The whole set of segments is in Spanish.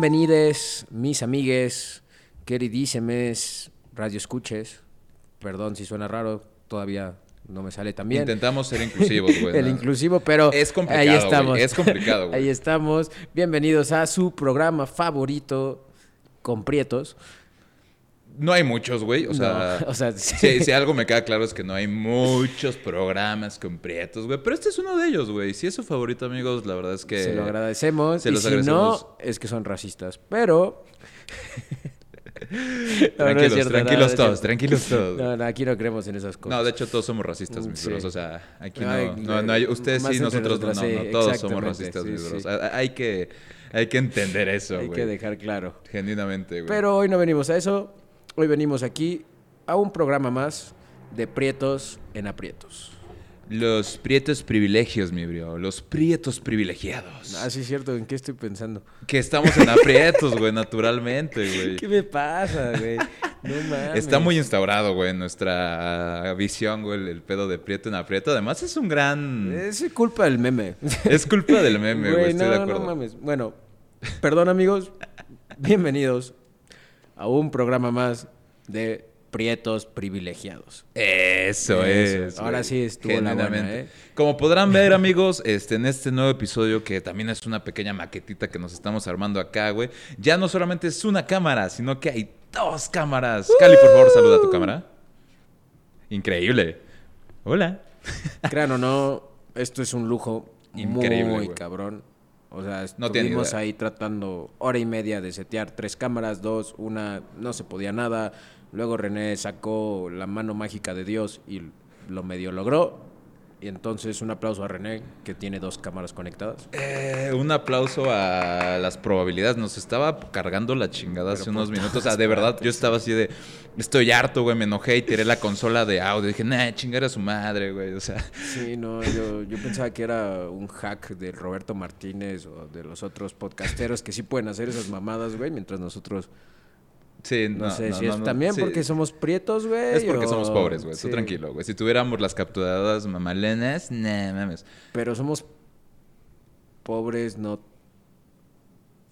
Bienvenidos, mis amigues, queridísimes radio escuches. Perdón si suena raro, todavía no me sale tan bien. Intentamos ser inclusivos, güey. El inclusivo, pero Es complicado, ahí estamos. es complicado, güey. ahí estamos. Bienvenidos a su programa favorito con prietos. No hay muchos, güey. O sea, No, o sea, si, si algo me queda claro es que no hay muchos programas con prietos, güey. Pero este es uno de ellos, güey. Si es su favorito, amigos, la verdad es que... se lo agradecemos. se y los si agradecemos. no, es que son racistas. Pero. No, Tranquilos, cierto, no, tranquilos no todos, tranquilos todos. Aquí no creemos en esas cosas. No, de hecho todos somos racistas, mis Sí. bros. O sea, aquí no, Ay, no, no hay, ustedes sí, nosotros no, sí, no, todos somos racistas, sí, mis bros. Hay que, hay que entender eso, Hay que dejar claro. Genuinamente, güey. Pero hoy no venimos a eso. Hoy venimos aquí a un programa más de Prietos en Aprietos. Los prietos privilegios, mi bro. Los prietos privilegiados. Ah, sí, es cierto. ¿En qué estoy pensando? Que estamos en aprietos, güey, naturalmente, güey. ¿Qué me pasa, güey? No mames. Está muy instaurado, güey, en nuestra visión, güey, el, pedo de prieto en aprieto. Además, es un gran... Es culpa del meme. Es culpa del meme, güey, estoy no, de acuerdo. no mames. Bueno, perdón, amigos. Bienvenidos a un programa más de Prietos Privilegiados. Eso, Eso. es. Ahora güey. sí estuvo la buena. ¿eh? Como podrán ver, amigos, este, en este nuevo episodio, que también es una pequeña maquetita que nos estamos armando acá, güey. Ya no solamente es una cámara, sino que hay dos cámaras. Cali, por favor, saluda a tu cámara. Increíble. Hola. Crean o no, esto es un lujo Increíble, muy cabrón. O sea, estuvimos ahí tratando hora y media de setear tres cámaras, dos, una, no se podía nada. Luego René sacó la mano mágica de Dios y lo medio logró. Y entonces un aplauso a René, que tiene dos cámaras conectadas. Eh, un aplauso a las probabilidades. Nos estaba cargando la chingada hace unos minutos. O sea, de verdad, partes, yo estaba así de. Estoy harto, güey. Me enojé y tiré la consola de audio. Dije, nah, chingar a su madre, güey. O sea, Sí, no, yo, yo pensaba que era un hack de Roberto Martínez o de los otros podcasteros que sí pueden hacer esas mamadas, güey, mientras nosotros sí, No, no, sé no, si es no, también sí. porque somos prietos, güey. Es porque o- somos pobres, güey. Tú sí. tranquilo, güey. Si tuviéramos las capturadas mamalenas, nah, mames. Pero somos pobres, no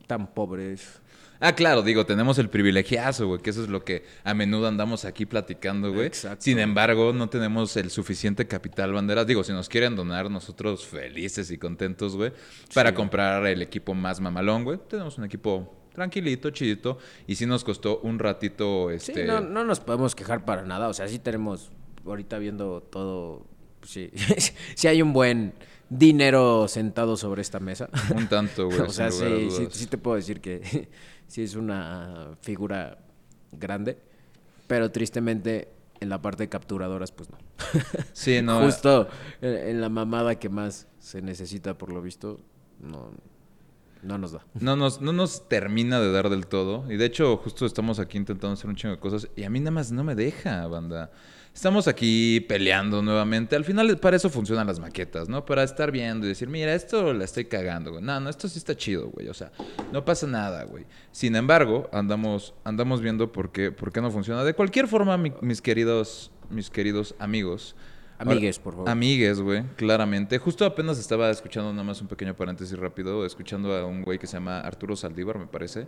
tan pobres. Ah, claro, digo, tenemos el privilegiazo, güey, que eso es lo que a menudo andamos aquí platicando, güey. Exacto. Sin embargo, no tenemos el suficiente capital banderas. Digo, si nos quieren donar, nosotros felices y contentos, güey, para comprar el equipo más mamalón, güey. Tenemos un equipo tranquilito, chidito, y sí nos costó un ratito, Sí, este... no, no nos podemos quejar para nada. O sea, sí tenemos, ahorita viendo todo, sí, sí hay un buen dinero sentado sobre esta mesa. Un tanto, güey. o sea, sí, sí, sí te puedo decir que sí es una figura grande, pero tristemente en la parte de capturadoras, pues no. Sí, no. Justo en, en la mamada que más se necesita, por lo visto, no, no nos da. No nos, no nos termina de dar del todo. Y de hecho, justo estamos aquí intentando hacer un chingo de cosas. Y a mí nada más no me deja, banda. Estamos aquí peleando nuevamente. Al final, para eso funcionan las maquetas, ¿no? Para estar viendo y decir, mira, esto la estoy cagando, güey. No, no, esto sí está chido, güey. O sea, no pasa nada, güey. Sin embargo, andamos, andamos viendo por qué, por qué no funciona. De cualquier forma, mi- mis queridos, mis queridos amigos. Amigues, por favor. Amigues, güey, claramente. Justo apenas estaba escuchando nada más un pequeño paréntesis rápido, escuchando a un güey que se llama Arturo Saldívar, me parece,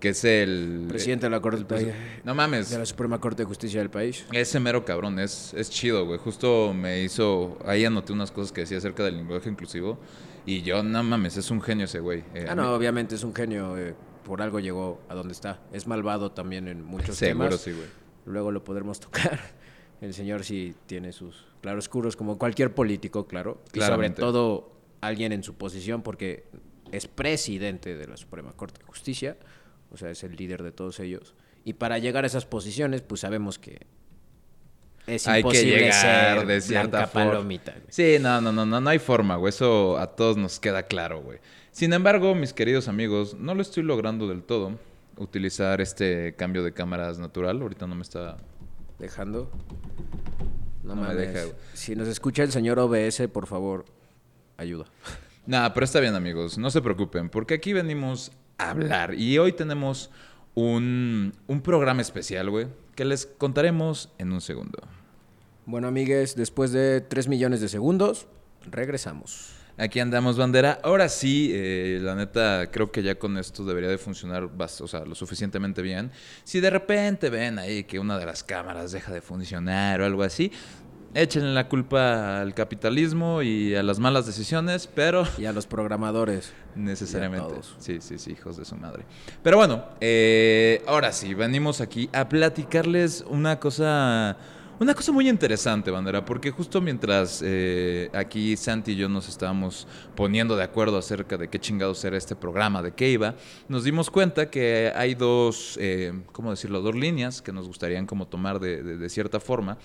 que es el... Presidente de la Corte el presi- No mames, de la Suprema Corte de Justicia del país. ese mero cabrón, es, es chido, güey. Justo me hizo... Ahí anoté unas cosas que decía acerca del lenguaje inclusivo y yo, no mames, es un genio ese güey. Eh, Ah, no, obviamente es un genio. eh, por algo llegó a donde está. Es malvado también en muchos Seguro temas. sí, güey. Luego lo podremos tocar. El señor sí tiene sus claroscuros, como cualquier político, claro. Y sobre Claramente. todo alguien en su posición, porque es presidente de la Suprema Corte de Justicia. O sea, es el líder de todos ellos. Y para llegar a esas posiciones, pues sabemos que es Hay que imposible llegar ser de cierta forma. palomita. güey. Sí, no, no, no, no, no hay forma, güey. Eso a todos nos queda claro, güey. Sin embargo, mis queridos amigos, no lo estoy logrando del todo utilizar este cambio de cámaras natural. Ahorita no me está. Dejando. No, No me mames. deja, güey. Si nos escucha el señor OBS, por favor, ayuda. Nada, pero está bien, amigos. No se preocupen, porque aquí venimos a hablar. Y hoy tenemos un, un programa especial, güey, que les contaremos en un segundo. Bueno, amigues, después de 3 millones de segundos, regresamos. Aquí andamos, bandera. Ahora sí, eh, la neta, creo que ya con esto debería de funcionar o sea, lo suficientemente bien. Si de repente ven ahí que una de las cámaras deja de funcionar o algo así, échenle la culpa al capitalismo y a las malas decisiones, pero... Y a los programadores. Necesariamente. Sí, sí, sí, hijos de su madre. Pero bueno, eh, ahora sí, venimos aquí a platicarles una cosa una cosa muy interesante, Bandera, porque justo mientras eh, aquí Santi y yo nos estábamos poniendo de acuerdo acerca de qué chingados era este programa, de qué iba, nos dimos cuenta que hay dos, eh, ¿cómo decirlo?, dos líneas que nos gustarían como tomar de, cierta forma.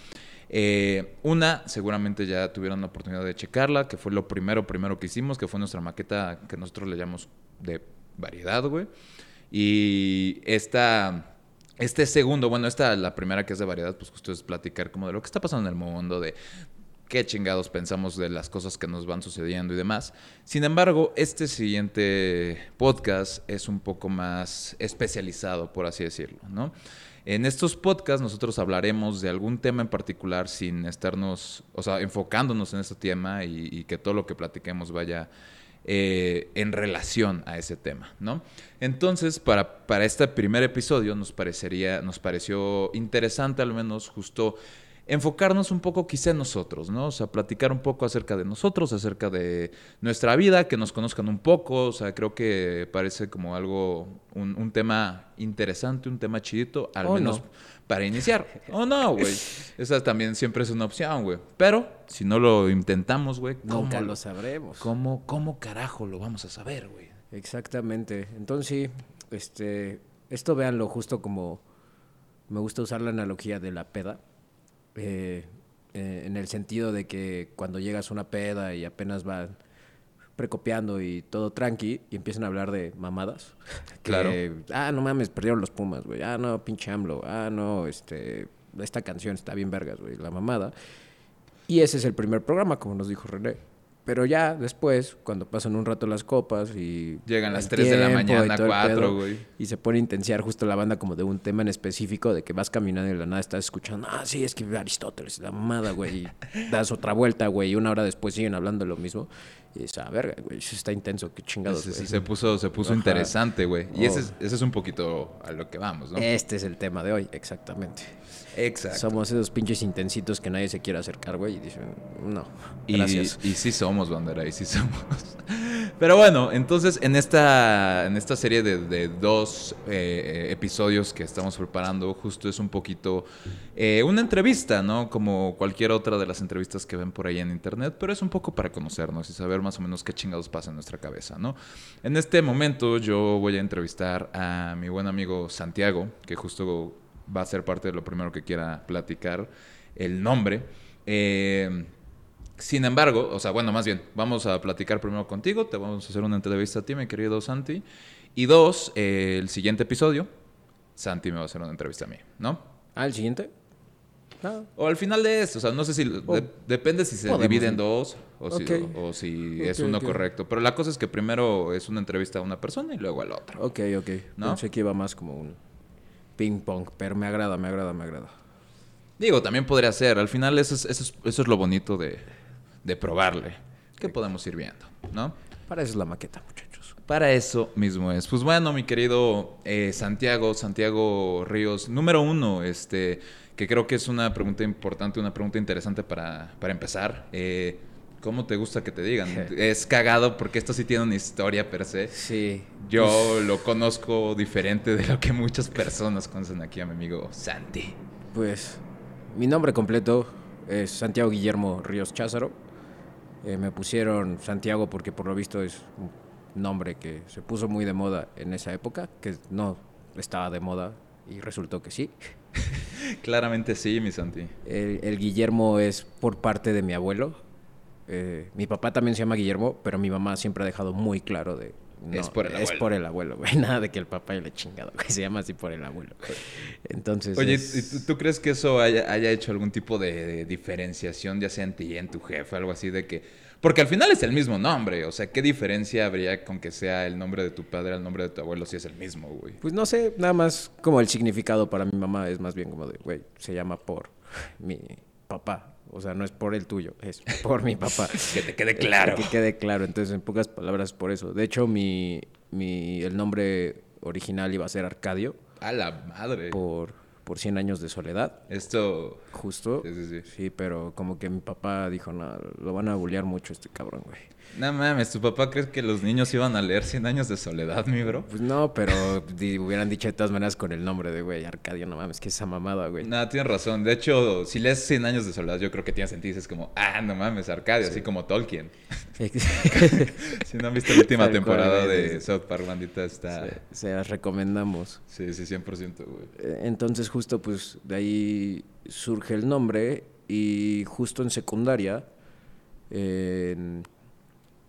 Eh, una, seguramente ya tuvieron la oportunidad de checarla, que fue lo primero, primero que hicimos, que fue nuestra maqueta que nosotros le llamamos de variedad, güey. Y esta este segundo, bueno, esta, la primera que es de variedad, pues justo es platicar como de lo que está pasando en el mundo, de qué chingados pensamos de las cosas que nos van sucediendo y demás. Sin embargo, este siguiente podcast es un poco más especializado, por así decirlo, ¿no? En estos podcasts nosotros hablaremos de algún tema en particular sin estarnos, o sea, enfocándonos en este tema y, y que todo lo que platiquemos vaya eh, en relación a ese tema, ¿no? Entonces, para, para este primer episodio nos parecería, nos pareció interesante al menos justo enfocarnos un poco quizá en nosotros, ¿no? O sea, platicar un poco acerca de nosotros, acerca de nuestra vida, que nos conozcan un poco, o sea, creo que parece como algo, un, tema interesante, un tema chidito, al menos para iniciar. Oh, no, güey. Esa también siempre es una opción, güey. Pero si no lo intentamos, güey, nunca lo sabremos. ¿Cómo, cómo carajo lo vamos a saber, güey? Exactamente. Entonces, sí, este, esto véanlo justo como me gusta usar la analogía de la peda. Eh, eh, en el sentido de que cuando llegas a una peda y apenas van precopiando y todo tranqui y empiezan a hablar de mamadas. claro. ah, no mames, perdieron los Pumas, güey. Ah, no, pinche AMLO. Ah, no, este, esta canción está bien vergas, güey, la mamada. Y ese es el primer programa, como nos dijo René. Pero ya después, cuando pasan un rato las copas y... Llegan las 3 de la mañana, 4, güey. Y se pone a intensiar justo la banda como de un tema en específico, de que vas caminando y de la nada estás escuchando, ah, sí, es que Aristóteles, la mamada, güey. Y das otra vuelta, güey, y una hora después siguen hablando lo mismo. Y esa verga, güey, eso está intenso, qué chingados. Sí, se puso, se puso interesante, güey. Y ese, es, ese es un poquito a lo que vamos, ¿no? Este es el tema de hoy, exactamente. Exacto. Somos esos pinches intensitos que nadie se quiere acercar, güey, y dicen, no, gracias. Y, y sí somos, bandera, y sí somos. Pero bueno, entonces en esta, en esta serie de, dos eh, episodios que estamos preparando, justo es un poquito eh, una entrevista, ¿no? Como cualquier otra de las entrevistas que ven por ahí en internet, pero es un poco para conocernos y saber más o menos qué chingados pasa en nuestra cabeza, ¿no? En este momento yo voy a entrevistar a mi buen amigo Santiago, que justo va a ser parte de lo primero que quiera platicar, el nombre. Eh, sin embargo, o sea, bueno, más bien, vamos a platicar primero contigo, te vamos a hacer una entrevista a ti, mi querido Santi. Y dos, eh, el siguiente episodio, Santi me va a hacer una entrevista a mí, ¿no? Ah, el siguiente. O al final de esto, o sea, no sé si. depende si se divide en dos o si, es uno correcto. Pero la cosa es que primero es una entrevista a una persona y luego al otro. Ok, ok. ¿No? Pensé que iba más como un ping-pong, pero me agrada, me agrada, me agrada. Digo, también podría ser. Al final, eso es, eso es, lo bonito de, de probarle. ¿Qué podemos ir viendo? ¿No? Para eso es la maqueta, muchachos. Para eso mismo es. Pues bueno, mi querido eh, Santiago, Santiago Ríos, número uno, este que creo que es una pregunta importante, una pregunta interesante para, para empezar. Eh, ¿Cómo te gusta que te digan? es cagado porque esto sí tiene una historia per se. Sí. Yo pues lo conozco diferente de lo que muchas personas conocen aquí a mi amigo Santi. Pues mi nombre completo es Santiago Guillermo Ríos Cházaro. Eh, me pusieron Santiago porque por lo visto es un nombre que se puso muy de moda en esa época, que no estaba de moda y resultó que sí. Claramente sí, mi Santi. El, Guillermo es por parte de mi abuelo. Eh, mi papá también se llama Guillermo, pero mi mamá siempre ha dejado muy claro de... es por el abuelo. Es por el abuelo, güey. Nada de que el papá le chingado, güey. Se llama así por el abuelo. Entonces... Oye, ¿tú, crees que eso haya, haya hecho algún tipo de, diferenciación, ya sea en ti, en tu jefe, algo así de que porque al final es el mismo nombre. O sea, ¿qué diferencia habría con que sea el nombre de tu padre al nombre de tu abuelo si es el mismo, güey? Pues no sé, nada más como el significado para mi mamá es más bien como de, güey, se llama por mi papá. O sea, no es por el tuyo, es por mi papá. que te quede claro. Que quede claro. Entonces, en pocas palabras, por eso. De hecho, mi, mi, el nombre original iba a ser Arcadio. A la madre. Por, por 100 años de soledad. Esto. Justo. Sí, sí, sí. Sí, pero como que mi papá dijo, no, lo van a bullear mucho este cabrón, güey. No mames, ¿tu papá crees que los niños iban a leer 100 años de soledad, mi bro? Pues no, pero hubieran dicho de todas maneras con el nombre de, güey, Arcadio, no mames, que esa mamada, güey. No, tienes razón. De hecho, si lees 100 años de soledad, yo creo que tiene sentido. Es como, ah, no mames, Arcadio, así como Tolkien. Si no han visto la última Tal temporada de. South Park, bandita, está... se, se las recomendamos. Sí, sí, 100%, güey. Eh, Entonces justo pues de ahí surge el nombre y justo en secundaria en,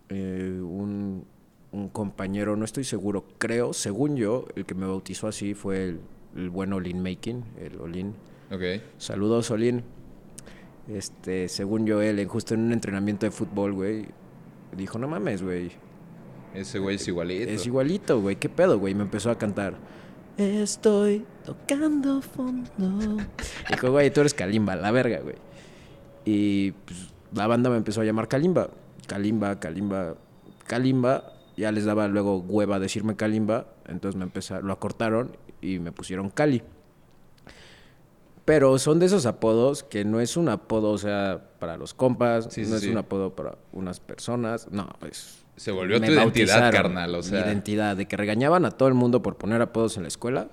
eh, un, un compañero, no estoy seguro, creo, según yo, el que me bautizó así fue el, el buen Olin Making, el Olin. Ok. Saludos Olin. Este, según yo, él, justo en un entrenamiento de fútbol, güey, dijo, no mames, güey, Ese güey es igualito. es igualito, güey. ¿Qué pedo, güey? Me empezó a cantar. Estoy tocando fondo. Dijo, güey, tú eres Kalimba, la verga, güey. Y pues, la banda me empezó a llamar Kalimba. Kalimba, Kalimba, Kalimba. Ya les daba luego hueva decirme Kalimba. Entonces me empezaron, lo acortaron y me pusieron Cali. Pero son de esos apodos que no es un apodo, o sea, para los compas, Sí, sí, no es un apodo para unas personas. No, es Se volvió tu identidad, carnal, o Mi sea... identidad, de que regañaban a todo el mundo por poner apodos en la escuela,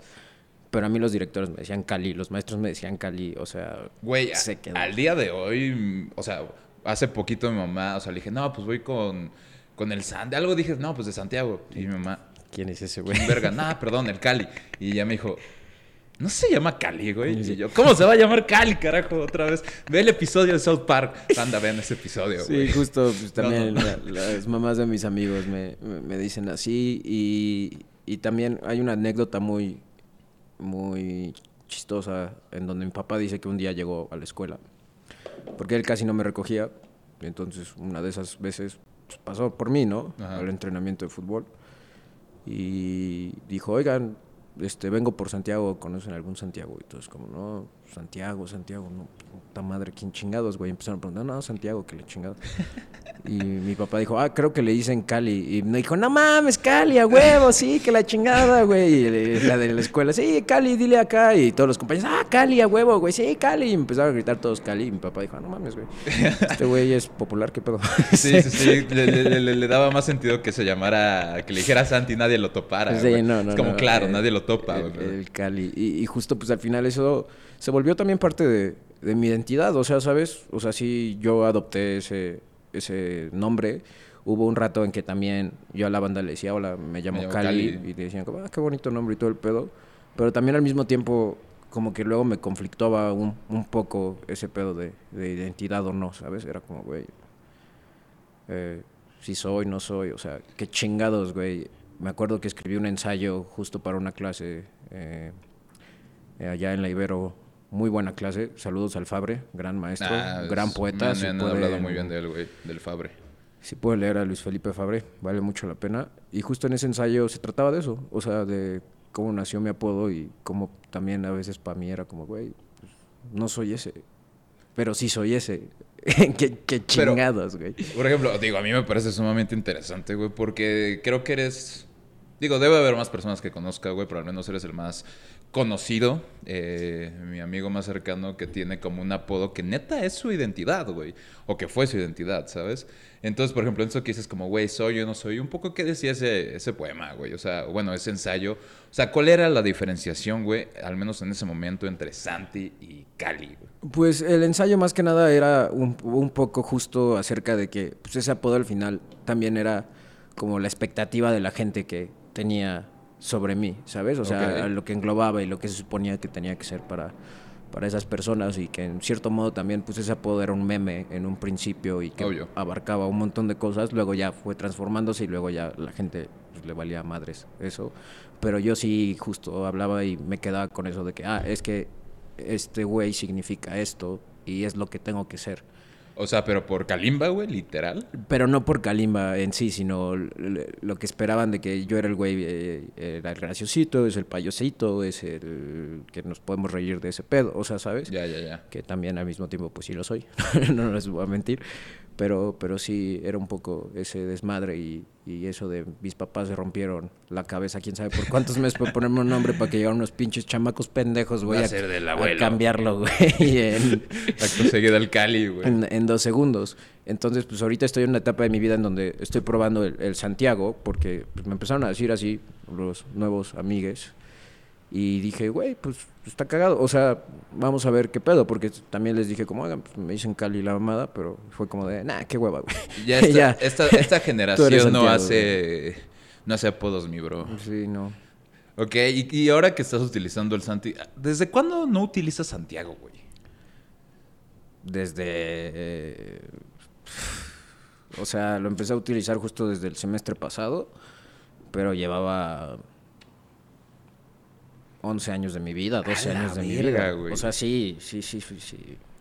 pero a mí los directores me decían Cali, los maestros me decían Cali, o sea, Güey, se a- quedó. al día de hoy, o sea, hace poquito mi mamá, o sea, le dije, no, pues voy con, con el San. De algo dije, no, pues de Santiago. Y mi mamá, ¿quién es ese güey? verga, nada, perdón, el Cali. Y ella me dijo, no se llama Cali, güey. Y yo, ¿cómo se va a llamar Cali, carajo? Otra vez. Ve el episodio de South Park. Anda, vean ese episodio, güey. Sí, justo, pues No, también no. la- las mamás de mis amigos me, me- me dicen así y, y también hay una anécdota muy, muy chistosa en donde mi papá dice que un día llegó a la escuela porque él casi no me recogía, entonces una de esas veces pues, pasó por mí, ¿no? Ajá. Al entrenamiento de fútbol y dijo, oigan, este, vengo por Santiago, ¿conocen algún Santiago? Y todos como, no, Santiago, Santiago, no, puta madre, ¿quién chingados, güey? Empezaron a preguntar, no, Santiago, que le chingado. Y mi papá dijo, ah, creo que le dicen Cali. Y me dijo, no mames, Cali, a huevo, sí, que la chingada, güey. Y la de la escuela, sí, Cali, dile acá. Y todos los compañeros, ah, Cali, a huevo, güey, sí, Cali. Y empezaron a gritar todos Cali. Y mi papá dijo, ah, no mames, güey. Este güey es popular, ¿qué pedo? Sí, sí, sí. Le, le- le- le daba más sentido que se llamara, que le dijera Santi y nadie lo topara. Sí, no, no, es como, no, claro, eh, nadie lo topa. El, güey. el Cali. Y, y justo, pues al final eso se volvió también parte de, de mi identidad. O sea, ¿sabes? O sea, sí, yo adopté ese, ese nombre. Hubo un rato en que también yo a la banda le decía, hola, me llamo, llamo Cali, Cali. Y le decían, como, ah, qué bonito nombre y todo el pedo. Pero también al mismo tiempo, como que luego me conflictaba un, un poco ese pedo de, de identidad o no, ¿sabes? Era como, güey, eh, si soy, no soy, o sea, qué chingados, güey. Me acuerdo que escribí un ensayo justo para una clase eh, eh, allá en la Ibero, muy buena clase. Saludos al Fabre, gran maestro, Ah, gran poeta. Me, han- si me han pueden- hablado muy bien de él, güey, del Fabre. Si pueden leer a Luis Felipe Fabre, vale mucho la pena. Y justo en ese ensayo se trataba de eso, o sea, de cómo nació mi apodo y cómo también a veces para mí era como, güey, pues, no soy ese, pero sí soy ese. qué, qué chingados, güey. Por ejemplo, digo, a mí me parece sumamente interesante, güey, porque creo que eres... Digo, debe haber más personas que conozca, güey, pero al menos eres el más conocido, eh, mi amigo más cercano que tiene como un apodo que neta es su identidad, güey, o que fue su identidad, ¿sabes? Entonces, por ejemplo, en eso que dices como, güey, soy yo, no soy, un poco qué decía ese, ese poema, güey, o sea, bueno, ese ensayo, o sea, ¿cuál era la diferenciación, güey, al menos en ese momento entre Santi y Cali, güey? Pues el ensayo más que nada era un, un poco justo acerca de que pues, ese apodo al final también era como la expectativa de la gente que tenía sobre mí, ¿sabes? O sea, Ok. lo que englobaba y lo que se suponía que tenía que ser para, para esas personas y que en cierto modo también pues ese apodo era un meme en un principio y que Obvio. abarcaba un montón de cosas, luego ya fue transformándose y luego ya la gente pues, le valía madres eso, pero yo sí justo hablaba y me quedaba con eso de que, ah, es que este güey significa esto y es lo que tengo que ser. O sea, pero por Kalimba, güey, literal. Pero no por Kalimba en sí, sino lo que esperaban de que yo era el güey, eh, era el graciosito, es el payosito, es el que nos podemos reír de ese pedo, o sea, ¿sabes? Ya, ya, ya. Que también al mismo tiempo pues sí lo soy, no les voy a mentir, pero, pero sí era un poco ese desmadre y, y eso de mis papás se rompieron la cabeza, quién sabe por cuántos meses para ponerme un nombre para que llegaran unos pinches chamacos pendejos, güey, a cambiarlo, güey, Acto seguido al Cali, güey. en, en dos segundos. Entonces, pues ahorita estoy en una etapa de mi vida en donde estoy probando el, el Santiago, porque pues, me empezaron a decir así los nuevos amigues. Y dije, güey, pues está cagado. O sea, vamos a ver qué pedo, porque también les dije, como, hagan, pues, me dicen Cali la mamada, pero fue como de, nah, qué hueva, güey. Ya, esta, Ya. Esta, generación no hace. No hace apodos, mi bro. Sí, no. Ok, y, y ahora que estás utilizando el Santi. ¿Desde cuándo no utilizas Santiago, güey? Desde. eh, o sea, lo empecé a utilizar justo desde el semestre pasado, pero llevaba 11 años de mi vida, 12 A la años de mi vida. güey. O sea, sí, sí, sí, sí. sí.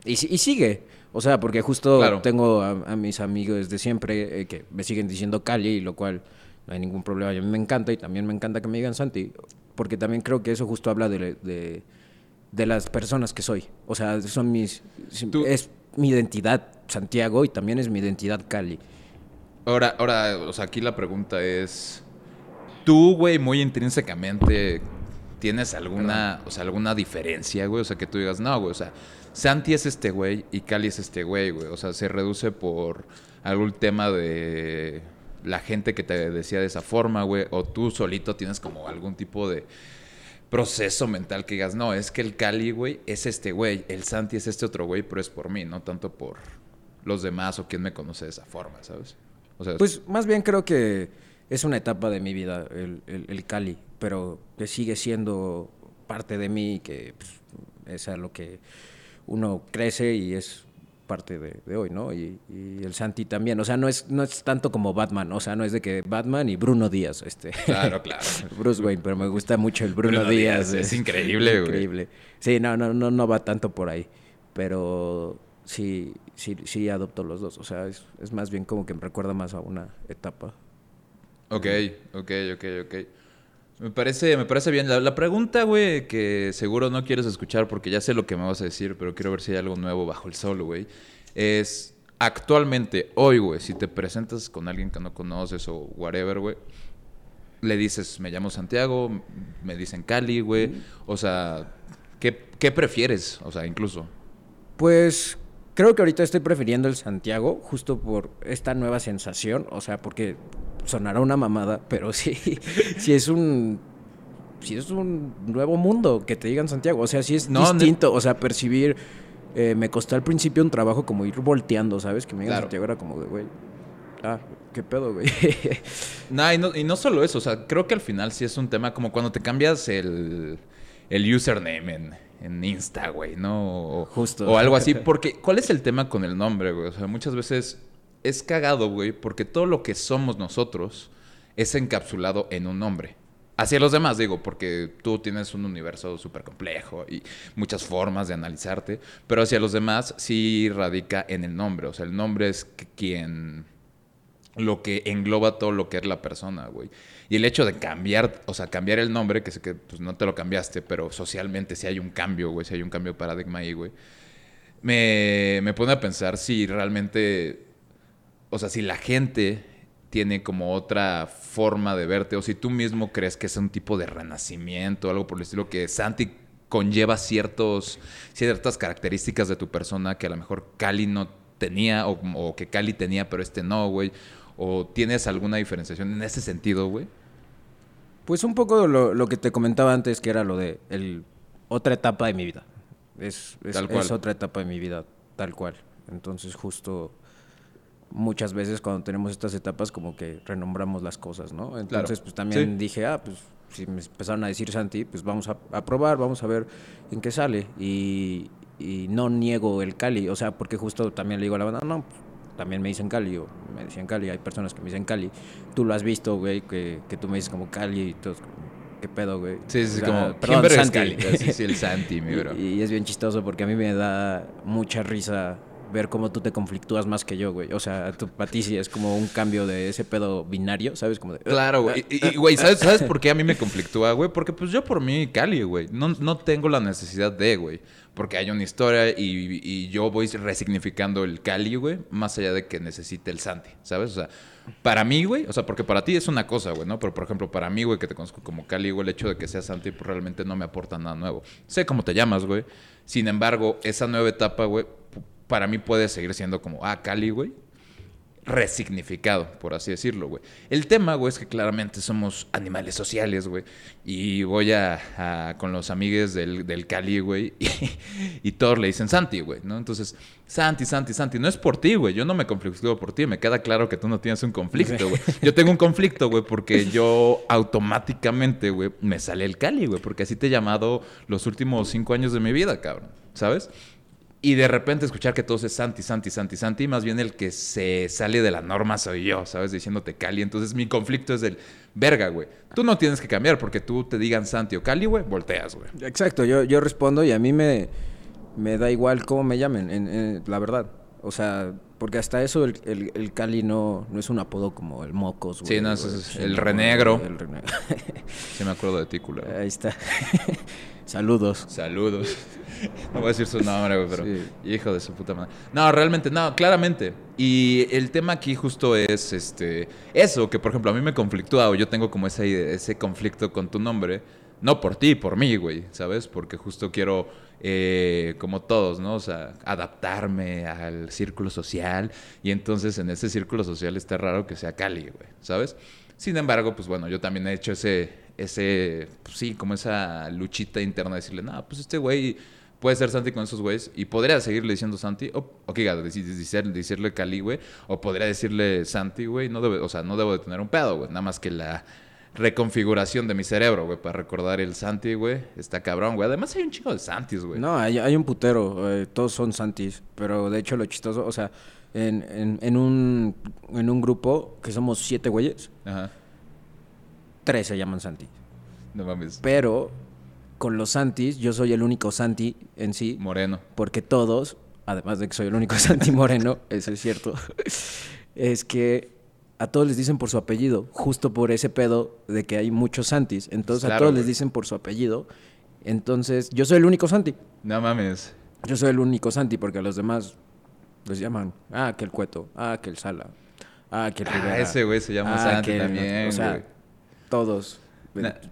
Y, si- y sigue. O sea, porque justo Claro. tengo a, a mis amigos de siempre eh, que me siguen diciendo Cali, lo cual no hay ningún problema. A mí me encanta y también me encanta que me digan Santi, porque también creo que eso justo habla de, de, de las personas que soy. O sea, son mis... Tú- Es mi identidad Santiago y también es mi identidad Cali. Ahora, ahora, o sea, aquí la pregunta es. Tú, güey, muy intrínsecamente. ¿Tienes alguna, o sea, alguna diferencia, güey? O sea, que tú digas, no, güey, o sea, Santi es este güey y Cali es este güey, güey. O sea, se reduce por algún tema de la gente que te decía de esa forma, güey. O tú solito tienes como algún tipo de proceso mental que digas, no, es que el Cali, güey, es este güey. El Santi es este otro güey, pero es por mí, no tanto por los demás o quien me conoce de esa forma, ¿sabes? O sea, Pues más bien creo que es una etapa de mi vida el, el- el Cali, pero que sigue siendo parte de mí y que pues, es a lo que uno crece y es parte de, de hoy, ¿no? Y, y el Santi también, o sea, no es, no es tanto como Batman, o sea, no es de que Batman y Bruno Díaz, este. Claro, claro. Bruce Wayne, pero me gusta mucho el Bruno, Bruno Díaz. Díaz, es increíble, güey. Increíble. Sí, no, no, no, no va tanto por ahí, pero sí, sí, sí adopto los dos, o sea, es, es más bien como que me recuerda más a una etapa. Ok, ok, ok, ok. Me parece, me parece bien. La, pregunta, güey, que seguro no quieres escuchar porque ya sé lo que me vas a decir, pero quiero ver si hay algo nuevo bajo el sol, güey. Es actualmente, hoy, güey, si te presentas con alguien que no conoces o whatever, güey, le dices, me llamo Santiago, me dicen Cali, güey. O sea, ¿qué, qué prefieres? O sea, incluso. Pues creo que ahorita estoy prefiriendo el Santiago justo por esta nueva sensación, o sea, porque sonará una mamada, pero sí, sí es un sí es un nuevo mundo que te digan Santiago, o sea, sí es No, distinto, o sea, percibir eh, me costó al principio un trabajo como ir volteando, ¿sabes? Que me digan Claro. Santiago era como de, güey, ah, qué pedo, güey. Nah, y no, y no solo eso, o sea, creo que al final sí es un tema como cuando te cambias el, el username en, en Insta, güey, ¿no? O, Justo. O algo así, porque ¿cuál es el tema con el nombre, güey? O sea, muchas veces es cagado, güey, porque todo lo que somos nosotros es encapsulado en un nombre. Hacia los demás, digo, porque tú tienes un universo súper complejo y muchas formas de analizarte, pero hacia los demás sí radica en el nombre. O sea, el nombre es quien lo que engloba todo lo que es la persona, güey. Y el hecho de cambiar, o sea, cambiar el nombre, que sé que pues, no te lo cambiaste, pero socialmente sí hay un cambio, güey, sí hay un cambio de paradigma ahí, güey. Me, me pone a pensar si realmente, o sea, si la gente tiene como otra forma de verte, o si tú mismo crees que es un tipo de renacimiento, algo por el estilo, que Santi conlleva ciertos, ciertas características de tu persona que a lo mejor Cali no tenía, o, o que Cali tenía, pero este no, güey. ¿O tienes alguna diferenciación en ese sentido, güey? Pues un poco lo, lo que te comentaba antes, que era lo de el, otra etapa de mi vida. Es, es, Tal cual. es otra etapa de mi vida, tal cual. Entonces justo muchas veces cuando tenemos estas etapas como que renombramos las cosas, ¿no? Entonces Claro. pues también Sí. dije, ah, pues si me empezaron a decir Santi, pues vamos a, a probar, vamos a ver en qué sale. Y, y no niego el Cali, o sea, porque justo también le digo a la banda, no, pues, también me dicen Cali, o me decían Cali, hay personas que me dicen Cali. Tú lo has visto, güey, que, que tú me dices como Cali y todos, ¿qué pedo, güey? Sí, sí, O sea, como, perdón, ¿quién verga es Santi. Cali? Sí, sí, el Santi, mi bro. Y, y es bien chistoso porque a mí me da mucha risa ver cómo tú te conflictúas más que yo, güey. O sea, tú, para sí es como un cambio de ese pedo binario, ¿sabes? Como de, Claro, güey. Y, güey, ¿sabes, ¿sabes por qué a mí me conflictúa, güey? Porque pues yo por mí, Cali, güey. No, no tengo la necesidad de, güey. Porque hay una historia y, yo voy resignificando el Cali, güey, más allá de que necesite el Santi, ¿sabes? O sea, para mí, güey, o sea, porque para ti es una cosa, güey, ¿no? Pero por ejemplo, para mí, güey, que te conozco como Cali, güey, el hecho de que seas Santi, pues realmente no me aporta nada nuevo. Sé cómo te llamas, güey. Sin embargo, esa nueva etapa, güey, para mí puede seguir siendo como, ah, Cali, güey, resignificado, por así decirlo, güey. El tema, güey, es que claramente somos animales sociales, güey. Y voy a, a- con los amigues del, del Cali, güey, y, y todos le dicen Santi, güey, ¿no? Entonces, Santi, Santi, Santi, no es por ti, güey. Yo no me conflictúo por ti. Me queda claro que tú no tienes un conflicto, güey. Yo tengo un conflicto, güey, porque yo automáticamente, güey, me sale el Cali, güey, porque así te he llamado los últimos cinco años de mi vida, cabrón, ¿sabes? Y de repente escuchar que todos es Santi, Santi, Santi, Santi, más bien el que se sale de la norma soy yo, ¿sabes? Diciéndote Cali. Entonces mi conflicto es del, verga, güey. Tú no tienes que cambiar porque tú te digan Santi o Cali, güey, volteas, güey. Exacto, yo, yo respondo y a mí me, me da igual cómo me llamen, en- en- la verdad. O sea, porque hasta eso el, el, el Cali no, no es un apodo como el Mocos, güey. Sí, no, o ese es el renegro. El renegro. Sí me acuerdo de ti, culo. Ahí está. Saludos. Saludos. No voy a decir su nombre, güey, pero Sí. hijo de su puta madre. No, realmente, no, claramente. Y el tema aquí justo es este eso, que por ejemplo a mí me conflictúa o yo tengo como ese, ese conflicto con tu nombre. No por ti, por mí, güey, ¿sabes? Porque justo quiero, eh, como todos, ¿no? O sea, adaptarme al círculo social. Y entonces en ese círculo social está raro que sea Cali, güey, ¿sabes? Sin embargo, pues bueno, yo también he hecho ese, ese, pues sí, como esa luchita interna de decirle, no, pues este güey puede ser Santi con esos güeyes y podría seguirle diciendo Santi, o, o que diga, deci- decir- decirle Cali, güey, o podría decirle Santi, güey, no debe, o sea, no debo de tener un pedo, güey, nada más que la reconfiguración de mi cerebro, güey, para recordar el Santi, güey, está cabrón, güey. Además hay un chingo de Santis, güey. No, hay, hay un putero, eh, todos son Santis, pero de hecho lo chistoso, o sea, en, en, en, un, en un grupo que somos siete güeyes, Ajá. tres se llaman Santi. No mames. Pero con los Santis, yo soy el único Santi en sí, Moreno. porque todos, además de que soy el único Santi Moreno, eso es cierto, es que a todos les dicen por su apellido, justo por ese pedo de que hay muchos Santis. Entonces a todos les dicen por su apellido. Entonces yo soy el único Santi. No mames. Yo soy el único Santi porque a los demás les llaman, ah, que el Cueto, ah, que el Sala, ah, que el Ah, Rivera. ese güey se llama ah, Santi también, O sea, güey. todos.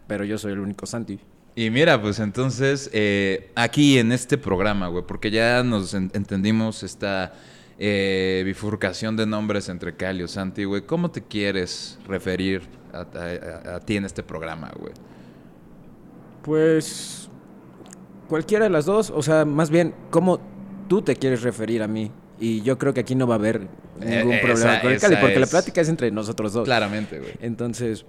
Pero yo soy el único Santi. Y mira, pues entonces, eh, aquí en este programa, güey, porque ya nos en- entendimos esta eh, bifurcación de nombres entre Cali o Santi, güey, ¿cómo te quieres referir a, a- a- a ti en este programa, güey? Pues cualquiera de las dos, o sea, más bien, ¿cómo tú te quieres referir a mí? Y yo creo que aquí no va a haber ningún Eh, problema esa- con el Cali, porque la plática es entre nosotros dos. Claramente, güey. Entonces,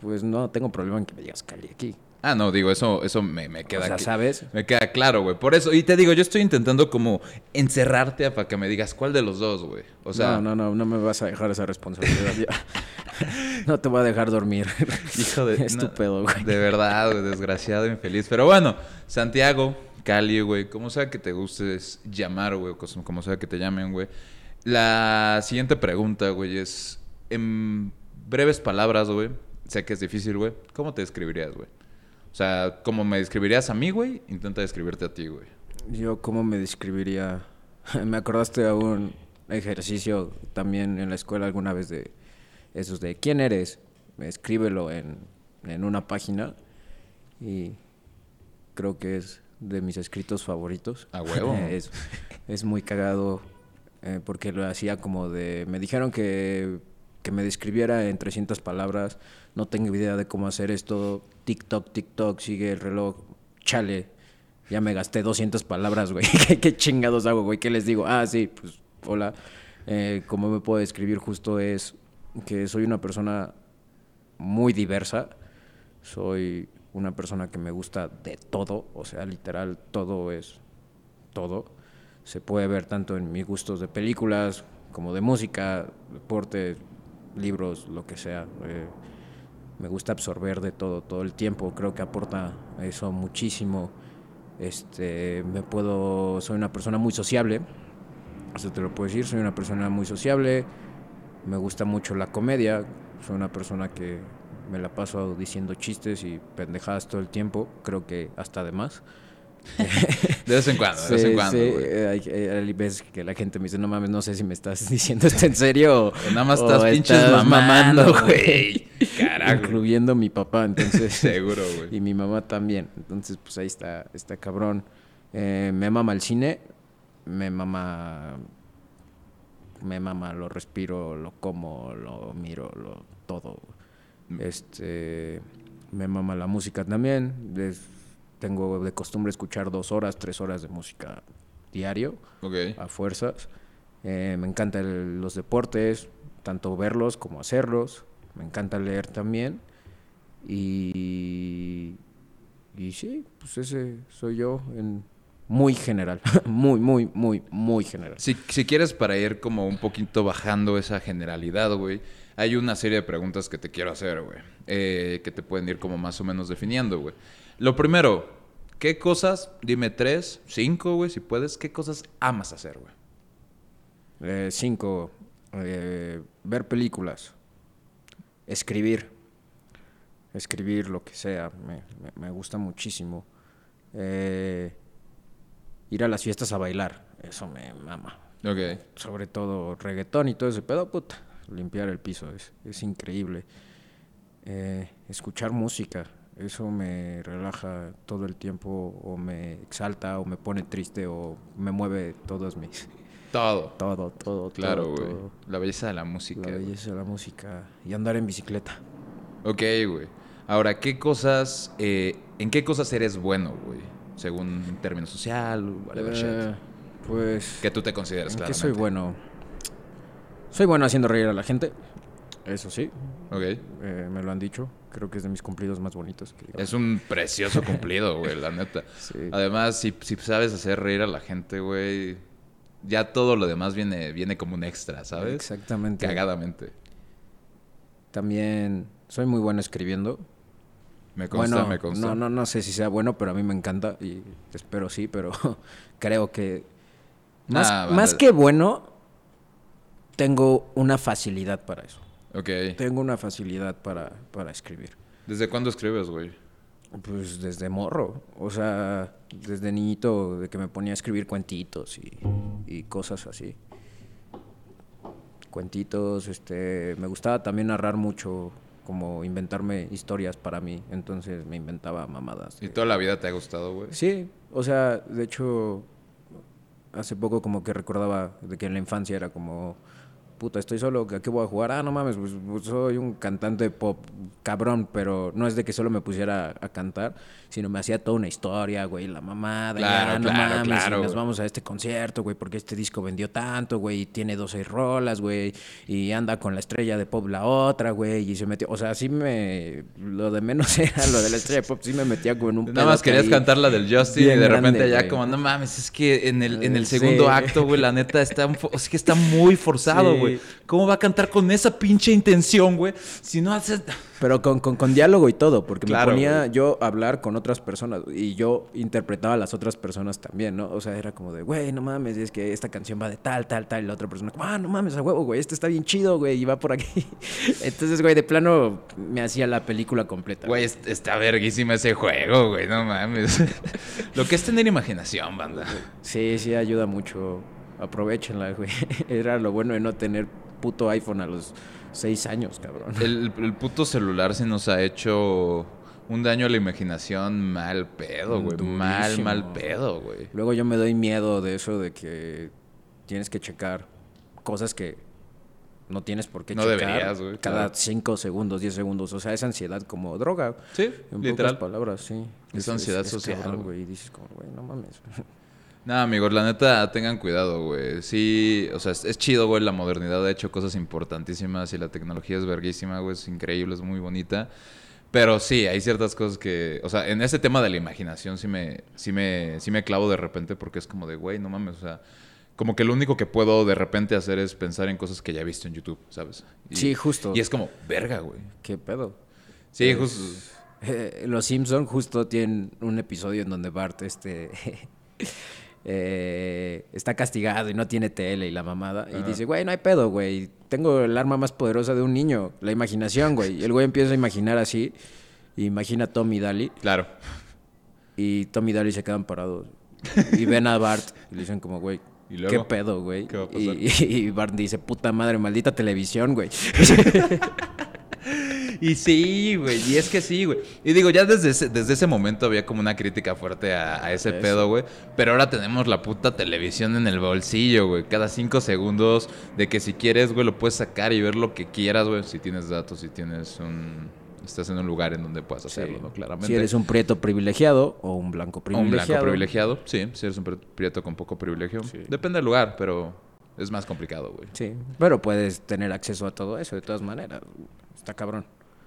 pues no tengo problema en que me digas Cali aquí. Ah, no, digo, eso, eso me, me queda o sea. ¿sabes? Me queda claro, güey. Por eso, y te digo, yo estoy intentando como encerrarte para que me digas cuál de los dos, güey. O sea, no, no, no, no me vas a dejar esa responsabilidad. no te voy a dejar dormir. Hijo de... Es no, tu pedo, güey. De verdad, güey, desgraciado, infeliz. Pero bueno, Santiago, Cali, güey, como sea que te gustes llamar, güey, como sea que te llamen, güey. La siguiente pregunta, güey, es, en breves palabras, güey, sé que es difícil, güey, ¿cómo te describirías, güey? O sea, como me describirías a mí, güey, intenta describirte a ti, güey. Yo, ¿cómo me describiría? me acordaste a un ejercicio también en la escuela alguna vez de esos de ¿quién eres? Escríbelo en, en una página y creo que es de mis escritos favoritos. A huevo. es, es muy cagado eh, porque lo hacía como de... Me dijeron que, que me describiera en 300 palabras, no tengo idea de cómo hacer esto, TikTok, TikTok, sigue el reloj, chale, ya me gasté 200 palabras, güey, ¿Qué, chingados hago, güey? ¿Qué les digo? Ah, sí, pues, hola. Eh, como me puedo describir justo es que soy una persona muy diversa, soy una persona que me gusta de todo, o sea, literal, todo es todo. Se puede ver tanto en mis gustos de películas como de música, deporte, libros, lo que sea. Eh, me gusta absorber de todo, todo el tiempo. Creo que aporta eso muchísimo. Este, me puedo, soy una persona muy sociable. Eso te lo puedo decir. Soy una persona muy sociable. Me gusta mucho la comedia. Soy una persona que me la paso diciendo chistes y pendejadas todo el tiempo. Creo que hasta de más. De vez en cuando, de vez en cuando, sí, eh, hay, eh, hay veces que la gente me dice, no mames, no sé si me estás diciendo esto en serio o, Nada más o estás pinches mamando, güey. Carajo. Incluyendo mi papá, entonces. Seguro, güey. Y mi mamá también. Entonces, pues ahí está, está cabrón. Eh, me mama el cine, me mama. Me mama, lo respiro, lo como, lo miro, lo todo. Mm. Este. Me mama la música también. tengo de costumbre escuchar dos horas, tres horas de música diario, Ok. a fuerzas. Eh, me encantan los deportes, tanto verlos como hacerlos. Me encanta leer también. Y, y sí, pues ese soy yo en muy general. muy, muy, muy, muy general. Si, si quieres para ir como un poquito bajando esa generalidad, güey, hay una serie de preguntas que te quiero hacer, güey. eh, que te pueden ir como más o menos definiendo, güey. Lo primero, ¿qué cosas, dime tres, cinco, güey, si puedes, qué cosas amas hacer, güey? Eh, cinco, eh, ver películas, escribir, escribir lo que sea, me, me- me gusta muchísimo. Eh, ir a las fiestas a bailar, eso me mama. Sobre todo reggaetón y todo ese pedo, puta, limpiar el piso es, es increíble. Eh, escuchar música, eso me relaja todo el tiempo o me exalta o me pone triste o me mueve todos mis... Todo. Todo, todo, Claro, todo, güey. La belleza de la música. La belleza de la música y andar en bicicleta. Ok, güey. Ahora, ¿qué cosas, eh, en qué cosas eres bueno, güey? Según término social, whatever shit. Eh, pues, Que tú te consideras, ¿en qué claramente. soy bueno? Soy bueno haciendo reír a la gente, eso sí, Ok. eh, me lo han dicho. Creo que es de mis cumplidos más bonitos. que. Es un precioso cumplido, güey, la neta. Sí. Además, si, si sabes hacer reír a la gente, güey, ya todo lo demás viene, viene como un extra, ¿sabes? Exactamente. Cagadamente. También soy muy bueno escribiendo. Me consta, bueno, me consta. No, no, no sé si sea bueno, pero a mí me encanta y espero sí, pero creo que más, Nah, más que bueno, tengo una facilidad para eso. Ok. Tengo una facilidad para, para escribir. ¿Desde cuándo escribes, güey? Pues desde morro, o sea, desde niñito, de que me ponía a escribir cuentitos y, y cosas así. Cuentitos, este, me gustaba también narrar mucho, como inventarme historias para mí, entonces me inventaba mamadas. ¿Y de- toda la vida te ha gustado, güey? Sí, o sea, de hecho, hace poco como que recordaba de que en la infancia era como, puta, estoy solo, ¿a qué voy a jugar? Ah, no mames, pues, pues, soy un cantante pop cabrón, pero no es de que solo me pusiera a cantar, sino me hacía toda una historia, güey, la mamada, Claro, ya, no claro, mames, y claro, nos vamos a este concierto, güey, porque este disco vendió tanto, güey, y tiene 12 rolas, güey, y anda con la estrella de pop la otra, güey, y se metió, o sea, sí me, lo de menos era lo de la estrella de pop, sí me metía como en un Nada más querías cantar la del Justin y de repente grande, ya güey. como, no mames, es que en el, en el sí. segundo acto, güey, la neta está, es que está muy forzado, Sí. güey. ¿Cómo va a cantar con esa pinche intención, güey? Si no haces... Pero con, con, con diálogo y todo, porque Claro, me ponía güey. yo a hablar con otras personas y yo interpretaba a las otras personas también, ¿no? O sea, era como de, güey, no mames, es que esta canción va de tal, tal, tal, y la otra persona, como, ah, no mames, a huevo, güey, este está bien chido, güey, y va por aquí. Entonces, güey, de plano me hacía la película completa. Güey, es- está verguísima ese juego, güey, no mames. Lo que es tener imaginación, banda. Sí, sí, ayuda mucho. Aprovechenla, güey. Era lo bueno de no tener puto iPhone a los seis años, cabrón. El, el puto celular se nos ha hecho un daño a la imaginación mal pedo, güey. Mal, mal pedo, güey. Luego yo me doy miedo de eso de que tienes que checar cosas que no tienes por qué No checar deberías, cada claro. 5 segundos, 10 segundos. O sea, es ansiedad como droga. Sí, En literal. pocas palabras, sí. Es ansiedad social, güey. dices como, güey, no mames. Nada, amigos, la neta, tengan cuidado, güey. Sí, o sea, es, es chido, güey. La modernidad ha hecho cosas importantísimas y la tecnología es verguísima, güey. Es increíble, es muy bonita. Pero sí, hay ciertas cosas que... O sea, en ese tema de la imaginación sí me, sí me, sí me clavo de repente porque es como de, güey, no mames, o sea... Como que lo único que puedo de repente hacer es pensar en cosas que ya he visto en YouTube, ¿sabes? Y- Sí, justo. Y es como, verga, güey. ¿Qué pedo? Sí, justo. Eh, Los Simpson justo tienen un episodio en donde Bart este eh, está castigado y no tiene tele y la mamada. Y dice, güey, no hay pedo, güey. Tengo el arma más poderosa de un niño, la imaginación, güey. Y el güey empieza a imaginar así. Y imagina a Tom y Dali. Claro. Y Tom y Dali se quedan parados. Y ven a Bart y le dicen como, güey, ¿Y ¿qué pedo, güey? ¿Qué va a pasar? Y, y Bart dice, puta madre, maldita televisión, güey. Y sí, güey. Y es que sí, güey. Y digo, ya desde ese, desde ese momento había como una crítica fuerte a, a ese Eso. pedo, güey. Pero ahora tenemos la puta televisión en el bolsillo, güey. Cada cinco segundos de que si quieres, güey, lo puedes sacar y ver lo que quieras, güey. Si tienes datos, si tienes un... Estás en un lugar en donde puedas hacerlo, Sí. ¿no? Claramente. Si eres un prieto privilegiado o un blanco O un privilegiado. blanco privilegiado, sí. Si eres un pri- prieto con poco privilegio. Sí. Depende del lugar, pero es más complicado, güey. Sí, pero puedes tener acceso a todo eso de todas maneras. Está cabrón.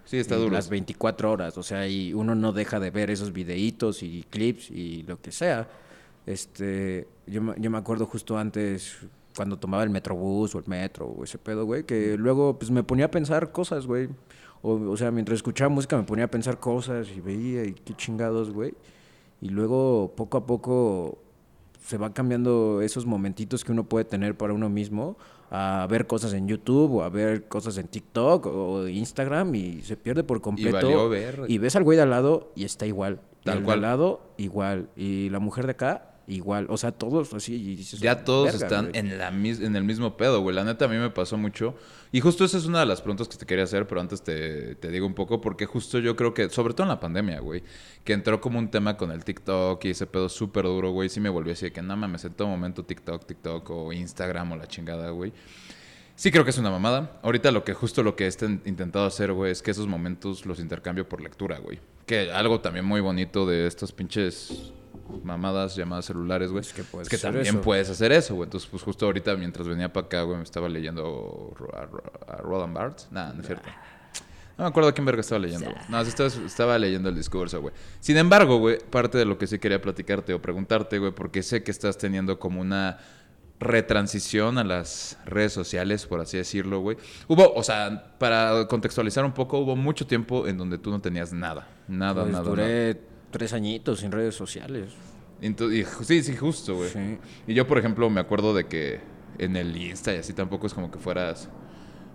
Sí, está duro. Las 24 horas, o sea, y uno no deja de ver esos videitos y clips y lo que sea. Este, yo, me- yo me acuerdo justo antes cuando tomaba el metrobús o el metro o ese pedo, güey, que luego pues me ponía a pensar cosas, güey. O, o sea, mientras escuchaba música me ponía a pensar cosas y veía y qué chingados, güey. Y luego poco a poco se van cambiando esos momentitos que uno puede tener para uno mismo a ver cosas en YouTube o a ver cosas en TikTok o Instagram y se pierde por completo. valió ver. Y ves al güey de al lado y está igual. Y Tal el de cual. al lado igual. Y la mujer de acá igual. O sea, todos así. y dices, Ya todos "Verga, están güey". en, la mis- en el mismo pedo, güey. La neta a mí me pasó mucho. Y justo esa es una de las preguntas que te quería hacer, pero antes te, te digo un poco, porque justo yo creo que, sobre todo en la pandemia, güey, que entró como un tema con el TikTok y ese pedo súper duro, güey. Sí me volvió así de que, no mames, en todo momento TikTok, TikTok o Instagram o la chingada, güey. Sí creo que es una mamada. Ahorita lo que justo lo que he intentado hacer, güey, es que esos momentos los intercambio por lectura, güey. Que algo también muy bonito de estos pinches mamadas llamadas celulares, güey. Es que puedes es que hacer también eso. puedes hacer eso, güey. Entonces, pues justo ahorita mientras venía para acá, güey, me estaba leyendo a, a Roland Barthes. Nah, no es cierto. No me acuerdo a quién verga estaba leyendo, güey. No, estaba, estaba leyendo el discurso, güey. Sin embargo, güey, parte de lo que sí quería platicarte o preguntarte, güey, porque sé que estás teniendo como una retransición a las redes sociales, por así decirlo, güey. Hubo, o sea, para contextualizar un poco, hubo mucho tiempo en donde tú no tenías nada. Nada, Pues nada. duré tres añitos sin redes sociales. nada. Ento- y ju- sí, sí, justo, güey. Sí. Y yo, por ejemplo, me acuerdo de que en el Insta y así tampoco es como que fueras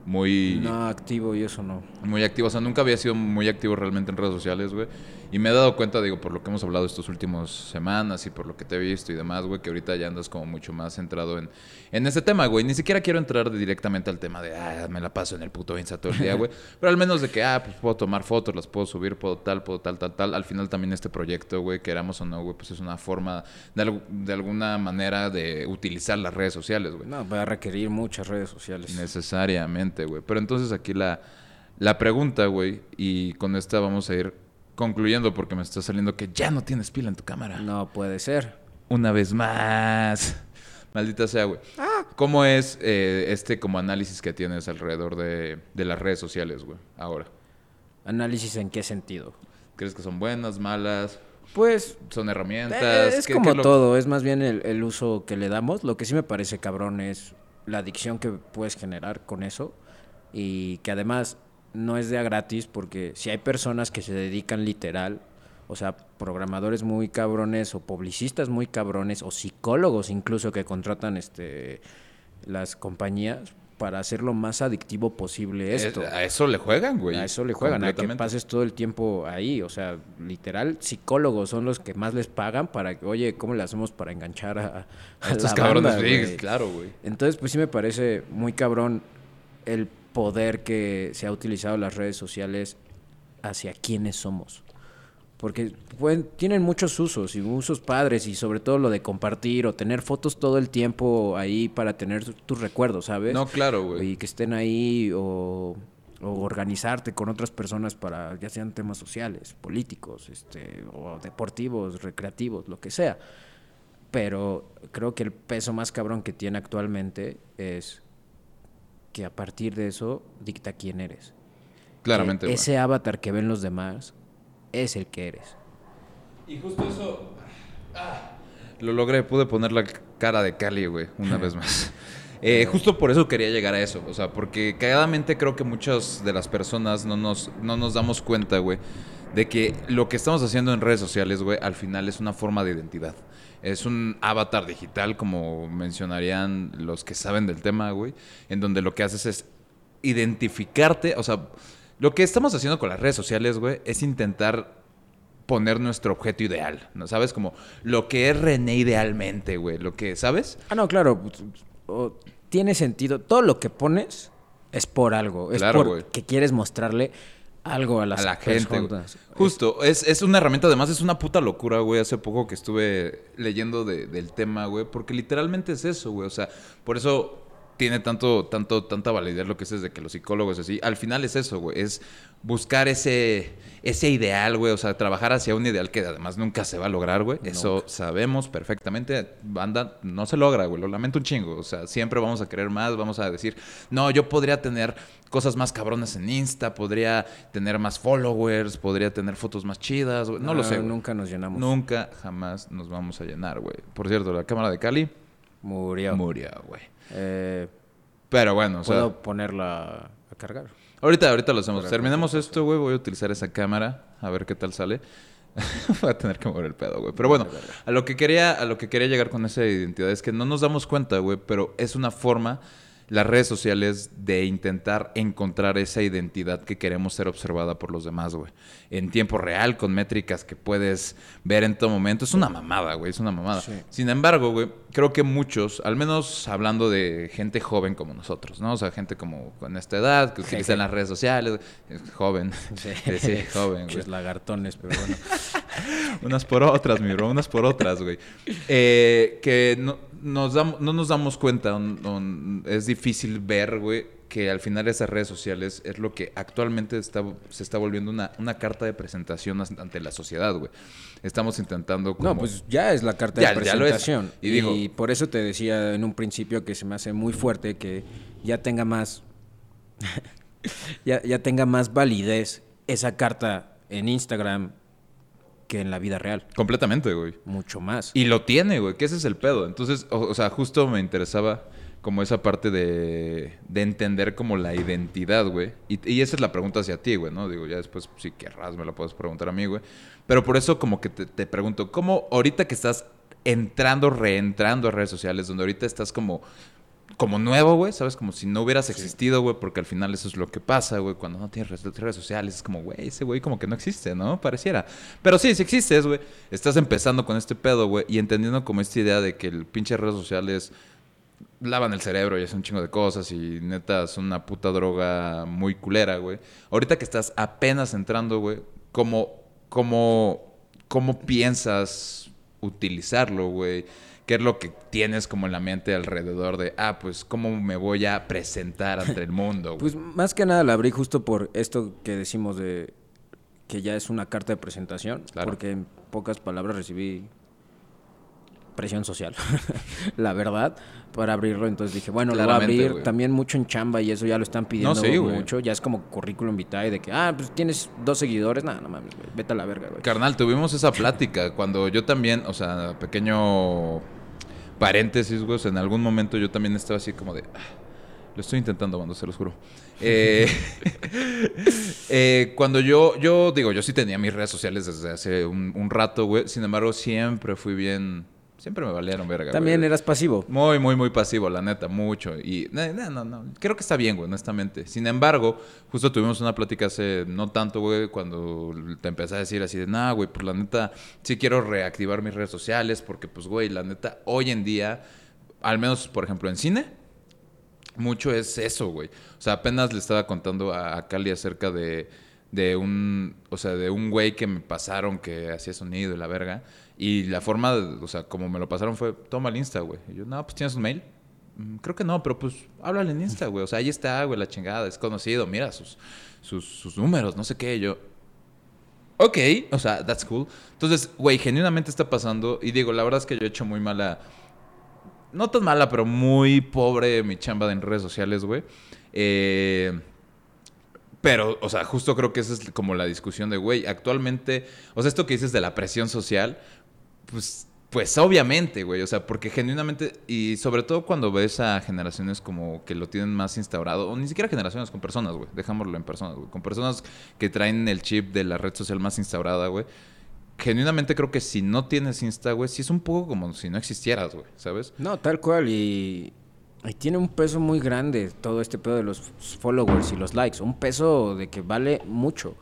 muy, No, activo y eso no. muy activo. O sea, nunca había sido muy activo realmente en redes sociales, güey. Y me he dado cuenta, digo, por lo que hemos hablado estos últimos semanas y por lo que te he visto y demás, güey, que ahorita ya andas como mucho más centrado en, en ese tema, güey. Ni siquiera quiero entrar directamente al tema de, ah, me la paso en el puto Insta todo el día, güey. Pero al menos de que, ah, pues puedo tomar fotos, las puedo subir, puedo tal, puedo tal, tal, tal. Al final también este proyecto, güey, queramos o no, güey, pues es una forma de, de alguna manera de utilizar las redes sociales, güey. No, va a requerir muchas redes sociales. Necesariamente, güey. Pero entonces aquí la, la pregunta, güey, y con esta vamos a ir concluyendo porque me está saliendo que ya no tienes pila en tu cámara. No puede ser. Una vez más. Maldita sea, güey. ¿Cómo es eh, este como análisis que tienes alrededor de, de las redes sociales, güey, ahora? ¿Análisis en qué sentido? ¿Crees que son buenas, malas? Pues ¿Son herramientas? Eh, es ¿Qué- como qué es lo- todo, es más bien el, el uso que le damos. Lo que sí me parece cabrón es la adicción que puedes generar con eso y que además no es de a gratis porque si hay personas que se dedican literal, o sea, programadores muy cabrones o publicistas muy cabrones o psicólogos incluso que contratan este las compañías para hacer lo más adictivo posible Es- esto. a eso le juegan, güey. A eso le juegan, a que pases todo el tiempo ahí. O sea, literal, psicólogos son los que más les pagan para que, oye, ¿cómo le hacemos para enganchar a, a Estos la cabrones, banda, sí, güey? claro, güey. Entonces, pues sí me parece muy cabrón el poder que se ha utilizado las redes sociales hacia quienes somos. Porque pueden- tienen muchos usos y usos padres y sobre todo lo de compartir o tener fotos todo el tiempo ahí para tener tu- tus recuerdos, ¿sabes? No, claro, güey. y que estén ahí o, o organizarte con otras personas para ya sean temas sociales, políticos, este, o deportivos, recreativos, lo que sea. Pero creo que el peso más cabrón que tiene actualmente es que a partir de eso dicta quién eres. Claramente, Que ese avatar que ven los demás es el que eres. Y justo eso. Lo logré, pude poner la cara de Cali, güey, una vez más. Eh, justo por eso quería llegar a eso, o sea, porque cagadamente creo que muchas de las personas no nos, no nos damos cuenta, güey, de que lo que estamos haciendo en redes sociales, güey, al final es una forma de identidad. Es un avatar digital, como mencionarían los que saben del tema, güey, en donde lo que haces es identificarte, o sea, lo que estamos haciendo con las redes sociales, güey, es intentar poner nuestro objeto ideal, ¿no? ¿Sabes? Como lo que es René idealmente, güey, lo que, ¿sabes? Ah, no, claro. pues, o- tiene sentido. Todo lo que pones es por algo. Es Claro, porque quieres mostrarle algo a las a la gente. Justo, es, es una herramienta, además es una puta locura, güey. Hace poco que estuve leyendo de- del tema, güey, porque literalmente es eso, güey. O sea, por eso tiene tanto, tanto, tanta validez lo que es de que los psicólogos así. Al final es eso, güey. Es buscar ese, ese ideal, güey. O sea, trabajar hacia un ideal que además nunca se va a lograr, güey. Eso sabemos perfectamente. Banda, no se logra, güey. Lo lamento un chingo. O sea, siempre vamos a querer más. Vamos a decir, no, yo podría tener cosas más cabronas en Insta, podría tener más followers, podría tener fotos más chidas, güey. No lo Ah, sé. güey. Nunca nos llenamos. Nunca, jamás nos vamos a llenar, güey. Por cierto, la cámara de Cali Murió. murió, güey. Eh, Pero bueno, o sea, Puedo ponerla a cargar. Ahorita, ahorita lo hacemos. Terminemos esto, güey. Voy a utilizar esa cámara a ver qué tal sale. Voy a tener que mover el pedo, güey. Pero bueno, a lo que quería, a lo que quería llegar con esa identidad es que no nos damos cuenta, güey, pero es una forma las redes sociales de intentar encontrar esa identidad que queremos ser observada por los demás, güey. En tiempo real, con métricas que puedes ver en todo momento. Es una mamada, güey, es una mamada. Sí. Sin embargo, güey, creo que muchos, al menos hablando de gente joven como nosotros, ¿no? O sea, gente como con esta edad, que utilizan las redes sociales, es joven. Sí, Sí, sí, joven, güey. Pinches lagartones, pero bueno. Unas por otras, mi bro, unas por otras, güey. Eh, que no nos, damos, no nos damos cuenta, es difícil ver, güey, que al final esas redes sociales es lo que actualmente está, se está volviendo una, una carta de presentación ante la sociedad, güey. Estamos intentando como... No, pues ya es la carta Ya- de presentación. Y Y, por eso te decía en un principio que se me hace muy fuerte que ya tenga más. ya, ya tenga más validez esa carta en Instagram que en la vida real. Completamente, güey. Mucho más. Y lo tiene, güey, que ese es el pedo. Entonces, o, o sea, justo me interesaba como esa parte de, de entender como la identidad, güey. Y, y esa es la pregunta hacia ti, güey, ¿no? Digo, ya después, si querrás, me la puedes preguntar a mí, güey. Pero por eso como que te, te pregunto, ¿cómo ahorita que estás entrando, reentrando a redes sociales, donde ahorita estás como como nuevo, güey, ¿sabes? Como si no hubieras existido, güey, porque al final eso es lo que pasa, güey, cuando no tienes redes, sociales, es como, güey, ese güey como que no existe, ¿no? Pareciera. Pero sí, sí existes, güey. Estás empezando con este pedo, güey, y entendiendo como esta idea de que el pinche redes sociales lavan el cerebro y hacen un chingo de cosas y neta son una puta droga muy culera, güey. Ahorita que estás apenas entrando, güey, ¿cómo, cómo, cómo piensas utilizarlo, güey? ¿Qué es lo que tienes como en la mente alrededor de, ah, pues, ¿cómo me voy a presentar ante el mundo? güey? Pues más que nada la abrí justo por esto que decimos de que ya es una carta de presentación. Claro. Porque en pocas palabras recibí presión social, la verdad, para abrirlo. Entonces dije, bueno, lo voy a abrir. También mucho en chamba y eso ya lo están pidiendo sí, mucho. Ya es como currículum vitae de que, ah, pues tienes dos seguidores. Nada, no mames, vete a la verga, güey. Carnal, tuvimos esa plática cuando yo también, o sea, pequeño paréntesis, güey, en algún momento yo también estaba así como de... "Ah, lo estoy intentando, cuando se los juro. Eh, eh, cuando yo, yo digo, yo sí tenía mis redes sociales desde hace un, un rato, güey. Sin embargo, siempre fui bien... Siempre me valieron verga, También güey. eras pasivo. Muy, muy, muy pasivo, la neta, mucho. Y no, no, no, creo que está bien, güey, honestamente. Sin embargo, justo tuvimos una plática hace no tanto, güey, cuando te empecé a decir así de, nah, güey, pues la neta, sí quiero reactivar mis redes sociales porque, pues, güey, la neta, hoy en día, al menos, por ejemplo, en cine, mucho es eso, güey. O sea, apenas le estaba contando a, a Cali acerca de, de un, o sea, de un güey que me pasaron que hacía sonido y la verga. Y la forma, o sea, como me lo pasaron fue, toma el Insta, güey. Y yo, no, pues tienes un mail. "Mm, Creo que no, pero pues háblale en Insta, güey. O sea, ahí está, güey, la chingada, es conocido, mira sus, sus, números, no sé qué. Yo, ok, o sea, that's cool. Entonces, güey, genuinamente está pasando. Y digo, la verdad es que yo he hecho muy mala no tan mala, pero muy pobre mi chamba en redes sociales, güey. Eh, pero, o sea, justo creo que esa es como la discusión de, güey, actualmente, o sea, esto que dices de la presión social, pues Pues obviamente, güey, o sea, porque genuinamente, y sobre todo cuando ves a generaciones como que lo tienen más instaurado, o ni siquiera generaciones, con personas, güey, dejámoslo en personas, güey, con personas que traen el chip de la red social más instaurada, güey, genuinamente creo que si no tienes Insta, güey, sí es un poco como si no existieras, güey, ¿sabes? No, tal cual, y, y tiene un peso muy grande todo este pedo de los followers y los likes, un peso de que vale mucho,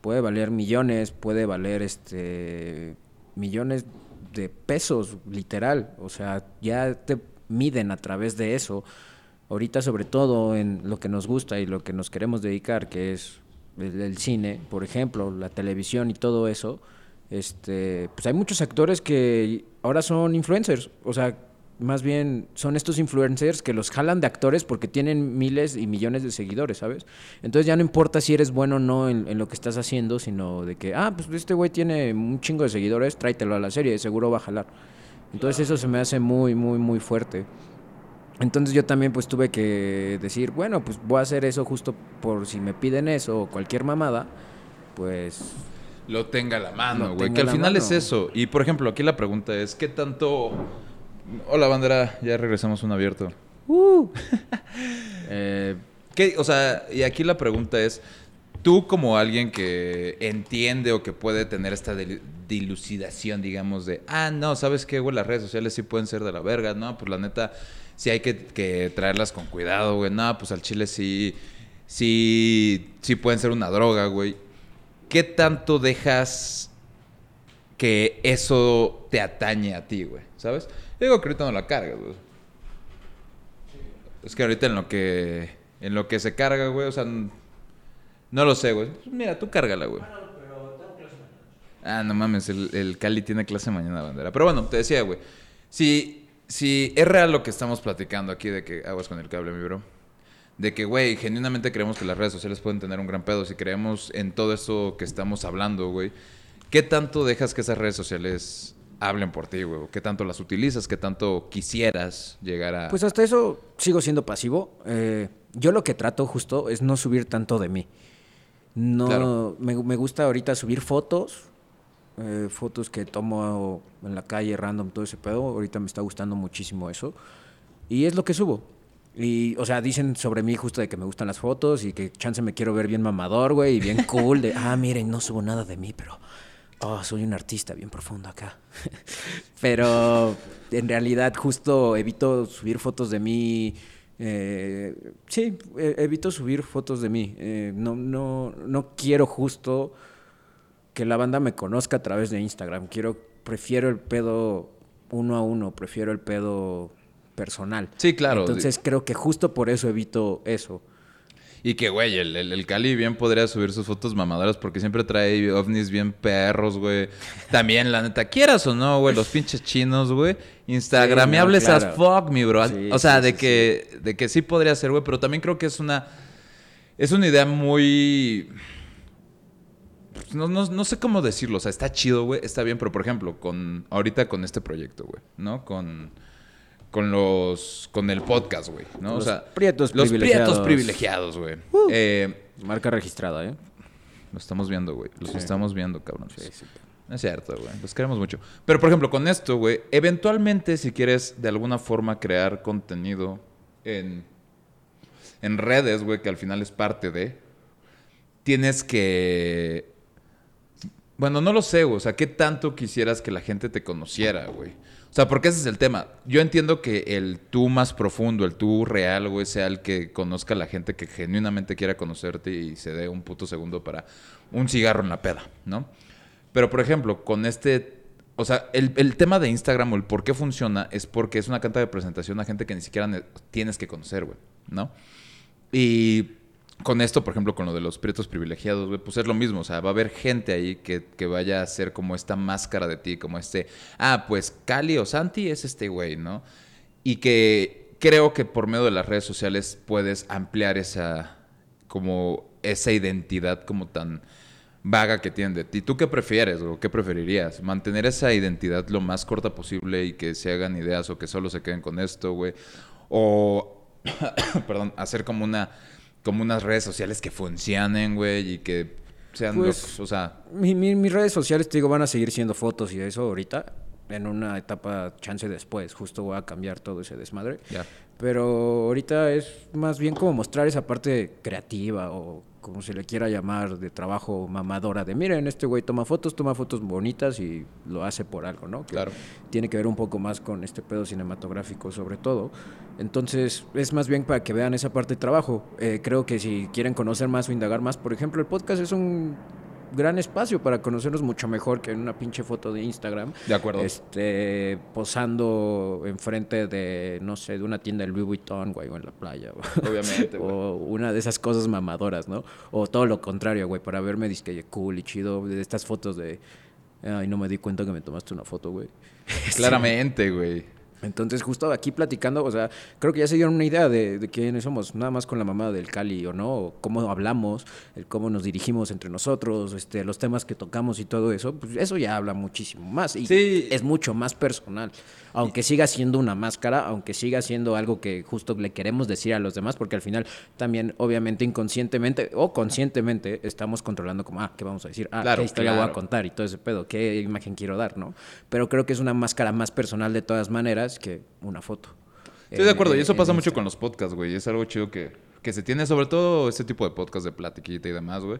puede valer millones, puede valer este millones de pesos, literal. O sea, ya te miden a través de eso. Ahorita, sobre todo en lo que nos gusta y lo que nos queremos dedicar, que es el, cine, por ejemplo, la televisión y todo eso, este, pues hay muchos actores que ahora son influencers. O sea, más bien son estos influencers que los jalan de actores porque tienen miles y millones de seguidores, ¿sabes? Entonces ya no importa si eres bueno o no en, lo que estás haciendo, sino de que, ah, pues este güey tiene un chingo de seguidores, tráetelo a la serie, seguro va a jalar. Entonces eso se me hace muy, muy, muy fuerte. Entonces yo también pues tuve que decir, bueno, pues voy a hacer eso justo por si me piden eso o cualquier mamada, pues... Lo tenga a la mano, güey. Que al final es eso. Y por ejemplo, aquí la pregunta es, ¿qué tanto Hola, bandera. Ya regresamos un abierto. Uh. Eh, o sea, y aquí la pregunta es, tú como alguien que entiende o que puede tener esta dilucidación, digamos, de, ah, no, ¿sabes qué, güey? Las redes sociales sí pueden ser de la verga, ¿no? Pues la neta, sí hay que, traerlas con cuidado, güey. No, pues al chile sí, sí, sí pueden ser una droga, güey. ¿Qué tanto dejas que eso te atañe a ti, güey? ¿Sabes? Digo que ahorita no la cargas, güey. Es que ahorita en lo que en lo que se carga, güey, o sea, no lo sé, güey. Mira, tú cárgala, güey. Ah, no mames, el, el, Cali tiene clase mañana, bandera. Pero bueno, te decía, güey. Si, si es real lo que estamos platicando aquí de que aguas con el cable, mi bro. De que, güey, genuinamente creemos que las redes sociales pueden tener un gran pedo. Si creemos en todo eso que estamos hablando, güey. ¿Qué tanto dejas que esas redes sociales hablen por ti, güey. ¿Qué tanto las utilizas? ¿Qué tanto quisieras llegar a...? Pues hasta eso sigo siendo pasivo. Eh, yo lo que trato justo es no subir tanto de mí. No, me, gusta ahorita subir fotos, eh, fotos que tomo en la calle random, todo ese pedo. Ahorita me está gustando muchísimo eso. Y es lo que subo. Y, o sea, dicen sobre mí justo de que me gustan las fotos y que chance me quiero ver bien mamador, güey, y bien cool. De, ah, miren, no subo nada de mí, pero oh, soy un artista bien profundo acá. Pero en realidad justo evito subir fotos de mí. Eh, sí, e, evito subir fotos de mí. Eh, no, no, no quiero justo que la banda me conozca a través de Instagram. Quiero, prefiero el pedo uno a uno, prefiero el pedo personal. Sí, claro. Entonces creo que justo por eso evito eso. Y que, güey, el, el, Cali bien podría subir sus fotos mamadoras porque siempre trae ovnis bien perros, güey. También, la neta, quieras o no, güey, los pinches chinos, güey. Instagramiables as fuck, mi bro. o sea, de, que, de que sí podría ser, güey, pero también creo que es una... Es una idea muy... No, no, no sé cómo decirlo, o sea, está chido, güey, está bien, pero por ejemplo, con ahorita con este proyecto, güey, ¿no? Con con los con el podcast, güey, ¿no? Los o sea, prietos los prietos privilegiados, güey. Uh. eh, marca registrada, ¿eh? Lo estamos viendo, güey. Los estamos viendo, cabrón. Sí, sí. Es cierto, güey. Los queremos mucho. Pero, por ejemplo, con esto, güey, eventualmente, si quieres de alguna forma crear contenido en, en redes, güey, que al final es parte de, tienes que... Bueno, no lo sé, güey. O sea, ¿qué tanto quisieras que la gente te conociera, güey? O sea, porque ese es el tema. Yo entiendo que el tú más profundo, el tú real, güey, sea el que conozca a la gente que genuinamente quiera conocerte y se dé un puto segundo para un cigarro en la peda, ¿no? Pero, por ejemplo, con este... O sea, el, el tema de Instagram o el por qué funciona es porque es una canta de presentación a gente que ni siquiera tienes que conocer, güey, ¿no? Y con esto, por ejemplo, con lo de los prietos privilegiados, güey, pues es lo mismo. O sea, va a haber gente ahí que, que, vaya a ser como esta máscara de ti, como este, ah, pues Cali o Santi es este güey, ¿no? Y que creo que por medio de las redes sociales puedes ampliar esa, como esa identidad como tan vaga que tienen de ti. ¿Tú qué prefieres o qué preferirías? ¿Mantener esa identidad lo más corta posible y que se hagan ideas o que solo se queden con esto, güey? O, perdón, hacer como una como unas redes sociales que funcionen, güey, y que sean, pues, o sea... mis redes sociales, te digo, van a seguir siendo fotos y eso ahorita. En una etapa chance después, justo voy a cambiar todo ese desmadre. Pero ahorita es más bien como mostrar esa parte creativa o como se le quiera llamar, de trabajo mamadora, de miren, este güey toma fotos, toma fotos bonitas y lo hace por algo, ¿no? Que Claro. Tiene que ver un poco más con este pedo cinematográfico sobre todo. Entonces, es más bien para que vean esa parte de trabajo. Eh, creo que si quieren conocer más o indagar más, por ejemplo, el podcast es un gran espacio para conocernos mucho mejor que en una pinche foto de Instagram. De acuerdo. Este, posando enfrente de, no sé, de una tienda de Louis Vuitton, güey, o en la playa. Obviamente, güey. o una de esas cosas mamadoras, ¿no? O todo lo contrario, güey, para verme disque cool y chido de estas fotos de... Ay, no me di cuenta que me tomaste una foto, güey. Claramente, güey. Entonces, justo aquí platicando, o sea, creo que ya se dieron una idea de, de quiénes somos, nada más con la mamá del Cali o no, o cómo hablamos, el cómo nos dirigimos entre nosotros, este, los temas que tocamos y todo eso, pues eso ya habla muchísimo más y Sí. es mucho más personal, aunque siga siendo una máscara, aunque siga siendo algo que justo le queremos decir a los demás, porque al final también, obviamente, inconscientemente o conscientemente estamos controlando como, ah, ¿qué vamos a decir? Ah, Claro, ¿qué historia voy a contar? y todo ese pedo, qué imagen quiero dar, ¿no? Pero creo que es una máscara más personal de todas maneras que una foto. Estoy de acuerdo, y eso pasa mucho con los podcasts, güey. Es algo chido que, que se tiene, sobre todo este tipo de podcast de platiquita y demás, güey.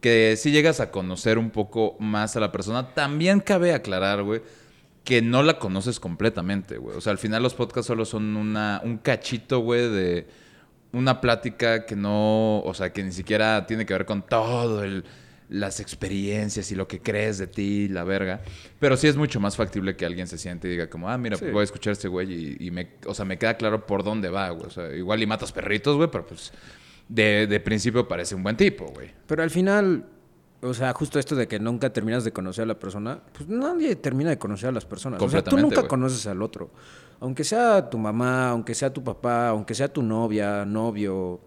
Que si llegas a conocer un poco más a la persona, también cabe aclarar, güey, que no la conoces completamente, güey. O sea, al final los podcasts solo son una, un cachito, güey, de una plática que no, o sea, que ni siquiera tiene que ver con todo el las experiencias y lo que crees de ti, la verga. Pero sí es mucho más factible que alguien se siente y diga como, ah, mira, Sí. pues voy a escuchar a este güey y, y me, o sea, me queda claro por dónde va, güey. O sea, igual y matas perritos, güey, pero pues de, de principio parece un buen tipo, güey. Pero al final, o sea, justo esto de que nunca terminas de conocer a la persona, pues nadie termina de conocer a las personas. O sea, tú nunca conoces al otro. Aunque sea tu mamá, aunque sea tu papá, aunque sea tu novia, novio,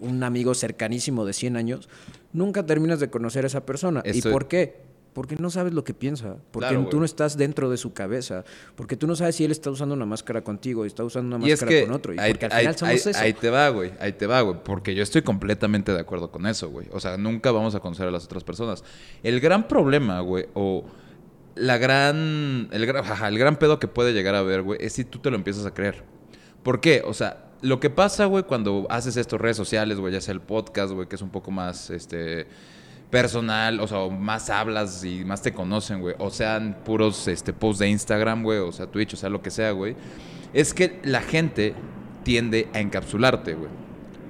un amigo cercanísimo de 100 años, nunca terminas de conocer a esa persona. Estoy- ¿Y por qué? Porque no sabes lo que piensa, porque Claro, tú no estás dentro de su cabeza, porque tú no sabes si él está usando una máscara contigo y está usando una Y es máscara que con otro, y ahí, porque al ahí- final somos ahí- eso. ahí te va, güey. Ahí te va, güey. Porque yo estoy completamente de acuerdo con eso, güey. O sea, nunca vamos a conocer a las otras personas. El gran problema, güey, o la gran... El gran, el gran pedo que puede llegar a ver, güey, es si tú te lo empiezas a creer. ¿Por qué? O sea, lo que pasa, güey, cuando haces estos redes sociales, güey, ya sea el podcast, güey, que es un poco más, este personal, o sea, más hablas y más te conocen, güey, o sean puros este posts de Instagram, güey, o sea, Twitch, o sea, lo que sea, güey, es que la gente tiende a encapsularte, güey.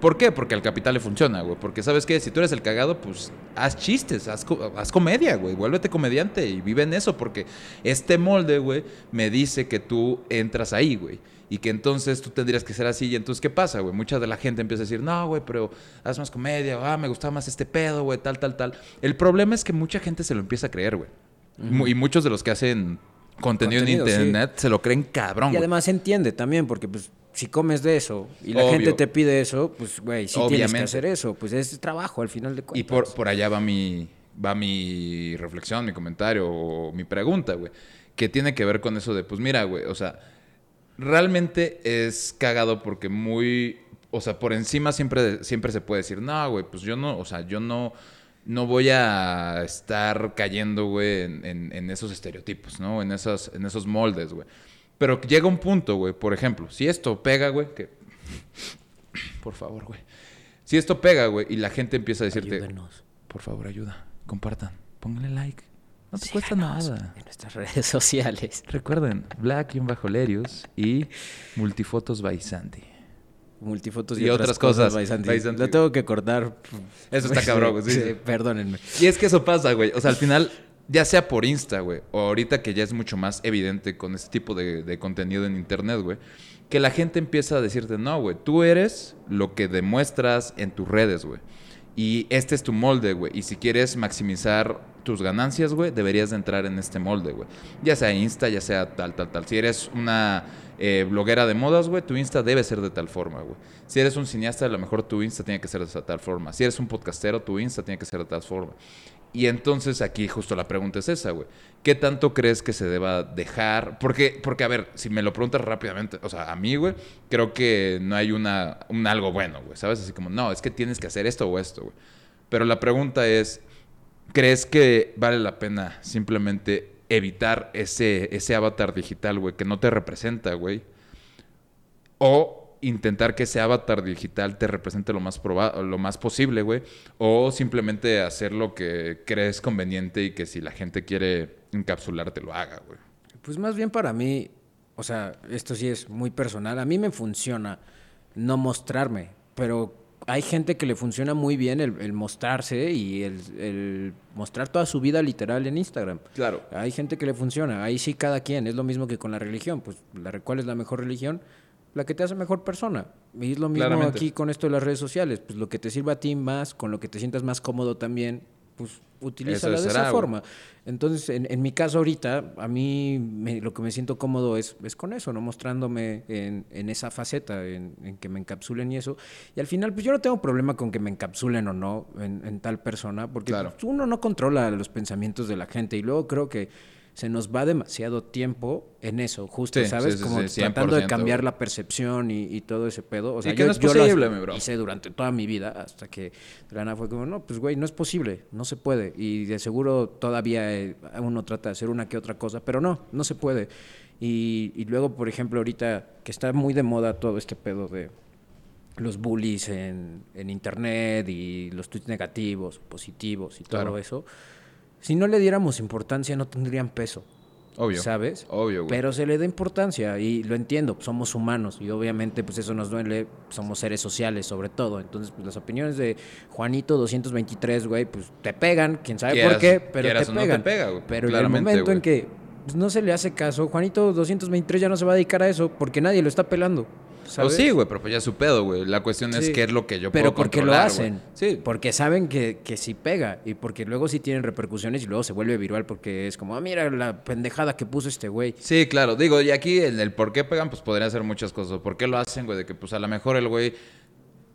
¿Por qué? Porque al capital le funciona, güey. Porque sabes qué, si tú eres el cagado, pues haz chistes, haz, haz comedia, güey. Vuélvete comediante y vive en eso. Porque este molde, güey, me dice que tú entras ahí, güey. Y que entonces tú tendrías que ser así. Y entonces, ¿qué pasa, güey? Mucha de la gente empieza a decir, no, güey, pero haz más comedia. o, Ah, me gustaba más este pedo, güey, tal, tal, tal. El problema es que mucha gente se lo empieza a creer, güey. Y muchos de los que hacen contenido, Contenido, en sí. internet se lo creen cabrón, Y además se entiende también, porque pues si comes de eso y la Obvio. gente te pide eso, pues güey, sí tienes que Obviamente. hacer eso, pues es trabajo al final de Y cuentas. por, por allá va mi, va mi reflexión, mi comentario o mi pregunta, güey. Que tiene que ver con eso de, pues mira, güey, o sea, realmente es cagado porque muy, o sea, por encima siempre, siempre se puede decir, no, güey, pues yo no, o sea, yo no, no voy a estar cayendo, güey, en, en- en esos estereotipos, ¿no? En, esas, en esos moldes, güey. Pero llega un punto, güey, por ejemplo, si esto pega, güey, que... Por favor, güey. Si esto pega, güey, y la gente empieza a decirte, Ayúdenos. por favor, ayuda, compartan, pónganle like. No te cuesta nada. En nuestras redes sociales. Recuerden, Black y un bajo Lerius y Multifotos by Sandy. Multifotos Y otras cosas. Baisanti. Baisanti. Lo tengo que cortar. Eso está cabrón, güey, sí, sí. Perdónenme. Y es que eso pasa, güey. O sea, al final, ya sea por Insta, güey, o ahorita que ya es mucho más evidente con este tipo de, de contenido en Internet, güey, que la gente empieza a decirte, no, güey, tú eres lo que demuestras en tus redes, güey. Y este es tu molde, güey. Y si quieres maximizar tus ganancias, güey, deberías de entrar en este molde, güey. Ya sea Insta, ya sea tal, tal, tal. Si eres una eh, bloguera de modas, güey, tu Insta debe ser de tal forma, güey. Si eres un cineasta, a lo mejor tu Insta tiene que ser de tal forma. Si eres un podcastero, tu Insta tiene que ser de tal forma. Y entonces aquí justo la pregunta es esa, güey. ¿Qué tanto crees que se deba dejar? Porque, porque a ver, si me lo preguntas rápidamente, o sea, a mí, güey, creo que no hay una, un algo bueno, güey, ¿sabes? Así como, no, es que tienes que hacer esto o esto, güey. Pero la pregunta es, ¿crees que vale la pena simplemente evitar ese, ese avatar digital, güey, que no te representa, güey. O intentar que ese avatar digital te represente lo más, lo más posible, güey. O simplemente hacer lo que crees conveniente y que si la gente quiere encapsularte, lo haga, güey. Pues más bien para mí, o sea, esto sí es muy personal. A mí me funciona no mostrarme, pero hay gente que le funciona muy bien el, el mostrarse y el, el mostrar toda su vida literal en Instagram. Claro. Hay gente que le funciona, ahí sí cada quien, es lo mismo que con la religión, pues la, ¿cuál es la mejor religión? La que te hace mejor persona. Y es lo mismo Claramente. aquí con esto de las redes sociales, pues lo que te sirva a ti más, con lo que te sientas más cómodo también, pues utilízala de esa forma. Entonces, en, en mi caso ahorita, a mí me- lo que me siento cómodo es, es con eso, ¿no? Mostrándome en, en esa faceta, en, en que me encapsulen y eso. Y al final, pues yo no tengo problema con que me encapsulen o no en, en tal persona, porque Claro. pues, uno no controla los pensamientos de la gente. Y luego creo que se nos va demasiado tiempo en eso, justo, Sí, ¿sabes? sí, sí, Como tratando de 100%, cambiar la percepción y, y todo ese pedo. O sea, que yo, no es yo lo posible, mi bro. hice durante toda mi vida hasta que nada fue como, no, pues güey, no es posible, no se puede. Y de seguro todavía eh, uno trata de hacer una que otra cosa, pero no, no se puede. Y, y luego, por ejemplo, ahorita que está muy de moda todo este pedo de los bullies en, en internet y los tweets negativos, positivos y todo eso, si no le diéramos importancia no tendrían peso. Obvio. ¿Sabes? Obvio, güey. Pero se le da importancia y lo entiendo, somos humanos y obviamente pues eso nos duele, somos seres sociales sobre todo. Entonces pues, las opiniones de Juanito 223, güey, pues te pegan, quién sabe Quieras- por qué, pero te o no te pegan. pega, güey, pero en el momento en güey. que pues, no se le hace caso, Juanito 223 ya no se va a dedicar a eso porque nadie lo está pelando. O ¿sabes? sí, güey, pero pues ya es su pedo, güey. La cuestión es qué es lo que yo Pero puedo porque lo hacen. Sí, Porque saben que, que sí pega. Y porque luego sí tienen repercusiones y luego se vuelve viral porque es como, ah, mira la pendejada que puso este güey. Sí, claro. Digo, y aquí el, el por qué pegan, pues podrían ser muchas cosas. ¿Por qué lo hacen, güey? De que pues a lo mejor el güey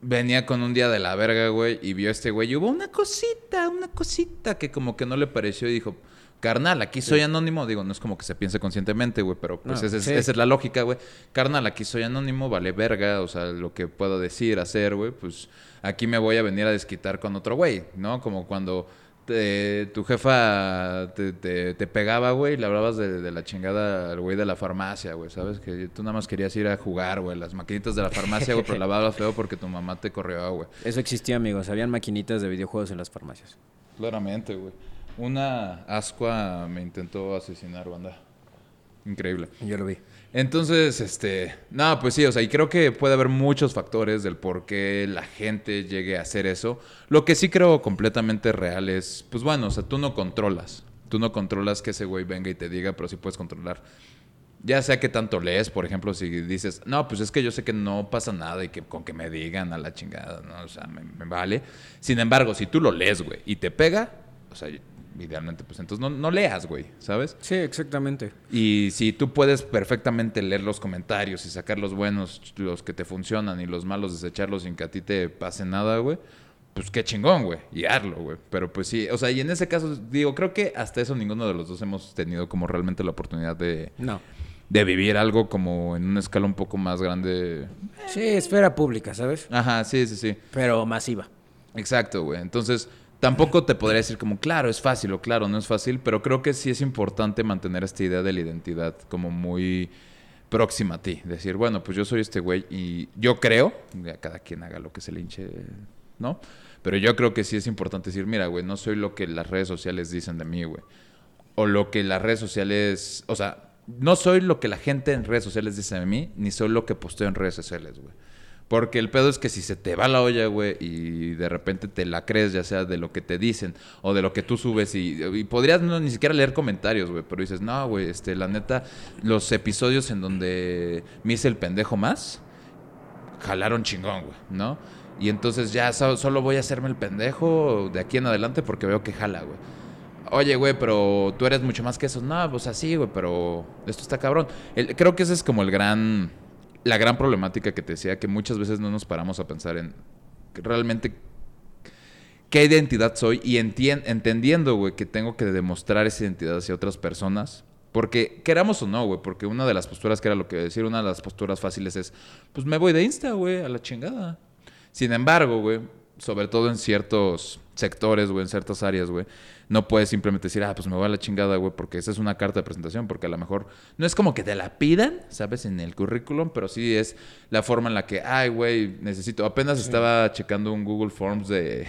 venía con un día de la verga, güey, y vio a este güey y hubo una cosita, una cosita que como que no le pareció y dijo, carnal, aquí soy anónimo. Digo, no es como que se piense conscientemente, güey, pero pues No, esa, es, sí. esa es la lógica, güey. Carnal, aquí soy anónimo, vale verga, o sea, lo que puedo decir, hacer, güey, pues aquí me voy a venir a desquitar con otro güey, ¿no? Como cuando te- tu jefa te, te- te pegaba, güey, y le hablabas de, de la chingada al güey de la farmacia, güey, ¿sabes? Que tú nada más querías ir a jugar, güey, las maquinitas de la farmacia, güey, pero la hablabas feo porque tu mamá te corrió, güey. Eso existía, amigos. Habían maquinitas de videojuegos en las farmacias. Claramente, güey. Una ascua me intentó asesinar, banda. Increíble. Yo lo vi. Entonces, este, no, pues sí, o sea, y creo que puede haber muchos factores del por qué la gente llegue a hacer eso. Lo que sí creo completamente real es, pues bueno, o sea, tú no controlas. Tú no controlas que ese güey venga y te diga, pero sí puedes controlar. Ya sea que tanto lees, por ejemplo, si dices, no, pues es que yo sé que no pasa nada y que con que me digan a la chingada, ¿no? O sea, me, me vale. Sin embargo, si tú lo lees, güey, y te pega, o sea, idealmente, pues entonces no, no leas, güey, ¿sabes? Sí, exactamente. Y si tú puedes perfectamente leer los comentarios y sacar los buenos, los que te funcionan y los malos desecharlos sin que a ti te pase nada, güey, pues qué chingón, güey, y hazlo, güey. Pero pues sí, o sea, y en ese caso, digo, creo que hasta eso ninguno de los dos hemos tenido como realmente la oportunidad de, No. de vivir algo como en una escala un poco más grande. Sí, esfera pública, ¿sabes? Ajá, sí, sí, sí. Pero masiva. Exacto, güey. Entonces, tampoco te podría decir como, claro, es fácil o claro, no es fácil, pero creo que sí es importante mantener esta idea de la identidad como muy próxima a ti. Decir, bueno, pues yo soy este güey y yo creo, ya cada quien haga lo que se le hinche, ¿no? Pero yo creo que sí es importante decir, mira, güey, no soy lo que las redes sociales dicen de mí, güey. O lo que las redes sociales, o sea, no soy lo que la gente en redes sociales dice de mí, ni soy lo que posteo en redes sociales, güey. Porque el pedo es que si se te va la olla, güey, y de repente te la crees, ya sea de lo que te dicen o de lo que tú subes, y, podrías no, ni siquiera leer comentarios, güey, pero dices, no, güey, este, la neta, los episodios en donde me hice el pendejo más, jalaron chingón, güey, ¿no? Y entonces ya so- solo voy a hacerme el pendejo de aquí en adelante porque veo que jala, güey. Oye, güey, pero tú eres mucho más que eso. No, pues así, güey, pero esto está cabrón. Creo que ese es como el gran, la gran problemática que te decía, que muchas veces no nos paramos a pensar en realmente qué identidad soy y entendiendo, güey, que tengo que demostrar esa identidad hacia otras personas. Porque queramos o no, güey, porque una de las posturas que era lo que decir, una de las posturas fáciles es, pues me voy de Insta, güey, a la chingada. Sin embargo, güey, sobre todo en ciertos sectores, güey, en ciertas áreas, güey, no puedes simplemente decir, ah, pues me voy a la chingada, güey, porque esa es una carta de presentación, porque a lo mejor no es como que te la pidan, ¿sabes? En el currículum, pero sí es la forma en la que, ay, güey, necesito. Apenas estaba checando un Google Forms de,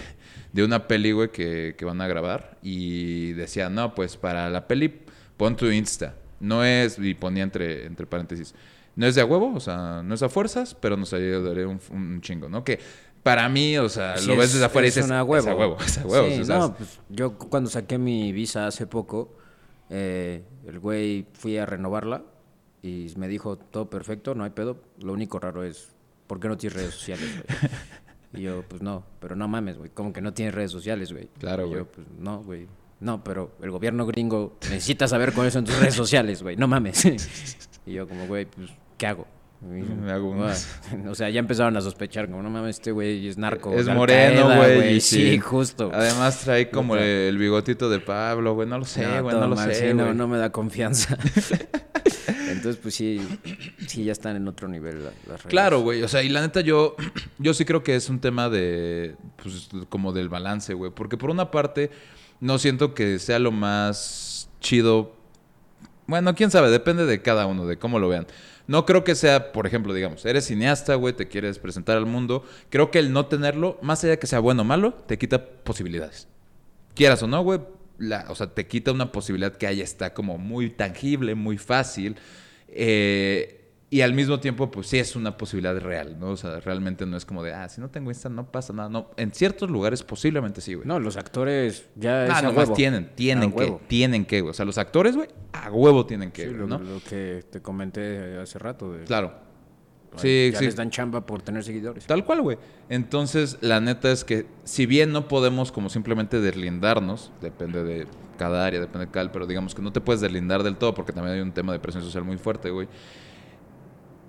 de una peli, güey, que, que van a grabar y decía, no, pues para la peli pon tu Insta. No es, y ponía entre, entre paréntesis, no es de a huevo, o sea, no es a fuerzas, pero nos ayudaría un, un chingo, ¿no? Que para mí, o sea, Sí, lo ves es- desde afuera y es dices, una huevo. es a huevo, es a huevo. Sí, o sea, no, pues yo cuando saqué mi visa hace poco, eh, el güey fui a renovarla y me dijo, todo perfecto, no hay pedo. Lo único raro es, ¿por qué no tienes redes sociales, güey? Y yo, pues no, pero no mames, güey, como que no tienes redes sociales, güey. Claro, Y güey. Yo, pues no, güey. No, pero el gobierno gringo necesita saber cuáles son tus redes sociales, güey. No mames. y yo como, güey, pues, ¿qué hago? Me hago unas. O sea, ya empezaron a sospechar, como, no mames, este güey es narco. es moreno, güey. Sí, justo. Además trae como el bigotito de Pablo, güey. No lo sé, No, güey, todo no lo mal, sé, sí, no, no me da confianza. Entonces, pues sí, sí, ya están en otro nivel la- las redes. Claro, güey. O sea, y la neta, yo, yo sí creo que es un tema de, pues, como del balance, güey. Porque por una parte, no siento que sea lo más chido. Bueno, quién sabe, depende de cada uno, de cómo lo vean. No creo que sea, por ejemplo, digamos, eres cineasta, güey, te quieres presentar al mundo. Creo que el no tenerlo, más allá de que sea bueno o malo, te quita posibilidades. Quieras o no, güey, la- o sea, te quita una posibilidad que ahí está como muy tangible, muy fácil. eh, y al mismo tiempo, pues sí es una posibilidad real, ¿no? O sea, realmente no es como de, ah, si no tengo Insta no pasa nada. No, en ciertos lugares posiblemente sí, güey. No, los actores ya ah, nomás huevo. tienen, tienen A que, huevo. tienen que, güey. O sea, los actores, güey, a huevo tienen que, Sí, güey, lo, ¿no? lo que te comenté hace rato. De, Claro. Ay, Sí, ya sí. les dan chamba por tener seguidores. Tal cual, güey. Entonces, la neta es que si bien no podemos como simplemente deslindarnos, depende de cada área, depende de cada, pero digamos que no te puedes deslindar del todo porque también hay un tema de presión social muy fuerte, güey.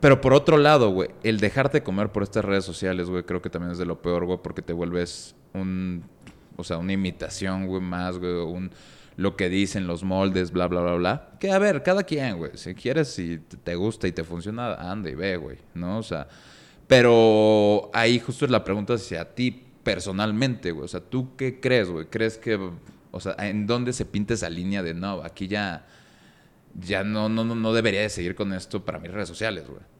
Pero por otro lado, güey, el dejarte comer por estas redes sociales, güey, creo que también es de lo peor, güey, porque te vuelves un, o sea, una imitación, güey, más, güey, un lo que dicen los moldes, bla, bla, bla, bla. Que a ver, cada quien, güey, si quieres, si te gusta y te funciona, anda y ve, güey, ¿no? O sea, pero ahí justo es la pregunta hacia ti personalmente, güey. O sea, ¿tú qué crees, güey? ¿Crees que, o sea, en dónde se pinta esa línea de no, aquí ya, ya no, no, no, debería de seguir con esto para mis redes sociales, güey?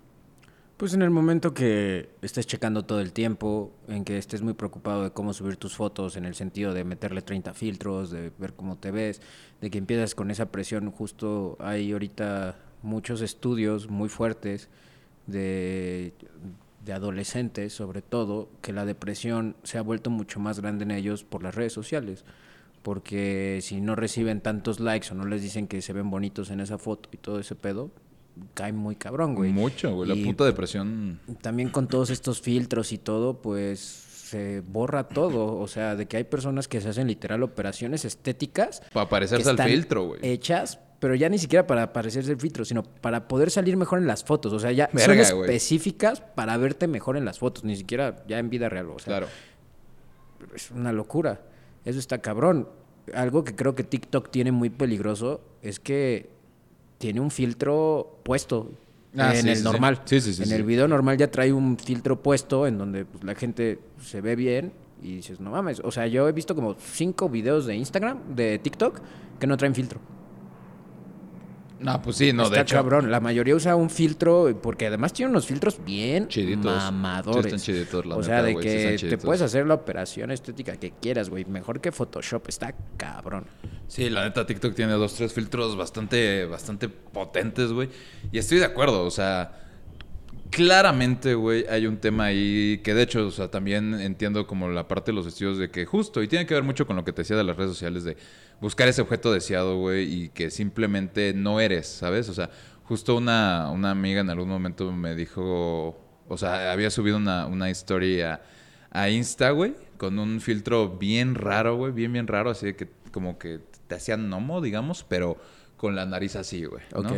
Pues en el momento que estés checando todo el tiempo, en que estés muy preocupado de cómo subir tus fotos, en el sentido de meterle 30 filtros, de ver cómo te ves, de que empiezas con esa presión, justo hay ahorita muchos estudios muy fuertes de, de adolescentes, sobre todo, que la depresión se ha vuelto mucho más grande en ellos por las redes sociales. Porque si no reciben tantos likes o no les dicen que se ven bonitos en esa foto y todo ese pedo, cae muy cabrón, güey. Mucho, güey. La Y puta depresión. también con todos estos filtros y todo, pues se borra todo. O sea, de que hay personas que se hacen literal operaciones estéticas. Para parecerse al filtro, güey. Hechas, pero ya ni siquiera para parecerse el filtro, sino para poder salir mejor en las fotos. O sea, ya Verga, son específicas para verte mejor en las fotos, ni siquiera ya en vida real. O sea, Claro. es una locura. Eso está cabrón. Algo que creo que TikTok tiene muy peligroso es que tiene un filtro puesto Ah, en sí, el sí, normal. Sí, en el video normal ya trae un filtro puesto en donde pues, la gente se ve bien y dices, no mames. O sea, yo he visto como cinco videos de Instagram, de TikTok, que no traen filtro. No, pues sí, no, Está de hecho. cabrón. La mayoría usa un filtro porque además tiene unos filtros bien Chiditos. mamadores. Sí, están chiditos, la o sea, neta, de sí que están te puedes hacer la operación estética que quieras, güey. Mejor que Photoshop. Está cabrón. Sí, la neta TikTok tiene dos, tres filtros bastante, bastante potentes, güey. Y estoy de acuerdo, o sea, claramente, güey, hay un tema ahí que de hecho, o sea, también entiendo como la parte de los estudios de que justo, y tiene que ver mucho con lo que te decía de las redes sociales, de buscar ese objeto deseado, güey, y que simplemente no eres, ¿sabes? O sea, justo una, una amiga en algún momento me dijo, o sea, había subido una, una historia a Insta, güey, con un filtro bien raro, güey, bien, bien raro, así de que como que te hacían gnomo, digamos, pero con la nariz así, güey. ¿no? Ok.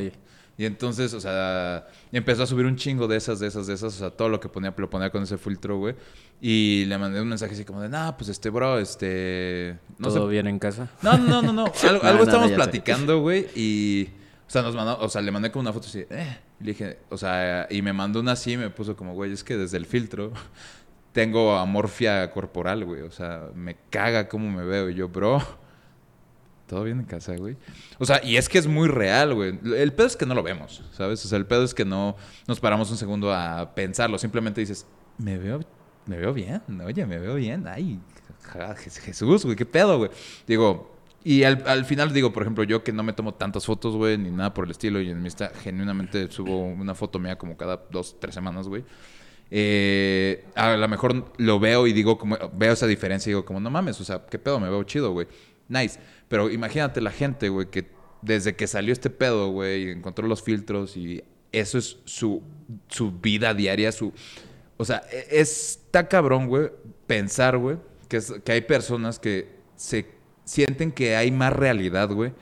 Y entonces, o sea, empezó a subir un chingo de esas, de esas, de esas, o sea, todo lo que ponía, lo ponía con ese filtro, güey. Y le mandé un mensaje así como de, nah, pues este, bro, este... No ¿Todo sé bien en casa? no, no, no, no. Algo, No, algo no, estábamos ya sé. platicando, güey, y... O sea, nos mandó, o sea, le mandé como una foto así, eh. Y le dije, o sea, y me mandó una así y me puso como, güey, es que desde el filtro tengo amorfia corporal, güey. O sea, me caga cómo me veo. Y yo, bro, todo bien en casa, güey. O sea, y es que es muy real, güey. El pedo es que no lo vemos, ¿sabes? O sea, el pedo es que no nos paramos un segundo a pensarlo. Simplemente dices, me veo, me veo bien. Oye, me veo bien. Ay, Jesús, güey, qué pedo, güey. Digo, y al, al final digo, por ejemplo, yo que no me tomo tantas fotos, güey, ni nada por el estilo. Y en mi está genuinamente subo una foto mía como cada dos, tres semanas, güey. Eh, a lo mejor lo veo y digo, como, veo esa diferencia y digo, como, no mames, o sea, qué pedo, me veo chido, güey. Nice. Pero imagínate la gente, güey, que desde que salió este pedo, güey, encontró los filtros y eso es su, su vida diaria, su... O sea, e, está cabrón, güey, pensar, güey, que, que hay personas que se sienten que hay más realidad, güey,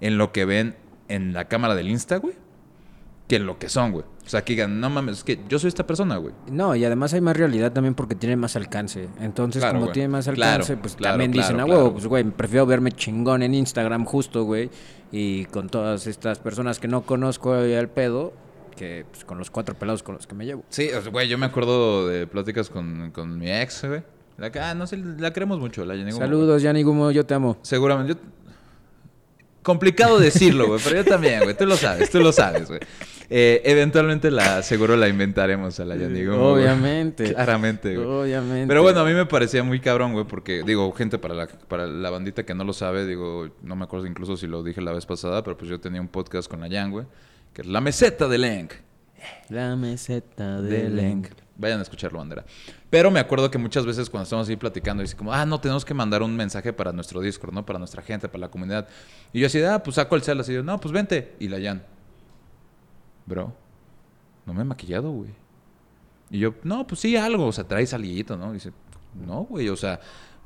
en lo que ven en la cámara del Insta, güey, que en lo que son, güey. O sea, que digan, no mames, es que yo soy esta persona, güey. No, y además hay más realidad también porque tiene más alcance. Entonces, Claro, como güey. tiene más Claro, alcance, pues claro, también dicen, ah, huevo, pues güey, prefiero verme chingón en Instagram justo, güey, y con todas estas personas que no conozco al pedo, que pues, con los cuatro pelados con los que me llevo. Sí, güey, yo me acuerdo de pláticas con, con mi ex, güey. La, que, ah, no sé, la queremos mucho, la Yanni Gumo. Saludos, Yanni Gumo, yo te amo. Seguramente. yo- Complicado decirlo, güey, pero yo también, güey. Tú lo sabes, tú lo sabes, güey. Eh, eventualmente la, seguro la inventaremos a la güey. Obviamente. Claramente, güey. Obviamente. Pero bueno, a mí me parecía muy cabrón, güey, porque, digo, gente, para la, para la bandita que no lo sabe, digo, no me acuerdo incluso si lo dije la vez pasada, pero pues yo tenía un podcast con la Yan, güey, que es La Meseta de Lenk. La meseta de de Lenk. Vayan a escucharlo, bandera. Pero me acuerdo que muchas veces cuando estamos ahí platicando, dice como, ah, no, tenemos que mandar un mensaje para nuestro Discord, ¿no? Para nuestra gente, para la comunidad. Y yo así, ah, pues saco el cel, así, yo, no, pues vente. Y la Yan, bro, no me he maquillado, güey. Y yo, no, pues sí, algo, o sea, traes alguito, ¿no? dice, no, güey, o sea,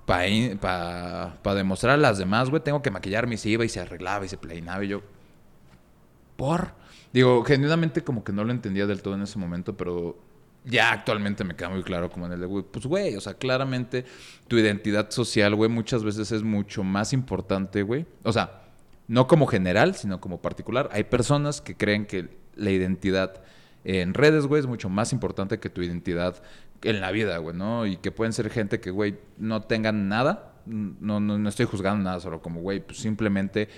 para pa, pa demostrar a las demás, güey, tengo que maquillarme y se iba y se arreglaba y se peinaba y yo, ¿por? Digo, genuinamente como que no lo entendía del todo en ese momento, pero ya actualmente me queda muy claro como en el de, güey, pues güey, o sea, claramente tu identidad social, güey, muchas veces es mucho más importante, güey. O sea, no como general, sino como particular. Hay personas que creen que la identidad en redes, güey, es mucho más importante que tu identidad en la vida, güey, ¿no? Y que pueden ser gente que, güey, no tengan nada. No, no, no estoy juzgando nada, solo como, güey, pues simplemente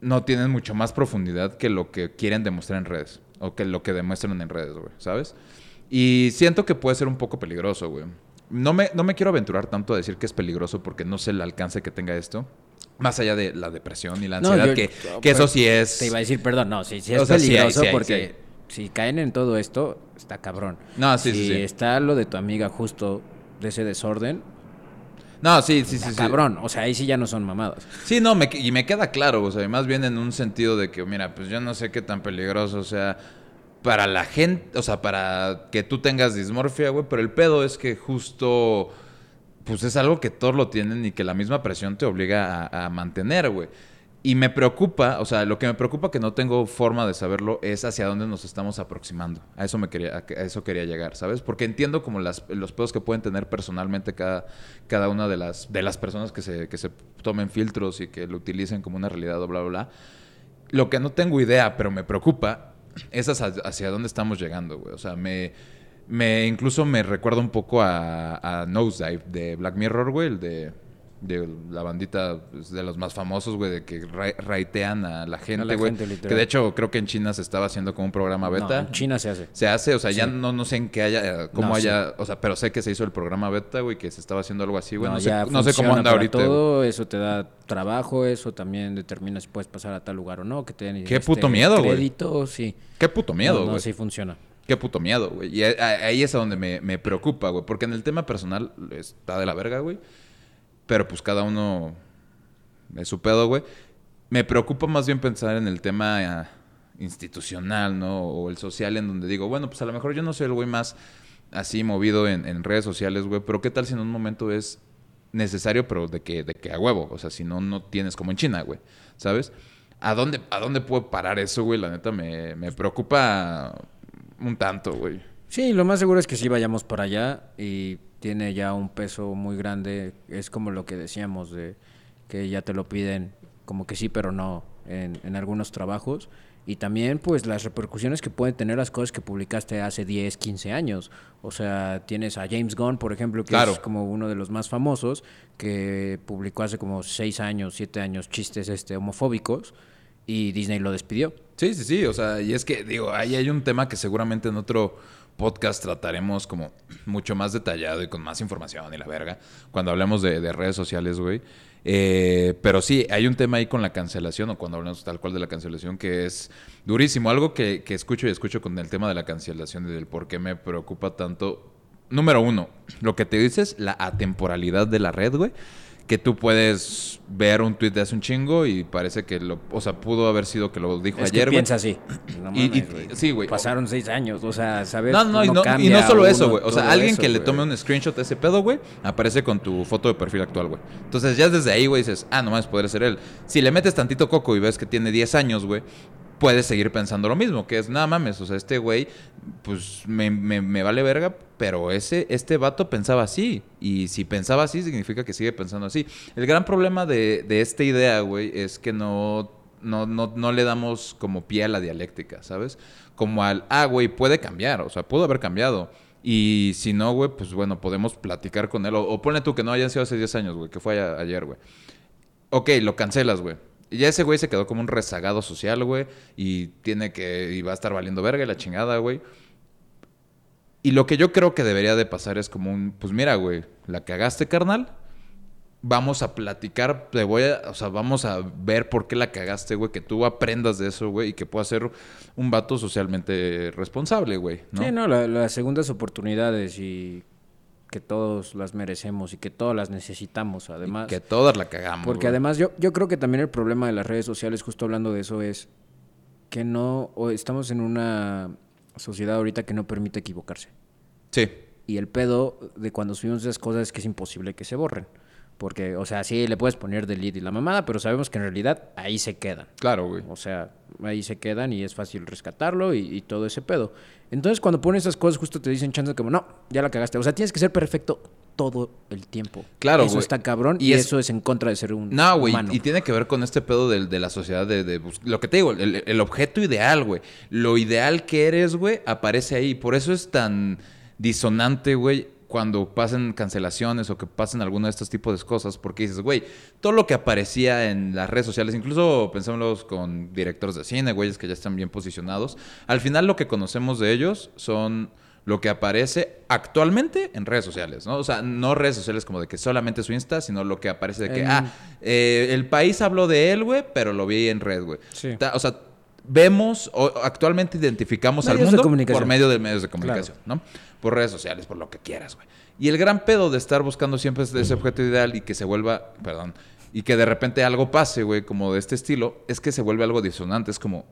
no tienen mucho más profundidad que lo que quieren demostrar en redes. O que lo que demuestran en redes, güey, ¿sabes? Y siento que puede ser un poco peligroso, güey. No me, no me quiero aventurar tanto a decir que es peligroso porque no sé el alcance que tenga esto. Más allá de la depresión y la No, ansiedad, yo- que, que eso sí es... Te iba a decir, perdón, no, sí, sí es O sea, sí hay, peligroso sí hay, porque si caen en todo esto, está cabrón. No, sí, si sí, sí. está lo de tu amiga justo de ese desorden, No, sí, sí. sí. cabrón. O sea, ahí sí ya no son mamadas. Sí, no, me, y me queda claro, o sea, más bien en un sentido de que, mira, pues yo no sé qué tan peligroso, o sea, para la gente, o sea, para que tú tengas dismorfia, güey, pero el pedo es que justo, pues es algo que todos lo tienen y que la misma presión te obliga a, mantener, güey. Y me preocupa, o sea, lo que me preocupa que no tengo forma de saberlo es hacia dónde nos estamos aproximando. A eso me quería, a eso quería llegar, ¿sabes? Porque entiendo como las, los pedos que pueden tener personalmente cada, cada una de las, de las personas que se, que se tomen filtros y que lo utilicen como una realidad bla, bla, bla. Lo que no tengo idea, pero me preocupa, es hacia, dónde estamos llegando, güey. O sea, me, me incluso me recuerda un poco a, a Nosedive de Black Mirror, güey, el de, de la bandita pues, de los más famosos, güey, de que ra- raitean a la gente, güey. Que de hecho creo que en China se estaba haciendo como un programa beta. No, en China se hace. Se hace, o sea, ya no, no sé en qué haya, cómo No, haya, o sea, pero sé que se hizo el programa beta, güey, que se estaba haciendo algo así, güey. No, sé, ya no sé cómo anda ahorita. Todo, eso te da trabajo, eso también determina si puedes pasar a tal lugar o no. Que te den, Qué puto miedo, güey. Sí. Qué puto miedo, No, güey. no, sí funciona. Qué puto miedo, güey. Y ahí es a donde me, me preocupa, güey. Porque en el tema personal está de la verga, güey. Pero pues cada uno es su pedo, güey. Me preocupa más bien pensar en el tema eh, institucional, ¿no? O el social, en donde digo, bueno, pues a lo mejor yo no soy el güey más así movido en, redes sociales, güey. Pero qué tal si en un momento es necesario, pero de que, de que a huevo. O sea, si no, no tienes como en China, güey. ¿Sabes? ¿A dónde, ¿A dónde puede parar eso, güey? La neta me, me preocupa un tanto, güey. Sí, lo más seguro es que sí vayamos para allá y tiene ya un peso muy grande. Es como lo que decíamos de que ya te lo piden como que sí, pero no en, en algunos trabajos. y también pues las repercusiones que pueden tener las cosas que publicaste hace 10, 15 años. O sea, tienes a James Gunn, por ejemplo, que es como uno de los más famosos, que publicó hace como 6 años, 7 años chistes este, homofóbicos y Disney lo despidió. Sí, sí, sí, o sea, y es que digo, ahí hay un tema que seguramente en otro podcast trataremos como mucho más detallado y con más información y la verga, cuando hablemos de, de redes sociales, güey. Eh, pero sí, hay un tema ahí con la cancelación, o cuando hablamos tal cual de la cancelación, que es durísimo. Algo que, que escucho y escucho con el tema de la cancelación y del por qué me preocupa tanto. Número uno, lo que te dices, la atemporalidad de la red, güey que tú puedes ver un tweet de hace un chingo y parece que lo, o sea, pudo haber sido que lo dijo es ayer, que piensa así. y, sí, güey. Pasaron seis años, o sea, ¿sabes? No, no, y no, y no solo eso, güey. O sea, alguien que le tome un screenshot de ese pedo, güey, aparece con tu foto de perfil actual, güey. Entonces ya desde ahí, güey, dices, ah, no más podría ser él. Si le metes tantito coco y ves que tiene 10 años, güey, puedes seguir pensando lo mismo, que es, nada mames, o sea, este güey, pues me, me, vale verga, pero ese, este vato pensaba así, y si pensaba así, significa que sigue pensando así. El gran problema de, de esta idea, güey, es que no, no, no, no le damos como pie a la dialéctica, ¿sabes? Como al, ah, güey, puede cambiar, o sea, pudo haber cambiado. Y si no, güey, pues bueno, podemos platicar con él. O, o ponle tú que no hayan sido hace 10 años, güey, que fue ayer, güey. Ok, lo cancelas, güey ya ese güey se quedó como un rezagado social, güey. Y tiene que. Y va a estar valiendo verga y la chingada, güey. Y lo que yo creo que debería de pasar es como un. Pues mira, güey, la cagaste, carnal. Vamos a platicar, te voy a, o sea, vamos a ver por qué la cagaste, güey, que tú aprendas de eso, güey, y que puedas ser un vato socialmente responsable, güey. Sí, no, las segundas oportunidades y que todos las merecemos y que todas las necesitamos, además. que todas la cagamos. Porque además yo, yo creo que también el problema de las redes sociales, justo hablando de eso, es que no, o estamos en una sociedad ahorita que no permite equivocarse. Sí. Y el pedo de cuando subimos esas cosas es que es imposible que se borren. Porque, o sea, sí le puedes poner delete y la mamada, pero sabemos que en realidad ahí se quedan. Claro, güey. O sea, ahí se quedan y es fácil rescatarlo y, todo ese pedo. Entonces, cuando pones esas cosas, justo te dicen chances como, no, ya la cagaste. O sea, tienes que ser perfecto todo el tiempo. Claro, Eso está cabrón y, eso es en contra de ser un No, güey, y tiene que ver con este pedo de, de la sociedad de, Lo que te digo, el, el objeto ideal, güey. Lo ideal que eres, güey, aparece ahí. Por eso es tan disonante, güey, cuando pasen cancelaciones o que pasen alguno de estos tipos de cosas, porque dices, güey, todo lo que aparecía en las redes sociales, incluso pensémoslo con directores de cine, güeyes que ya están bien posicionados, al final lo que conocemos de ellos son lo que aparece actualmente en redes sociales, ¿no? O sea, no redes sociales como de que solamente su Insta, sino lo que aparece de que, ah, eh, el país habló de él, güey, pero lo vi en red, güey. Sí. O sea, vemos o actualmente identificamos al mundo por medio de medios de comunicación, ¿no? Por redes sociales, por lo que quieras, güey. Y el gran pedo de estar buscando siempre ese objeto ideal y que se vuelva, perdón, y que de repente algo pase, güey, como de este estilo, es que se vuelve algo disonante. Es como,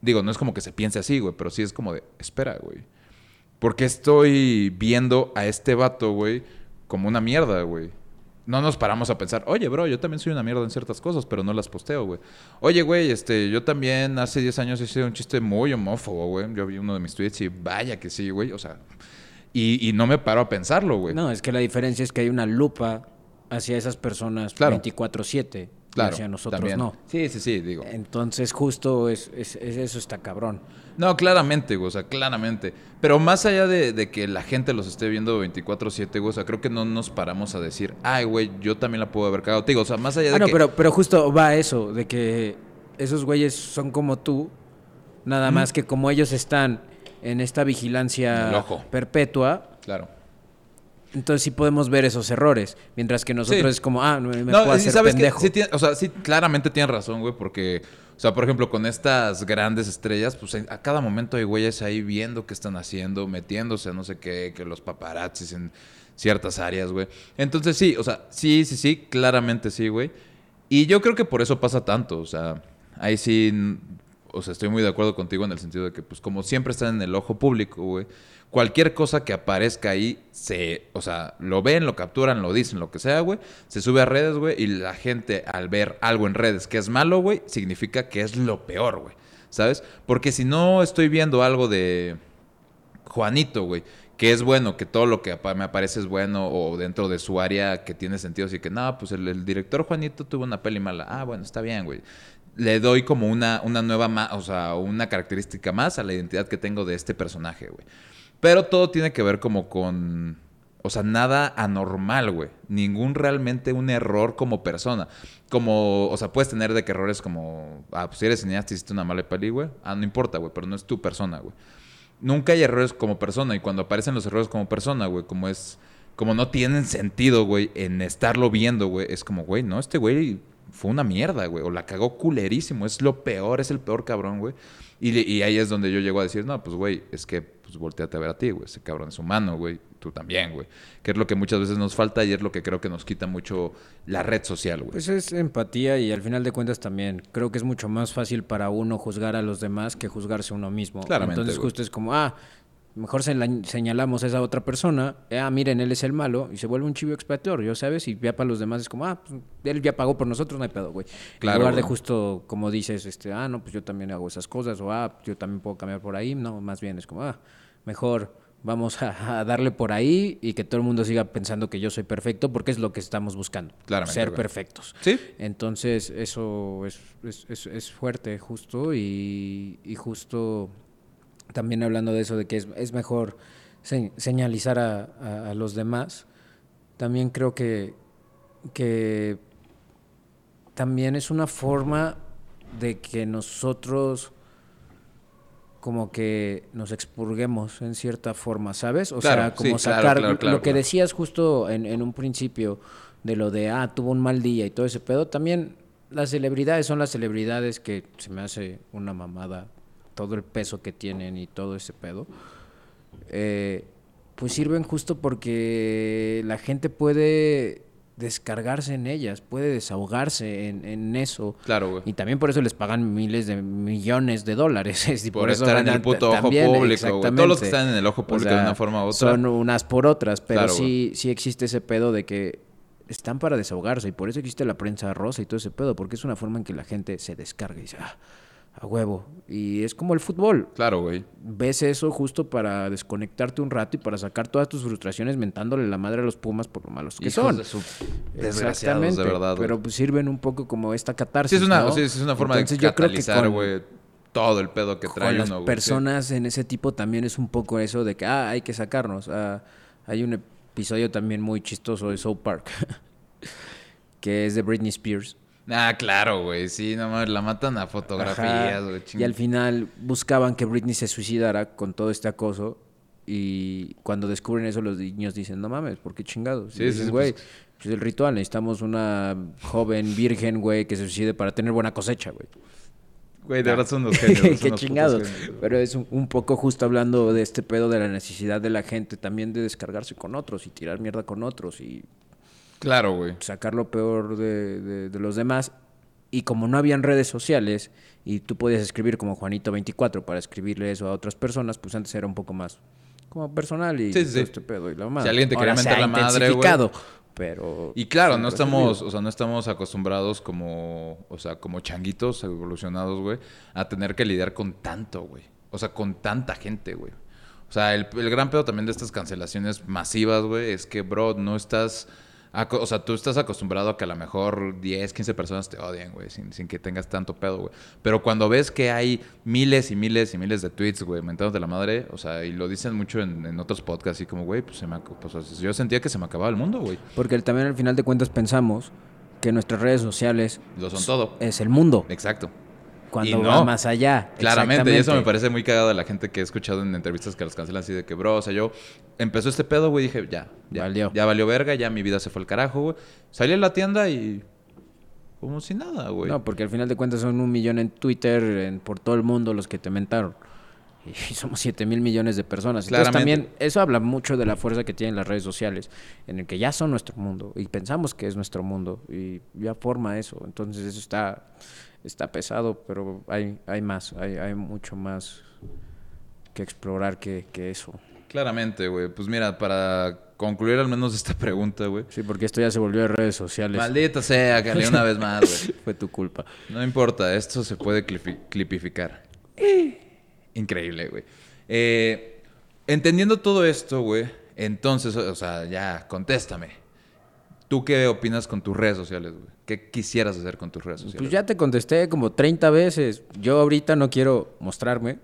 digo, no es como que se piense así, güey, pero sí es como de, espera, güey. Porque estoy viendo a este vato, güey, como una mierda, güey? No nos paramos a pensar, oye, bro, yo también soy una mierda en ciertas cosas, pero no las posteo, güey. Oye, güey, este, yo también hace 10 años hice un chiste muy homófobo, güey. Yo vi uno de mis tweets y vaya que sí, güey. O sea, y, no me paro a pensarlo, güey. No, es que la diferencia es que hay una lupa hacia esas personas 24-7. Claro, hacia nosotros no. Sí, sí, sí, digo. Entonces, justo es, eso está cabrón. No, claramente, güey, o sea, claramente. Pero más allá de, que la gente los esté viendo 24-7, güey, o sea, creo que no nos paramos a decir, ay, güey, yo también la puedo haber cagado. digo, o sea, más allá de ah, no, que... pero, pero justo va eso, de que esos güeyes son como tú, nada más que como ellos están en esta vigilancia perpetua. Claro entonces sí podemos ver esos errores. Mientras que nosotros es como, ah, me, puedo hacer ¿sabes pendejo. sí o sea, sí, claramente tienes razón, güey, porque... O sea, por ejemplo, con estas grandes estrellas, pues a cada momento hay güeyes ahí viendo qué están haciendo, metiéndose no sé qué, que los paparazzis en ciertas áreas, güey. Entonces sí, o sea, sí, sí, sí, claramente sí, güey. Y yo creo que por eso pasa tanto, o sea, ahí sí, o sea, estoy muy de acuerdo contigo en el sentido de que, pues como siempre están en el ojo público, güey cualquier cosa que aparezca ahí, se, o sea, lo ven, lo capturan, lo dicen, lo que sea, güey, se sube a redes, güey, y la gente al ver algo en redes que es malo, güey, significa que es lo peor, güey, ¿sabes? Porque si no estoy viendo algo de Juanito, güey, que es bueno, que todo lo que me aparece es bueno o dentro de su área que tiene sentido, así que, no, pues el, el director Juanito tuvo una peli mala, ah, bueno, está bien, güey le doy como una, una nueva, o sea, una característica más a la identidad que tengo de este personaje, güey. Pero todo tiene que ver como con, o sea, nada anormal, güey. Ningún realmente un error como persona. Como, o sea, puedes tener de que errores como, ah, pues si eres cineasta hiciste una mala peli, güey. Ah, no importa, güey, pero no es tu persona, güey. Nunca hay errores como persona y cuando aparecen los errores como persona, güey, como es, como no tienen sentido, güey, en estarlo viendo, güey, es como, güey, no, este güey fue una mierda, güey, o la cagó culerísimo, es lo peor, es el peor cabrón, güey. Y ahí es donde yo llego a decir, no, pues, güey, es que, pues, volteate a ver a ti, güey, ese cabrón es humano, güey, tú también, güey. Que es lo que muchas veces nos falta y es lo que creo que nos quita mucho la red social, güey. Pues es empatía y al final de cuentas también creo que es mucho más fácil para uno juzgar a los demás que juzgarse a uno mismo. Claramente, Entonces güey. justo es como, ah, mejor se la- señalamos a esa otra persona, eh, ah, miren, él es el malo y se vuelve un chivo expiatorio, ¿sabes? Y ya para los demás es como, ah, pues, él ya pagó por nosotros, no hay pedo, güey. Claro, en lugar de justo como dices, este, ah, no, pues yo también hago esas cosas o ah, yo también puedo cambiar por ahí, no, más bien es como, ah, mejor vamos a, a darle por ahí y que todo el mundo siga pensando que yo soy perfecto porque es lo que estamos buscando, Claramente, ser perfectos. Sí, Entonces, eso es, es, es- es fuerte, justo, y, y justo también hablando de eso, de que es, es mejor se- señalizar a, a- a los demás, también creo que, que también es una forma de que nosotros como que nos expurguemos en cierta forma, ¿sabes? O Claro, sea, como sí, sacar claro, claro, lo que decías justo en, en un principio de lo de, ah, tuvo un mal día y todo ese pedo, también las celebridades son las celebridades que se me hace una mamada todo el peso que tienen y todo ese pedo. Eh, pues sirven justo porque la gente puede descargarse en ellas, puede desahogarse en, en eso. claro, güey. Y también por eso les pagan miles de millones de dólares. Y Por, eso estar en el puto ojo público, güey. Todos los que están en el ojo O público de una forma u otra. Son unas por otras, pero Claro, sí, sí existe ese pedo de que están para desahogarse y por eso existe la prensa rosa y todo ese pedo, porque es una forma en que la gente se descarga y dice, ah, a huevo. Y es como el fútbol. Claro, güey. Ves eso justo para desconectarte un rato y para sacar todas tus frustraciones mentándole la madre a los Pumas por lo malos que Hijos son. de su- Desgraciados, de verdad, güey. Pero pues sirven un poco como esta Sí, catarsis, es una, ¿no? sí, sí, es una forma Entonces, de yo creo que catalizar, güey, todo el pedo que trae con las uno, sí. personas en ese tipo también es un poco eso de que ah, hay que sacarnos. Ah, hay un episodio también muy chistoso de South Park que es de Britney Spears. Ah, claro, güey. Sí, nomás la matan a fotografías, güey. Y al final buscaban que Britney se suicidara con todo este acoso. Y cuando descubren eso, los niños dicen, no mames, ¿por qué chingados? Sí, Y dices, sí, güey, pues- pues el ritual, necesitamos una joven virgen, güey, que se suicide para tener buena cosecha, güey. Güey, de verdad son los genios. Qué chingados. Pero es un, un poco justo hablando de este pedo de la necesidad de la gente también de descargarse con otros y tirar mierda con otros y Claro, güey. sacar lo peor de, de- de los demás. Y como no habían redes sociales y tú podías escribir como Juanito24 para escribirle eso a otras personas, pues antes era un poco más como personal y Sí, este pedo y la madre. Si alguien te quería Ahora ha la madre, güey. Pero Y claro, no estamos, o sea, no estamos acostumbrados como, o sea, como changuitos evolucionados, güey, a tener que lidiar con tanto, güey. O sea, con tanta gente, güey. O sea, el, el gran pedo también de estas cancelaciones masivas, güey, es que, bro, no estás... O sea, tú estás acostumbrado a que a lo mejor 10, 15 personas te odien, güey, sin, sin que tengas tanto pedo, güey. Pero cuando ves que hay miles y miles y miles de tweets, güey, mentándote la madre, o sea, y lo dicen mucho en, en otros podcasts, así como, güey, pues, se me, pues, yo sentía que se me acababa el mundo, güey. Porque también al final de cuentas pensamos que nuestras redes sociales Lo son todo. es el mundo. Exacto. Cuando va más allá. Claramente, y eso me parece muy cagado de la gente que he escuchado en entrevistas que los cancelan así de que, bro, o sea, yo empezó este pedo, güey, dije, ya, ya, Valió. ya valió verga, ya mi vida se fue al carajo, güey. Salí a la tienda y como si nada, güey. No, porque al final de cuentas son un millón en Twitter, en- por todo el mundo los que te mentaron. Y somos 7 mil millones de personas. Entonces Claramente. también eso habla mucho de la fuerza que tienen las redes sociales, en el que ya son nuestro mundo y pensamos que es nuestro mundo y ya forma eso. Entonces eso está, está pesado, pero hay, hay más, hay, hay mucho más que explorar que, que eso. Claramente, güey. Pues mira, para concluir al menos esta pregunta, güey. Sí, porque esto ya se volvió de redes sociales. Maldita sea, Cali, una vez más, güey. Fue tu culpa. No importa, esto se puede clipificar. Increíble, güey. Eh, entendiendo todo esto, güey, entonces, o sea, ya, contéstame. ¿tú qué opinas con tus redes sociales, güey? ¿Qué quisieras hacer con tus redes sociales? Pues ya te contesté como 30 veces. Yo ahorita no quiero mostrarme.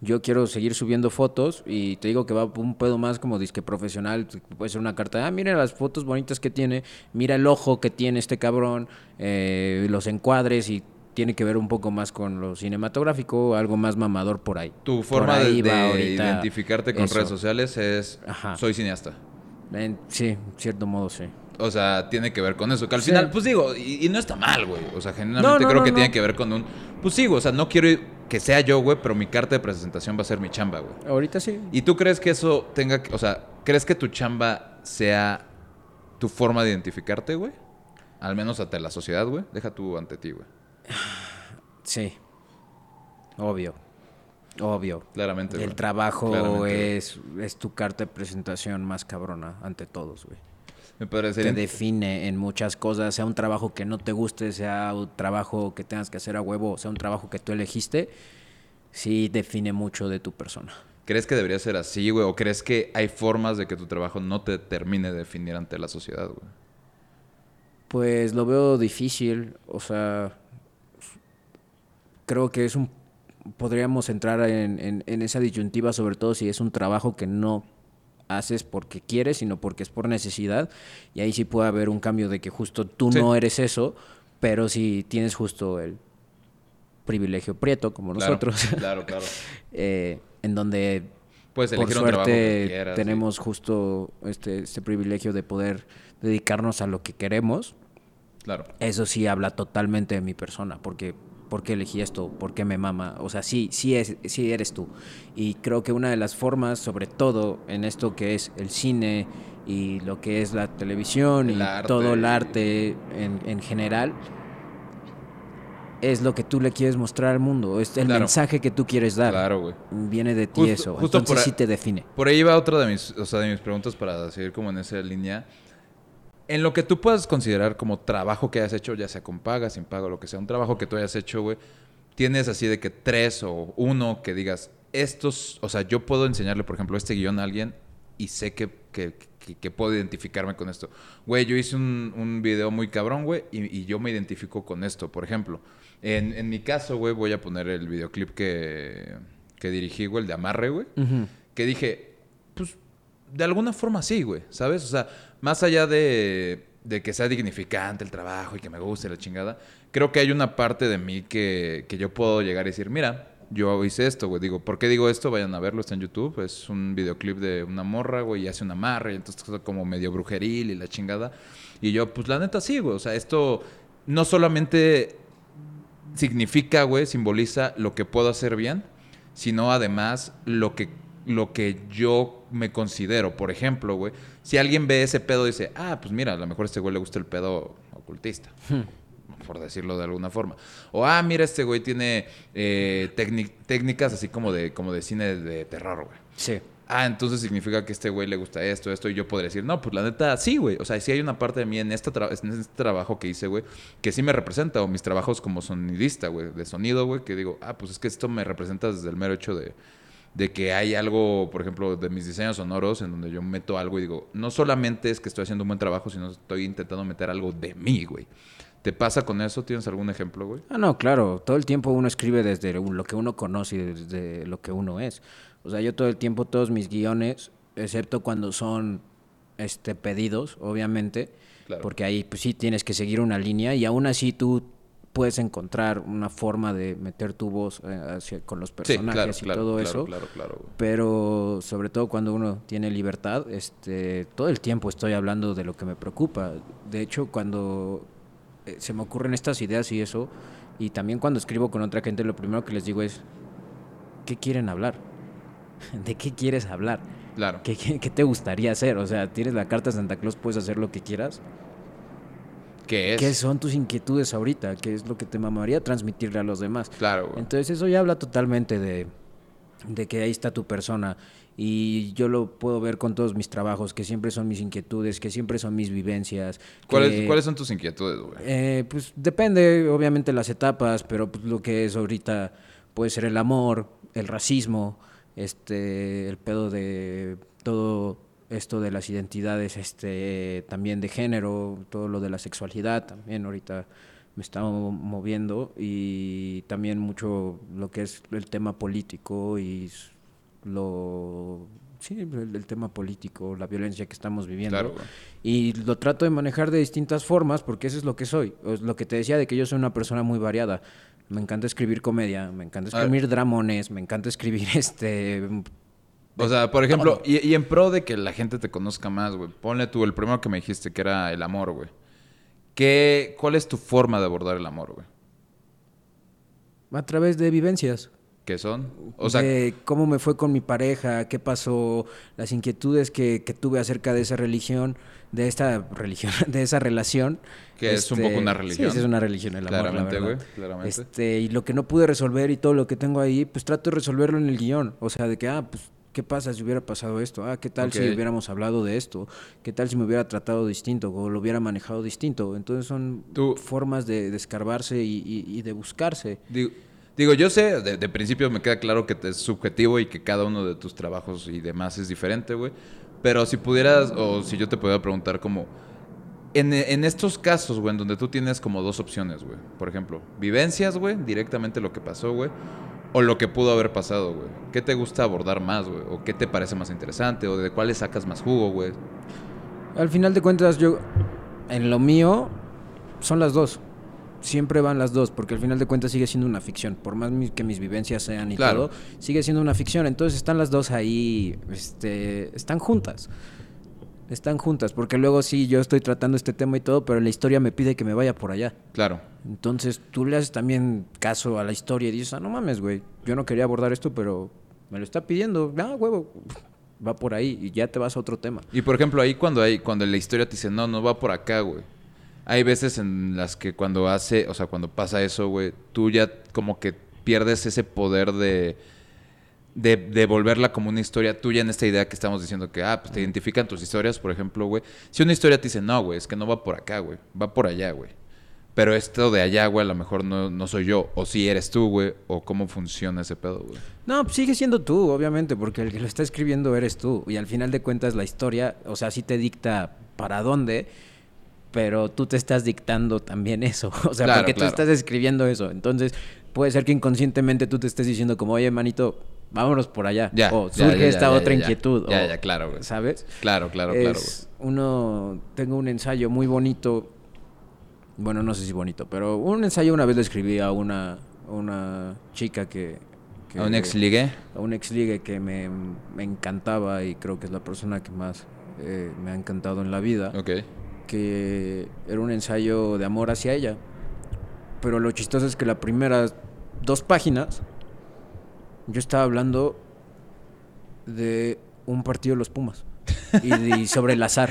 Yo quiero seguir subiendo fotos y te digo que va un pedo más como disque profesional. Puede ser una carta. Ah, mira las fotos bonitas que tiene. Mira el ojo que tiene este cabrón. eh, los encuadres y tiene que ver un poco más con lo cinematográfico. Algo más mamador por ahí. Tu forma de, ahí identificarte con eso. redes sociales es Ajá. soy cineasta. En- sí, en cierto modo sí. O sea, tiene que ver con eso. Que al Sí. final, pues digo, y, y no está mal, güey. O sea, No, no, creo no, que tiene que ver con un. Pues sí, o sea, no quiero que sea yo, güey, pero mi carta de presentación va a ser mi chamba, güey. Ahorita sí. ¿Y tú crees que eso tenga que. O sea, ¿crees que tu chamba sea tu forma de identificarte, güey? Al menos ante la sociedad, güey. Deja tú ante ti, güey. Sí. Obvio. Obvio. Claramente, El güey. trabajo Claramente. es, es tu carta de presentación más cabrona ante todos, güey. Me Te define en muchas cosas, sea un trabajo que no te guste, sea un trabajo que tengas que hacer a huevo, sea un trabajo que tú elegiste, sí define mucho de tu persona. ¿Crees que debería ser así, güey? ¿O crees que hay formas de que tu trabajo no te termine de definir ante la sociedad, güey? Pues lo veo difícil, o sea, creo que es un, podríamos entrar en, en- en esa disyuntiva, sobre todo si es un trabajo que no haces porque quieres, sino porque es por necesidad, y ahí sí puede haber un cambio de que justo tú Sí. no eres eso, pero si tienes justo el privilegio prieto, como Claro, nosotros, Claro, claro. eh, en donde Puedes por suerte quieras. tenemos justo este, este privilegio de poder dedicarnos a lo que queremos. Claro. Eso sí habla totalmente de mi persona, porque ¿por qué elegí esto? ¿Por qué me mama? O sea, sí, sí, es, sí eres tú. Y creo que una de las formas, sobre todo en esto que es el cine y lo que es la televisión El y arte todo el arte en, en general, es lo que tú le quieres mostrar al mundo, es el Claro. mensaje que tú quieres dar. Claro, güey. Viene de ti Justo- eso. justo Entonces por sí te define. Por ahí va otra de mis, o sea, de mis preguntas para seguir como en esa línea. En lo que tú puedas considerar como trabajo que hayas hecho, ya sea con paga, sin paga, lo que sea, un trabajo que tú hayas hecho, güey, tienes así de que tres o uno que digas, estos, o sea, yo puedo enseñarle, por ejemplo, este guion a alguien y sé que, que, que- que puedo identificarme con esto. Güey, yo hice un, un video muy cabrón, güey, y, y yo me identifico con esto, por ejemplo. En, en mi caso, güey, voy a poner el videoclip que, que dirigí, güey, el de Amarre, güey que dije, pues de alguna forma sí, güey, ¿sabes? O sea, más allá de, de que sea dignificante el trabajo y que me guste la chingada, creo que hay una parte de mí que, yo puedo llegar y decir, mira, yo hice esto, güey. Digo, ¿por qué digo esto? Vayan a verlo, está en YouTube. Es un videoclip de una morra, güey, y hace una amarre, y entonces como medio brujeril y la chingada. Y yo, pues la neta sí, güey. O sea, esto no solamente significa, güey, simboliza lo que puedo hacer bien, sino además lo que, lo que yo me considero. Por ejemplo, güey, si alguien ve ese pedo y dice, ah, pues mira, a lo mejor a este güey le gusta el pedo ocultista. Por decirlo de alguna forma. O, ah, mira, este güey tiene eh, técnic- técnicas así como de, como de cine de terror, güey. Sí. Ah, entonces significa que a este güey le gusta esto, esto, y yo podría decir, no, pues la neta, sí, güey. O sea, sí hay una parte de mí en tra- en este trabajo que hice, güey, que sí me representa, o mis trabajos como sonidista, güey, de sonido, güey, que digo, ah, pues es que esto me representa desde el mero hecho de, de que hay algo, por ejemplo, de mis diseños sonoros, en donde yo meto algo y digo, no solamente es que estoy haciendo un buen trabajo, sino estoy intentando meter algo de mí, güey. ¿Te pasa con eso? ¿Tienes algún ejemplo, güey? Ah, no, claro. Todo el tiempo uno escribe desde lo que uno conoce y desde lo que uno es. O sea, yo todo el tiempo, todos mis guiones, excepto cuando son este, pedidos, obviamente, Claro. porque ahí pues sí tienes que seguir una línea y aún así tú puedes encontrar una forma de meter tu voz eh, hacia- con los Sí, personajes claro, y claro, todo claro, eso. claro, claro. Pero sobre todo cuando uno tiene libertad, este, todo el tiempo estoy hablando de lo que me preocupa. De hecho, cuando eh, se me ocurren estas ideas y eso, y también cuando escribo con otra gente, lo primero que les digo es, ¿qué quieren hablar? ¿De qué quieres hablar? Claro. ¿Qué, qué, qué te gustaría hacer? O sea, tienes la carta de Santa Claus, puedes hacer lo que quieras. ¿Qué es? ¿Qué son tus inquietudes ahorita? ¿Qué es lo que te mamaría transmitirle a los demás? Claro, güey. Entonces eso ya habla totalmente de, de que ahí está tu persona. Y yo lo puedo ver con todos mis trabajos, que siempre son mis inquietudes, que siempre son mis vivencias. ¿Cuáles, que, ¿Cuáles son tus inquietudes, güey? eh, pues depende, obviamente, las etapas, pero pues, lo que es ahorita puede ser el amor, el racismo, este, el pedo de todo esto de las identidades este, también de género, todo lo de la sexualidad también ahorita me está moviendo y también mucho lo que es el tema político y lo sí, el, tema político, la violencia que estamos viviendo. Y lo trato de manejar de distintas formas porque eso es lo que soy. Es lo que te decía de que yo soy una persona muy variada. Me encanta escribir comedia, me encanta escribir dramones, me encanta escribir este... O sea, por ejemplo, y, y, en pro de que la gente te conozca más, güey, ponle tú el primero que me dijiste que era el amor, güey. ¿Qué, ¿Cuál es tu forma de abordar el amor, güey? A través de vivencias. ¿Qué son? O sea, de cómo me fue con mi pareja, qué pasó, las inquietudes que, que, tuve acerca de esa religión, de esta religión, de esa relación. Que es un poco una este, religión. Sí, es una religión el amor, Claramente, güey, claramente. Este, y lo que no pude resolver y todo lo que tengo ahí, pues trato de resolverlo en el guion. O sea, de que, ah, pues, ¿qué pasa si hubiera pasado esto? Ah, ¿qué tal si hubiéramos hablado de esto? ¿Qué tal si me hubiera tratado distinto o lo hubiera manejado distinto? Entonces son formas de, de escarbarse y, y, de buscarse. Digo, Digo, yo sé, de, principio me queda claro que es subjetivo y que cada uno de tus trabajos y demás es diferente, güey. Pero si pudieras, o si yo te pudiera preguntar como... En, en estos casos, güey, en donde tú tienes como dos opciones, güey. Por ejemplo, vivencias, güey, directamente lo que pasó, güey. O lo que pudo haber pasado, güey. ¿Qué te gusta abordar más, güey? ¿O qué te parece más interesante? ¿O de cuáles sacas más jugo, güey? Al final de cuentas, yo... En lo mío, son las dos siempre van las dos, porque al final de cuentas sigue siendo una ficción. Por más que mis vivencias sean y todo, sigue siendo una ficción. Entonces están las dos ahí, este, están juntas. Están juntas, porque luego sí, yo estoy tratando este tema y todo, pero la historia me pide que me vaya por allá. Claro. Entonces tú le haces también caso a la historia y dices, ah, no mames, güey, yo no quería abordar esto, pero me lo está pidiendo. Ah, huevo, va por ahí y ya te vas a otro tema. Y por ejemplo, ahí cuando hay, cuando la historia te dice, no, no va por acá, güey hay veces en las que cuando hace, o sea, cuando pasa eso, güey, tú ya como que pierdes ese poder de, de, volverla como una historia tuya en esta idea que estamos diciendo que, ah, pues te identifican tus historias, por ejemplo, güey. Si una historia te dice, no, güey, es que no va por acá, güey, va por allá, güey. Pero esto de allá, güey, a lo mejor no, no soy yo. O si eres tú, güey. O cómo funciona ese pedo, güey. No, pues sigue siendo tú, obviamente, porque el que lo está escribiendo eres tú. Y al final de cuentas la historia, o sea, sí te dicta para dónde pero tú te estás dictando también eso. O sea, porque tú estás escribiendo eso. Entonces, puede ser que inconscientemente tú te estés diciendo como, oye, manito, vámonos por allá. o surge esta otra inquietud. Ya, ya, claro, güey. ¿Sabes? Claro, claro, claro. Uno, tengo un ensayo muy bonito. Bueno, no sé si bonito, pero un ensayo una vez le escribí a una, una chica que, ¿A un ex ligue? A un ex ligue que me, encantaba y creo que es la persona que más eh, me ha encantado en la vida. Ok que era un ensayo de amor hacia ella. Pero lo chistoso es que las primeras dos páginas yo estaba hablando de un partido de los Pumas y, sobre el azar.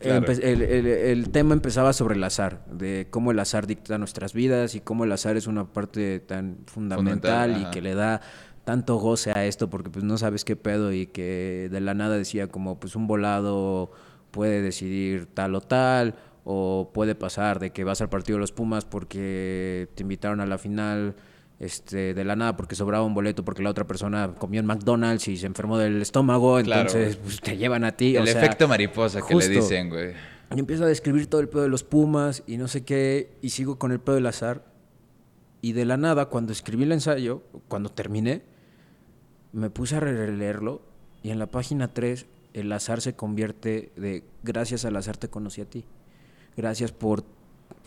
el, tema empezaba sobre el azar, de cómo el azar dicta nuestras vidas y cómo el azar es una parte tan fundamental, y que le da tanto goce a esto porque pues no sabes qué pedo y que de la nada decía como pues un volado puede decidir tal o tal, o puede pasar de que vas al partido de los Pumas porque te invitaron a la final este, de la nada porque sobraba un boleto porque la otra persona comió en McDonald's y se enfermó del estómago, entonces pues, te llevan a ti. El efecto mariposa que le dicen, güey. Y empiezo a describir todo el pedo de los Pumas y no sé qué, y sigo con el pedo del azar. Y de la nada, cuando escribí el ensayo, cuando terminé, me puse a releerlo y en la página 3 el azar se convierte de gracias al azar te conocí a ti. Gracias por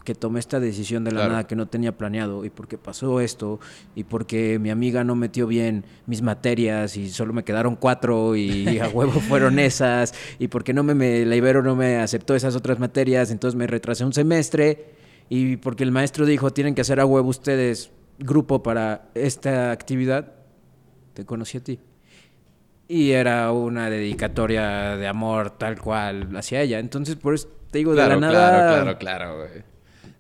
que tomé esta decisión de la nada que no tenía planeado y porque pasó esto y porque mi amiga no metió bien mis materias y solo me quedaron cuatro y a huevo fueron esas y porque no me, la Ibero no me aceptó esas otras materias, entonces me retrasé un semestre y porque el maestro dijo tienen que hacer a huevo ustedes grupo para esta actividad, te conocí a ti y era una dedicatoria de amor tal cual hacia ella. Entonces, por eso te digo, de la nada. Claro, claro, claro, güey.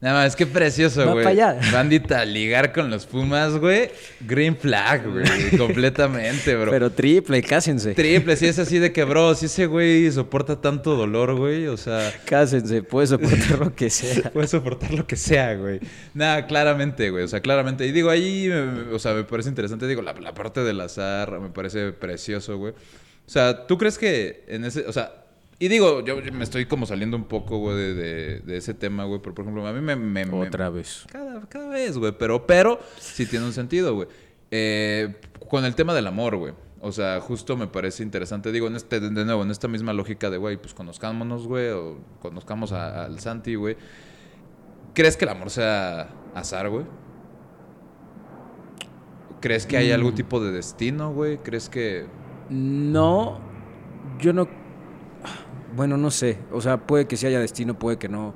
Nada más, qué precioso, güey. Bandita, ligar con los Pumas, güey. Green flag, güey. completamente, bro. Pero triple, cásense. Triple, si es así de que, bro, si ese güey soporta tanto dolor, güey, o sea. Cásense, puede soportar lo que sea. puede soportar lo que sea, güey. Nada, claramente, güey. O sea, claramente. Y digo, ahí, o sea, me parece interesante. Digo, la, la parte del azar me parece precioso, güey. O sea, ¿tú crees que en ese, o sea, y digo, yo me estoy como saliendo un poco, güey, de, de- de ese tema, güey, pero por ejemplo, a mí me... me- me- Otra vez. Cada, cada vez, güey, pero, pero sí tiene un sentido, güey. Eh, con el tema del amor, güey. O sea, justo me parece interesante, digo, en este, de de nuevo, en esta misma lógica de, güey, pues conozcámonos, güey, o conozcamos a- al Santi, güey. ¿Crees que el amor sea azar, güey? ¿Crees que hay algún Mm. tipo de destino, güey? ¿Crees que...? No, yo no. Bueno, no sé. O sea, puede que sí haya destino, puede que no.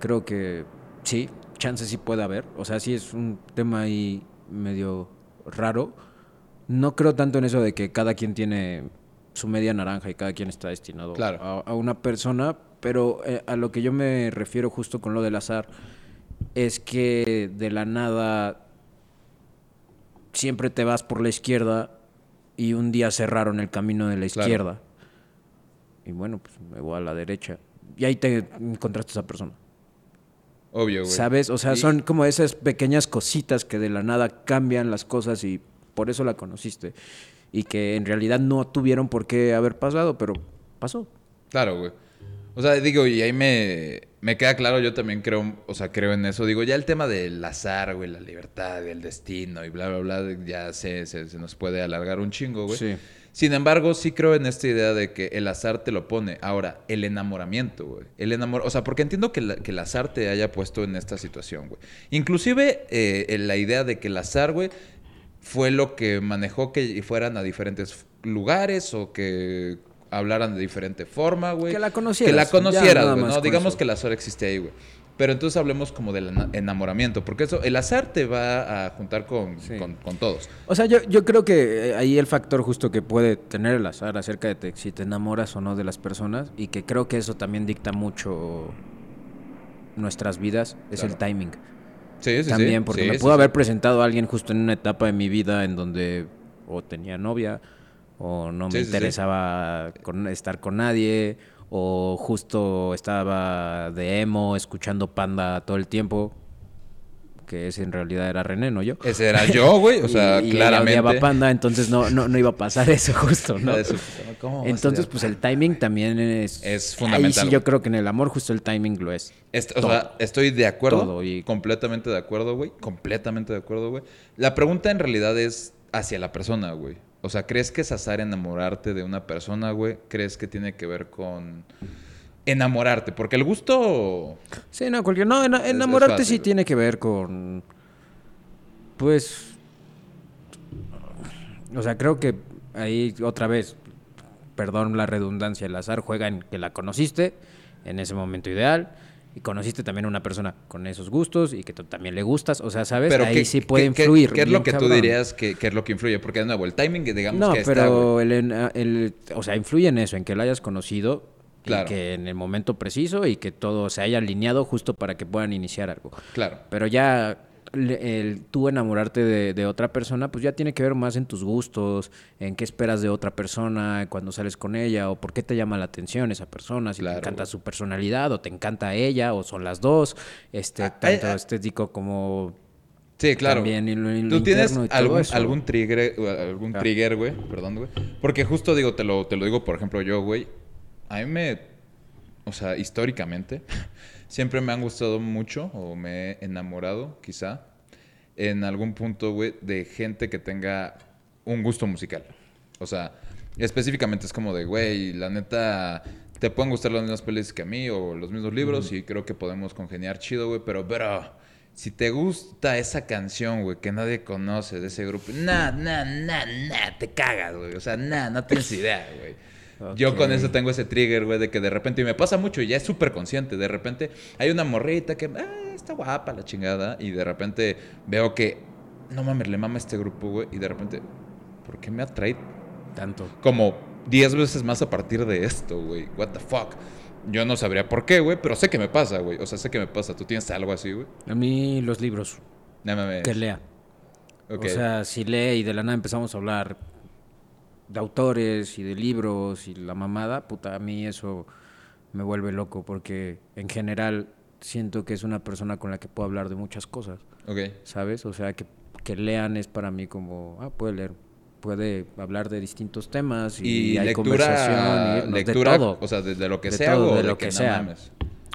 Creo que sí, chance sí puede haber. O sea, sí es un tema ahí medio raro. No creo tanto en eso de que cada quien tiene su media naranja y cada quien está destinado Claro. a, a una persona, pero eh, a lo que yo me refiero justo con lo del azar es que de la nada siempre te vas por la izquierda y un día cerraron el camino de la Claro. Y bueno, pues me voy a la derecha. Y ahí te encontraste a esa persona. Obvio, güey. ¿Sabes? O sea, Y- son como esas pequeñas cositas que de la nada cambian las cosas y por eso la conociste. Y que en realidad no tuvieron por qué haber pasado, pero pasó. Claro, güey. O sea, digo, y ahí me, me queda claro, yo también creo, o sea, creo en eso. Digo, ya el tema del azar, güey, la libertad, el destino y bla, bla, bla, ya se, se, se nos puede alargar un chingo, güey. Sí. Sin embargo, sí creo en esta idea de que el azar te lo pone. Ahora, el enamoramiento, güey. El enamor... O sea, porque entiendo que, la- que el azar te haya puesto en esta situación, güey. Inclusive eh, la idea de que el azar, güey, fue lo que manejó que fueran a diferentes lugares o que hablaran de diferente forma, güey. Que la conocieras, Que la conocieras, güey, ¿no? Digamos eso. que el azar existe ahí, güey. Pero entonces hablemos como del ena- enamoramiento, porque eso, el azar te va a juntar con, Sí. con, con todos. O sea, yo, yo creo que eh, ahí el factor justo que puede tener el azar acerca de te- si te enamoras o no de las personas y que creo que eso también dicta mucho nuestras vidas es el timing. Sí, sí, sí. también, porque Sí, me sí, pudo sí. haber presentado a alguien justo en una etapa de mi vida en donde o tenía novia o no me Sí, sí, sí. interesaba con- estar con nadie o justo estaba de emo escuchando Panda todo el tiempo que ese en realidad era René, no yo. Ese era yo, güey. O sea, y, y claramente. odiaba Panda, entonces no, no, no iba a pasar eso justo, ¿no? ¿cómo Entonces, pues el timing también es... Es Ahí fundamental. sí yo creo que en el amor justo el timing lo es. Est- o sea, estoy de acuerdo. Todo y- Completamente de acuerdo, güey. Completamente de acuerdo, güey. La pregunta en realidad es hacia la persona, güey. O sea, ¿crees que es azar enamorarte de una persona, güey? ¿Crees que tiene que ver con enamorarte? Porque el gusto... Sí, no, cualquier... No, ena- es enamorarte fácil, sí tiene que ver con... Pues... O sea, creo que ahí otra vez, perdón la redundancia, el azar juega en que la conociste en ese momento ideal y conociste también a una persona con esos gustos y que tú también le gustas, o sea, ¿sabes? ahí ¿qué- sí puede qué- influir. ¿Qué, es lo que tú cabrón. dirías que, que es lo que influye? Porque, de nuevo, el timing, digamos No, que está, pero el, en- el- o sea, influye en eso, en que la hayas conocido Claro. y que en el momento preciso y que todo se haya alineado justo para que puedan iniciar algo. Claro. Pero ya le- el, tú enamorarte de, de otra persona, pues ya tiene que ver más en tus gustos, en qué esperas de otra persona cuando sales con ella, o por qué te llama la atención esa persona, si Claro, te encanta güey. su personalidad, o te encanta ella, o son las dos, este, Ah, tanto ah, ah. estético como Sí, claro. también en lo- en lo ¿Tú tienes algún, eso. algún trigger, algún Ah. trigger, güey? Perdón, güey. Porque justo digo, te lo, te lo digo, por ejemplo, yo, güey. A mí me, o sea, históricamente, siempre me han gustado mucho o me he enamorado, quizá, en algún punto, güey, de gente que tenga un gusto musical. O sea, específicamente es como de, güey, la neta, te pueden gustar las mismas pelis que a mí o los mismos libros y creo que podemos congeniar chido, güey, pero, bro, si te gusta esa canción, güey, que nadie conoce de ese grupo, nah, nah, nah, nah, te cagas, güey. O sea, nah, no tienes idea, güey. Yo con eso tengo ese trigger, güey, de que de repente, y me pasa mucho, y ya es súper consciente, de repente hay una morrita que, ah, está guapa la chingada, y de repente veo que, no mames, le mama este grupo, güey, y de repente, ¿por qué me atrae tanto. como 10 veces más a partir de esto, güey? What the fuck? Yo no sabría por qué, güey, pero sé que me pasa, güey. O sea, sé que me pasa. ¿Tú tienes algo así, güey? A mí los libros, No mames. que lea. O sea, si lee y de la nada empezamos a hablar de autores y de libros y la mamada, puta, a mí eso me vuelve loco porque en general siento que es una persona con la que puedo hablar de muchas cosas. ¿sabes? O sea, que, que lean es para mí como, ah, puede leer. puede hablar de distintos temas y, Y, hay lectura, conversación y lectura, de todo. o sea, de, de lo que De sea todo, o de lo que, que sea.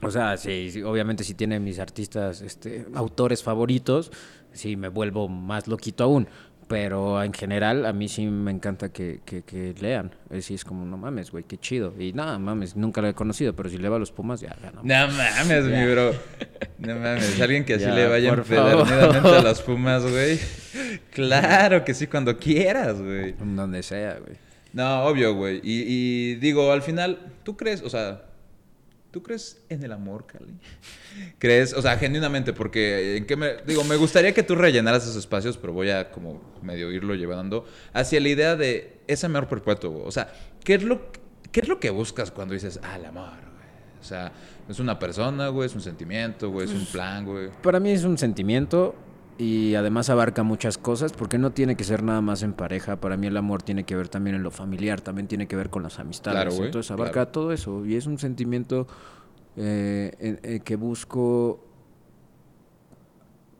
O sea, sí, sí, obviamente si tiene mis artistas, este, autores favoritos, sí me vuelvo más loquito aún. Pero en general a mí sí me encanta que, que, que lean. Es, sí, es como, no mames, güey, qué chido. Y nada, mames, nunca lo he conocido, pero si le va a los Pumas, ya ganamos. No mames, mi bro. No mames, alguien que así Ya, le vaya empedernidamente a las pumas, güey. Claro que sí, cuando quieras, güey. Donde sea, güey. No, obvio, güey. Y, y digo, al final, ¿tú crees, o sea, ¿tú crees en el amor, Cali? ¿Crees, o sea, genuinamente, porque en qué me, digo, me gustaría que tú rellenaras esos espacios, pero voy a como medio irlo llevando hacia la idea de ese amor perpetuo, güey. O sea, ¿qué es lo, qué es lo que buscas cuando dices, ah, el amor, güey? O sea, es una persona, güey, es un sentimiento, güey, es un plan, güey. Para mí es un sentimiento y además abarca muchas cosas porque no tiene que ser nada más en pareja. Para mí el amor tiene que ver también en lo familiar, también tiene que ver con las amistades. Claro, güey, Entonces abarca claro. todo eso y es un sentimiento eh, en- en que busco.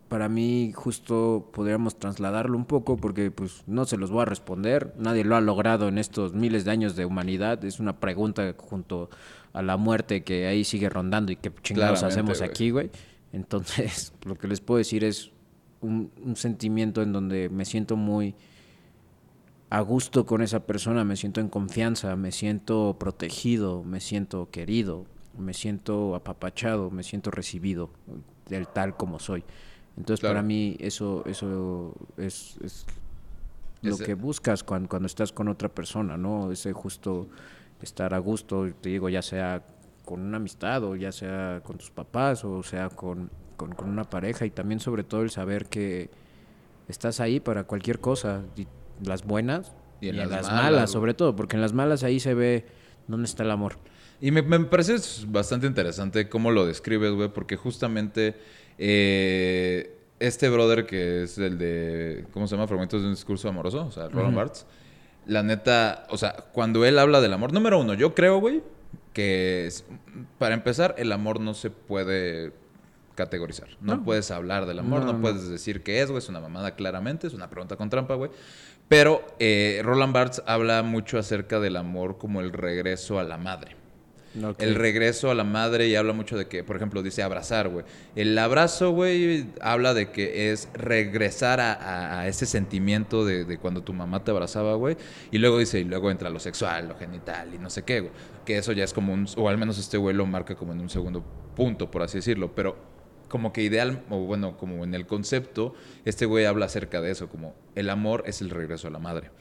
Para mí justo podríamos trasladarlo un poco porque pues no se los voy a responder. Nadie lo ha logrado en estos miles de años de humanidad. Es una pregunta junto a la muerte que ahí sigue rondando y qué chingados Claramente, hacemos aquí, güey. Entonces, lo que les puedo decir es un, un sentimiento en donde me siento muy a gusto con esa persona, me siento en confianza, me siento protegido, me siento querido, me siento apapachado, me siento recibido del tal como soy. Entonces, Claro. para mí eso eso es, es lo Ese- que buscas cuando, cuando estás con otra persona, ¿no? Ese justo estar a gusto, te digo, ya sea con una amistad o ya sea con tus papás o sea con, con, con una pareja y también sobre todo el saber que estás ahí para cualquier cosa, y las buenas Y y en en, las las, malas, sobre todo, porque en las malas ahí se ve dónde está el amor. Y me, me parece bastante interesante cómo lo describes, güey, porque justamente eh, este brother que es el de, ¿cómo se llama? Fragmentos de un discurso amoroso, o sea, Roland Barthes. La neta, o sea, cuando él habla del amor, número uno, yo creo, güey, que es- para empezar, el amor no se puede categorizar. No, No. puedes hablar del amor, no, puedes decir qué es, güey, es una mamada claramente, es una pregunta con trampa, güey. Pero eh, Roland Barthes habla mucho acerca del amor como el regreso a la madre. El regreso a la madre y habla mucho de que, por ejemplo, dice abrazar, güey. El abrazo, güey, habla de que es regresar a, a- a ese sentimiento de, de cuando tu mamá te abrazaba, güey. Y luego dice, y luego entra lo sexual, lo genital y no sé qué, güey. Que eso ya es como un, o al menos este güey lo marca como en un segundo punto, por así decirlo. Pero como que ideal, o bueno, como en el concepto, este güey habla acerca de eso, como el amor es el regreso a la madre.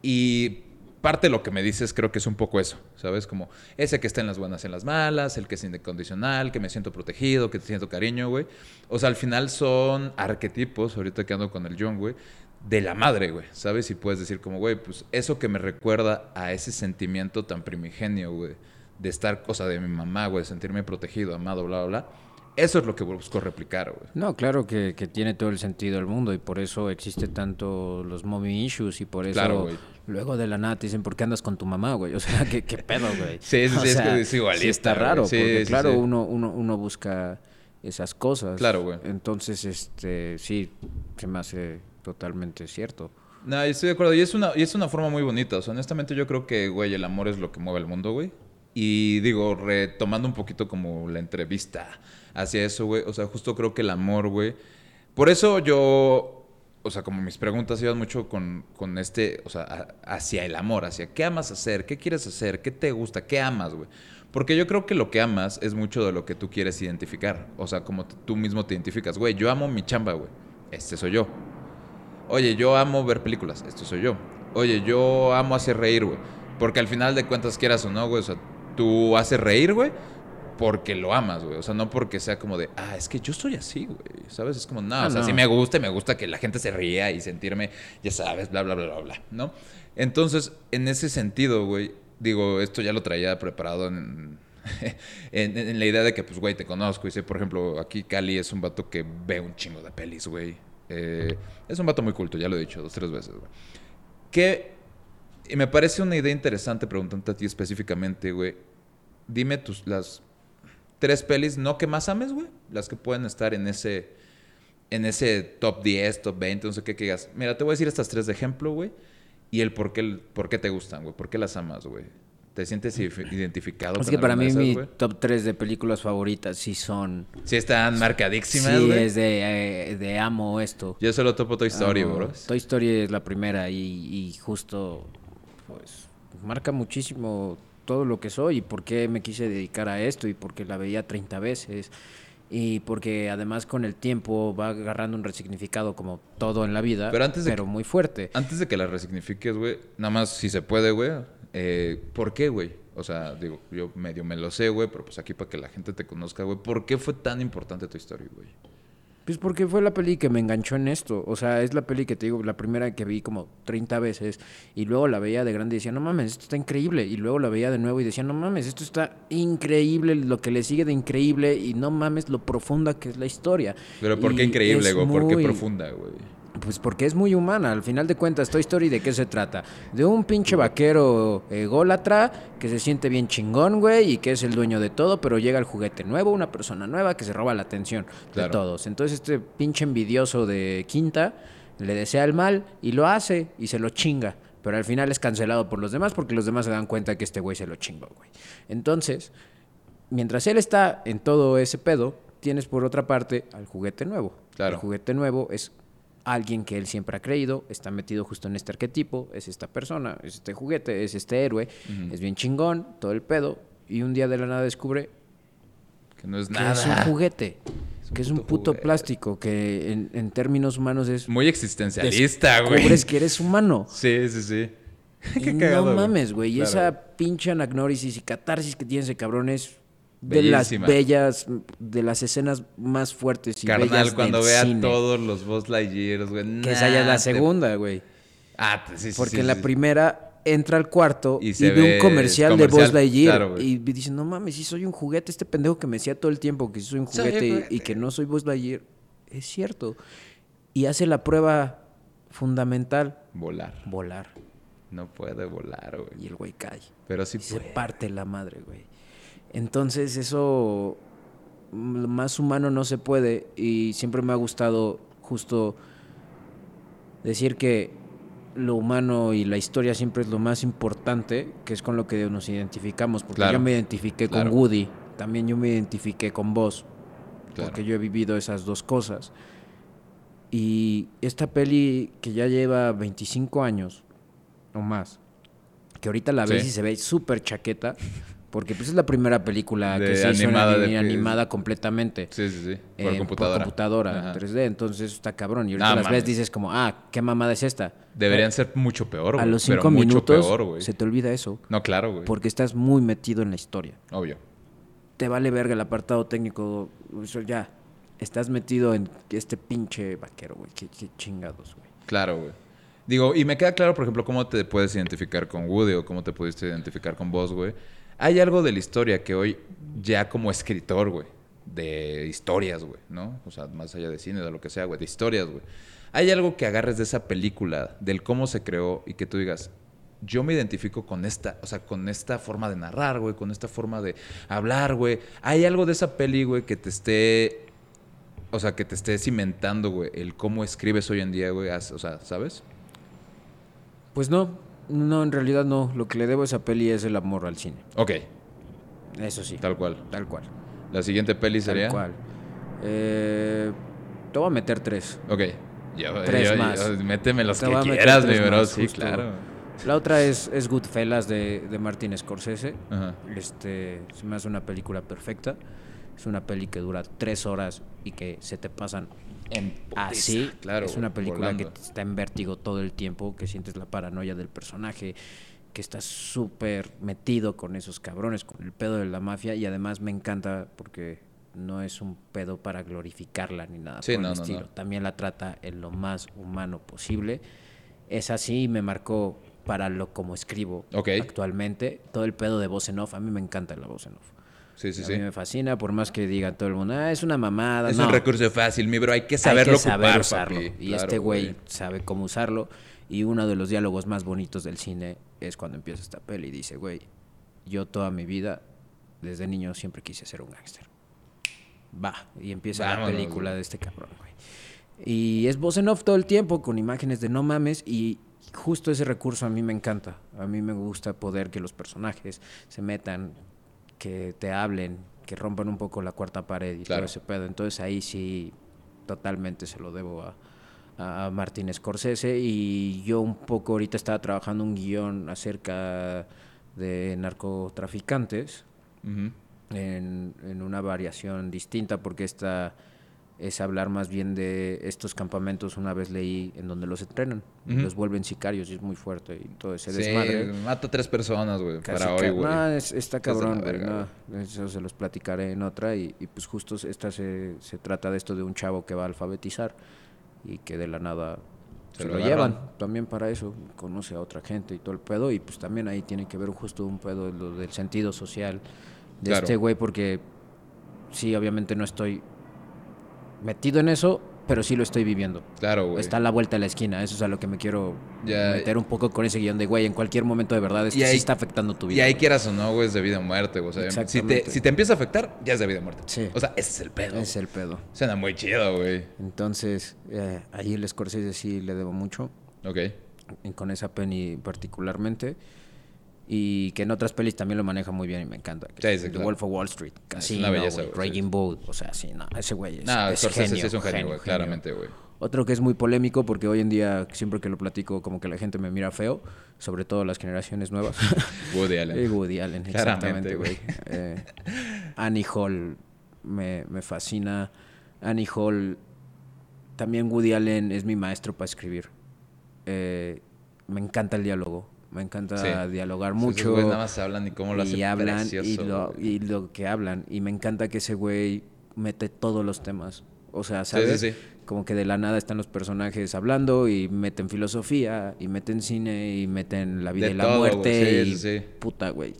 Y parte de lo que me dices creo que es un poco eso, ¿sabes? Como ese que está en las buenas en las malas, el que es incondicional, que me siento protegido, que te siento cariño, güey. O sea, al final son arquetipos, ahorita que ando con el John, güey, de la madre, güey, ¿sabes? Y puedes decir como, güey, pues eso que me recuerda a ese sentimiento tan primigenio, güey, de estar, o sea, de mi mamá, güey, de sentirme protegido, amado, bla, bla, bla. Eso es lo que busco replicar, güey. No, claro que, que tiene todo el sentido del mundo y por eso existe tanto los mommy issues y por eso Claro, luego de la nada te dicen, ¿por qué andas con tu mamá, güey? O sea, ¿qué, qué pedo, güey? Sí, sí, O sí, es sea, que es igualista, sí está raro, Sí, porque sí, claro. Uno, uno, uno busca esas cosas. Claro, güey. Entonces, este, sí, se me hace totalmente cierto. No, estoy de acuerdo. Y es una, y es una forma muy bonita. O sea, honestamente yo creo que, güey, el amor es lo que mueve el mundo, güey. Y digo, retomando un poquito como la entrevista hacia eso, güey. O sea, justo creo que el amor, güey. Por eso yo, o sea, como mis preguntas iban mucho con, con este, o sea, hacia el amor, hacia qué amas hacer, qué quieres hacer, qué te gusta, qué amas, güey. Porque yo creo que lo que amas es mucho de lo que tú quieres identificar. O sea, como tú mismo te identificas, güey, yo amo mi chamba, güey. Este soy yo. Oye, yo amo ver películas, esto soy yo. Oye, yo amo hacer reír, güey. Porque al final de cuentas, quieras o no, güey, o sea, tú haces reír, güey, porque lo amas, güey. O sea, no porque sea como de, ah, es que yo soy así, güey. ¿Sabes? Es como, no, Ah, o sea, no. sí me gusta, y me gusta que la gente se ría y sentirme, ya sabes, bla, bla, bla, bla, bla, ¿no? Entonces, en ese sentido, güey, digo, esto ya lo traía preparado en, en, en la idea de que, pues, güey, te conozco. Y sé, por ejemplo, aquí Cali es un vato que ve un chingo de pelis, güey. Eh, es un vato muy culto, ya lo he dicho dos, tres veces, güey. Que y me parece una idea interesante preguntarte a ti específicamente, güey. Dime tus las tres pelis, no que más ames, güey. Las que pueden estar en ese en ese top 10, top 20, no sé qué que digas. Mira, te voy a decir estas tres de ejemplo, güey. y el por qué, por qué te gustan, güey. ¿Por qué las amas, güey? ¿Te sientes if- identificado Es que para mí mi top 3 de películas favoritas sí son... Sí están marcadísimas, Sí, güey. es de, eh, de amo esto. Yo solo topo Toy Story, Amo- bro. Toy Story es la primera y, y justo, pues, marca muchísimo todo lo que soy y por qué me quise dedicar a esto y porque la veía 30 veces y porque además con el tiempo va agarrando un resignificado como todo en la vida, Pero antes de que- muy fuerte. Antes de que la resignifiques, güey, nada más si se puede, güey. eh, ¿Por qué, güey? O sea, digo, yo medio me lo sé, güey, pero pues aquí para que la gente te conozca, güey. ¿Por qué fue tan importante tu historia, güey? Pues porque fue la peli que me enganchó en esto. O sea, es la peli que te digo, la primera que vi como 30 veces. Y luego la veía de grande y decía, no mames, esto está increíble. Y luego la veía de nuevo y decía, no mames, esto está increíble. Lo que le sigue de increíble. Y no mames lo profunda que es la historia. Pero ¿por qué Y increíble, güey? ¿Por qué muy- profunda, güey? Pues porque es muy humana. Al final de cuentas, Toy Story, ¿de qué se trata? De un pinche vaquero ególatra que se siente bien chingón, güey, y que es el dueño de todo, pero llega el juguete nuevo, una persona nueva que se roba la atención Claro. de todos. Entonces este pinche envidioso de Quinta le desea el mal y lo hace y se lo chinga. Pero al final es cancelado por los demás porque los demás se dan cuenta que este güey se lo chingó, güey. Entonces, mientras él está en todo ese pedo, tienes por otra parte al juguete nuevo. Claro. El juguete nuevo es alguien que él siempre ha creído, está metido justo en este arquetipo, es esta persona, es este juguete, es este héroe, es bien chingón, todo el pedo, y un día de la nada descubre Que no es que nada. es un juguete, Es un que es un puto juguete. plástico, que en, en términos humanos es... Muy existencialista, güey. Descubres que eres humano. Sí, sí, sí. Y Qué cagado, no mames, güey. Y Claro, esa pinche anagnórisis y catarsis que tiene ese cabrón es de las bellas, de las escenas más fuertes y Carnal, bellas cuando del vea cine. todos los Buzz Lightyears, güey. Que esa ya es la segunda, güey. Ah, sí, sí, Porque sí, en la sí. primera entra al cuarto Y y, se ve un comercial, de Buzz Lightyear. claro, y dice, no mames, si soy un juguete. Este pendejo que me decía todo el tiempo que soy un Soy juguete, y- juguete. y que no soy Buzz Lightyear. Es cierto. Y hace la prueba fundamental, Volar. volar. No puede volar, güey. Y el güey cae. Pero sí Y se puede. parte la madre, güey. Entonces eso mm, más humano no se puede y siempre me ha gustado justo decir que lo humano y la historia siempre es lo más importante, que es con lo que nos identificamos, porque Claro. yo me identifiqué Claro. con Woody, también yo me identifiqué con vos, Claro. porque yo he vivido esas dos cosas. Y esta peli que ya lleva 25 años o más, que ahorita la ves Sí. y se ve súper chaqueta, porque pues es la primera película De que se hizo en animada ani- de- animada completamente. Sí, sí, sí. Por en- computadora. computadora, Ajá. 3D, entonces está cabrón. Y ahorita No las mames. ves dices como, ah, ¿qué mamada es esta? Deberían ser mucho peor, güey. A los pero cinco mucho minutos peor, güey. se te olvida eso, No, claro, güey. porque estás muy metido en la historia. Obvio. Te vale verga el apartado técnico, eso ya. Estás metido en este pinche vaquero, güey. Qué, qué chingados, güey. Claro, güey. Digo, y me queda claro, por ejemplo, cómo te puedes identificar con Woody o cómo te pudiste identificar con vos, güey. Hay algo de la historia que hoy, ya como escritor, güey, de historias, güey, ¿no? O sea, más allá de cine, de lo que sea, güey, de historias, güey. Hay algo que agarres de esa película, del cómo se creó y que tú digas, yo me identifico con esta, o sea, con esta forma de narrar, güey, con esta forma de hablar, güey. Hay algo de esa peli, güey, que te esté, o sea, que te esté cimentando, güey, el cómo escribes hoy en día, güey, o sea, ¿sabes? Pues no, no, en realidad no. Lo que le debo a esa peli es el amor al cine. Ok, Eso sí. tal cual. Tal cual. La siguiente peli Tal sería. cual. Eh, te voy a meter tres. Ok. Yo, Tres yo- más. yo- méteme los Te que quieras, mi bro. más, Sí, justo. claro. La otra es, es Goodfellas de, de Martin Scorsese. Ajá. Este, se me hace una película perfecta. Es una peli que dura tres horas y que se te pasan En así. Claro. es una película volando. que está en vértigo todo el tiempo, que sientes la paranoia del personaje, que estás súper metido con esos cabrones, con el pedo de la mafia. Y además me encanta porque no es un pedo para glorificarla ni nada Sí, por no, el estilo. no. También la trata en lo más humano posible. Es así y me marcó para lo como escribo actualmente. Todo el pedo de voz en off, a mí me encanta la voz en off. Sí, sí, a sí. mí me fascina, por más que diga todo el mundo, ah, es una mamada. Es no. un recurso fácil, mi bro. Hay que Hay saberlo que saber ocupar, usarlo. papi. Y Claro, este güey sabe cómo usarlo. Y uno de los diálogos más bonitos del cine es cuando empieza esta peli y dice, güey, yo toda mi vida, desde niño, siempre quise ser un gángster. Va, y empieza Vámonos, la película güey. de este cabrón, güey. Y es voz en off todo el tiempo, con imágenes de no mames, y justo ese recurso a mí me encanta. A mí me gusta poder que los personajes se metan, que te hablen, que rompan un poco la cuarta pared y Claro. todo ese pedo. Entonces ahí sí totalmente se lo debo a, a Martin Scorsese y yo un poco ahorita estaba trabajando un guion acerca de narcotraficantes en, en una variación distinta porque esta es hablar más bien de estos campamentos una vez leí en donde los entrenan y Ujú. los vuelven sicarios y es muy fuerte y todo ese Sí, desmadre mata a tres personas, güey, para hoy, güey. no, es- está cabrón, güey. verga, no, eso se los platicaré en otra. Y, y pues justo esta se, se trata de esto de un chavo que va a alfabetizar y que de la nada Se se, lo agarran. llevan. También para eso conoce a otra gente y todo el pedo. Y pues también ahí tiene que ver justo un pedo lo del sentido social de Claro. este güey porque sí, obviamente no estoy metido en eso, pero sí lo estoy viviendo. Claro, güey. Está a la vuelta de la esquina, eso es a lo que me quiero Ya- meter un poco con ese guion de güey, en cualquier momento de verdad esto Y ahí- sí está afectando tu vida. Y ahí güey. quieras o no, güey, es de vida o muerte, güey. O sea, si te, si te empieza a afectar, ya es de vida o muerte. Sí. O sea, ese es el pedo. Es el pedo. Suena muy chido, güey. Entonces, eh, ahí el Scorsese sí le debo mucho, Ok. y con esa penny particularmente. Y que en otras pelis también lo maneja muy bien y me encanta. Sí, es sí, The claro. Wolf of Wall Street. Casino. Raging Bull. O sea, sí, no, ese güey es, No, es Scorsese genio, es un genio, genio, claramente, güey. Otro que es muy polémico porque hoy en día, siempre que lo platico, como que la gente me mira feo, sobre todo las generaciones nuevas. Woody Allen. Eh, Woody Allen, Claramente, exactamente, güey. Eh, Annie Hall me, me fascina. Annie Hall, también Woody Allen es mi maestro para escribir. Eh, me encanta el diálogo. Me encanta Sí. dialogar mucho. güeyes nada más hablan y cómo lo y hacen hablan precioso, y lo, y que hablan. Y me encanta que ese güey mete todos los temas. O sea, ¿sabes? sí, sí. Como que de la nada están los personajes hablando y meten filosofía y meten cine y meten la vida De y la todo, muerte. Y puta, güey.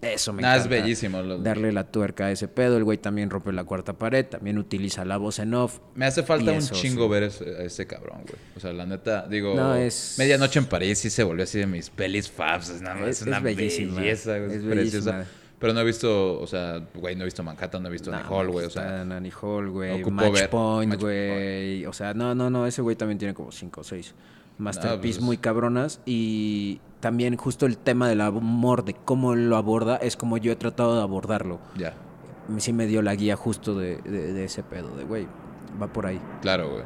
Eso me es encanta. bellísimo, lo- Darle la tuerca a ese pedo. El güey también rompe la cuarta pared. También utiliza la voz en off. Me hace falta un eso, chingo sí. ver ese, a ese cabrón, güey. O sea, la neta, digo, No, es- Medianoche en París sí se volvió así de mis pelis faves. Es, más- Es- es una es bellísima. belleza, güey, es, Es preciosa. bellísima. Pero no he visto, o sea, güey, no he visto Manhattan, no he visto No, Annie Hall, güey. O sea, Annie Hall, güey. Match ver Point, güey. O sea, no, no, no. Ese güey también tiene como cinco o seis masterpiece pues- muy cabronas. Y también justo el tema del amor, de cómo él lo aborda, es como yo he tratado de abordarlo. ya, Sí me dio la guía justo de, de- de ese pedo, de güey, va por ahí. claro, güey.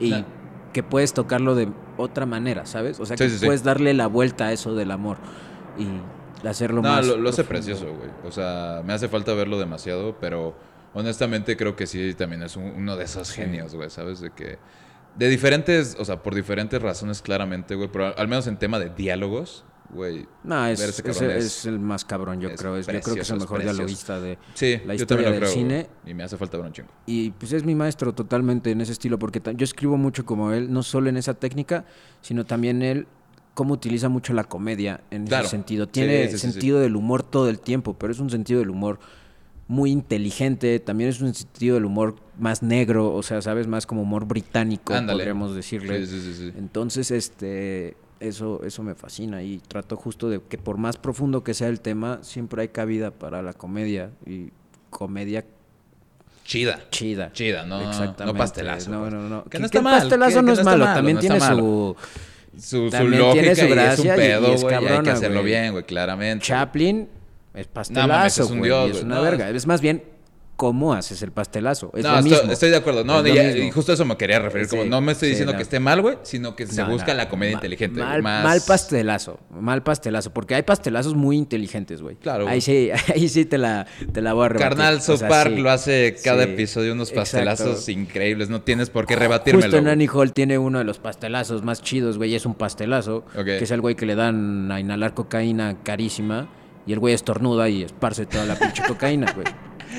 Y que puedes tocarlo de otra manera, ¿sabes? O sea, Sí, que sí, sí. puedes darle la vuelta a eso del amor y hacerlo No, más. lo, lo hace precioso, güey. O sea, me hace falta verlo demasiado, pero honestamente creo que sí también es un- uno de esos genios, güey, ¿sabes? De que... De diferentes, o sea, por diferentes razones claramente, güey, pero al, menos en tema de diálogos, güey. No, es, ver ese es- es el más cabrón, yo es creo. Es, yo creo que es el mejor dialoguista de Sí, la historia del creo, cine. Y me hace falta ver un chingo. Y pues es mi maestro totalmente en ese estilo, porque yo escribo mucho como él, no solo en esa técnica, sino también él cómo utiliza mucho la comedia en Claro. ese sentido. Tiene sí, sí, sí. sentido del humor todo el tiempo, pero es un sentido del humor muy inteligente, también es un sentido del humor más negro, o sea, sabes, más como humor británico, Ándale. podríamos decirle. Sí, sí, sí, sí. Entonces, este, eso, eso me fascina y trato justo de que por más profundo que sea el tema, siempre hay cabida para la comedia y comedia Chida. chida. Chida, no, Exactamente. no pastelazo. No, pues. no, no. Que no que está mal. pastelazo que- no que es malo, malo, también no tiene malo. su Su, su también lógica tiene su y es un pedo, güey. hay que hacerlo bien, güey, claramente. Chaplin es pastelazo, mames, es un güey, dios, es güey. una No, verga. Es más bien cómo haces el pastelazo. Es no, lo estoy, mismo. estoy de acuerdo. No, y, ya- mismo. y justo eso me quería referir. Como no me estoy sí, diciendo no. que esté mal, güey, sino que se No, busca no, la comedia inteligente. Mal, más... mal pastelazo, mal pastelazo, porque hay pastelazos muy inteligentes, güey. Claro, Ahí sí, ahí sí te la, te la voy a rebatir. Carnal, O South sea, Park sí. lo hace cada episodio unos exacto. pastelazos increíbles. No tienes por qué rebatírmelo. Justo. Annie Hall tiene uno de los pastelazos más chidos, güey. Es un pastelazo. Que es el güey que le dan a inhalar cocaína carísima. Y el güey estornuda y esparce toda la pinche cocaína, güey.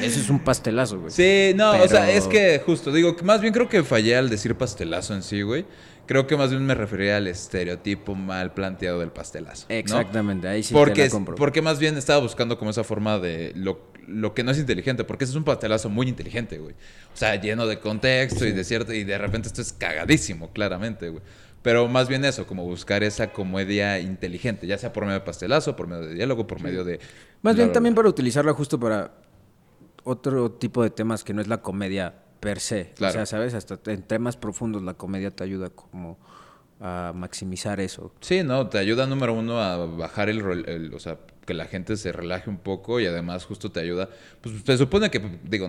Ese es un pastelazo, güey. Sí, no, o sea, es que justo, digo, que más bien creo que fallé al decir pastelazo en sí, güey. Creo que más bien me refería al estereotipo mal planteado del pastelazo. ¿no? Exactamente, ahí sí te porque, la compro. porque más bien estaba buscando como esa forma de lo, lo que no es inteligente, porque ese es un pastelazo muy inteligente, güey. O sea, lleno de contexto y de cierto, y de repente esto es cagadísimo, claramente, güey. Pero más bien eso, como buscar esa comedia inteligente, ya sea por medio de pastelazo, por medio de diálogo, por medio de... Más bien también para utilizarla justo para otro tipo de temas que no es la comedia per se. Claro. O sea, ¿sabes? Hasta en temas profundos la comedia te ayuda como a maximizar eso. Sí, no, te ayuda número uno a bajar el, el- o sea, que la gente se relaje un poco y además justo te ayuda, pues se supone que, digo,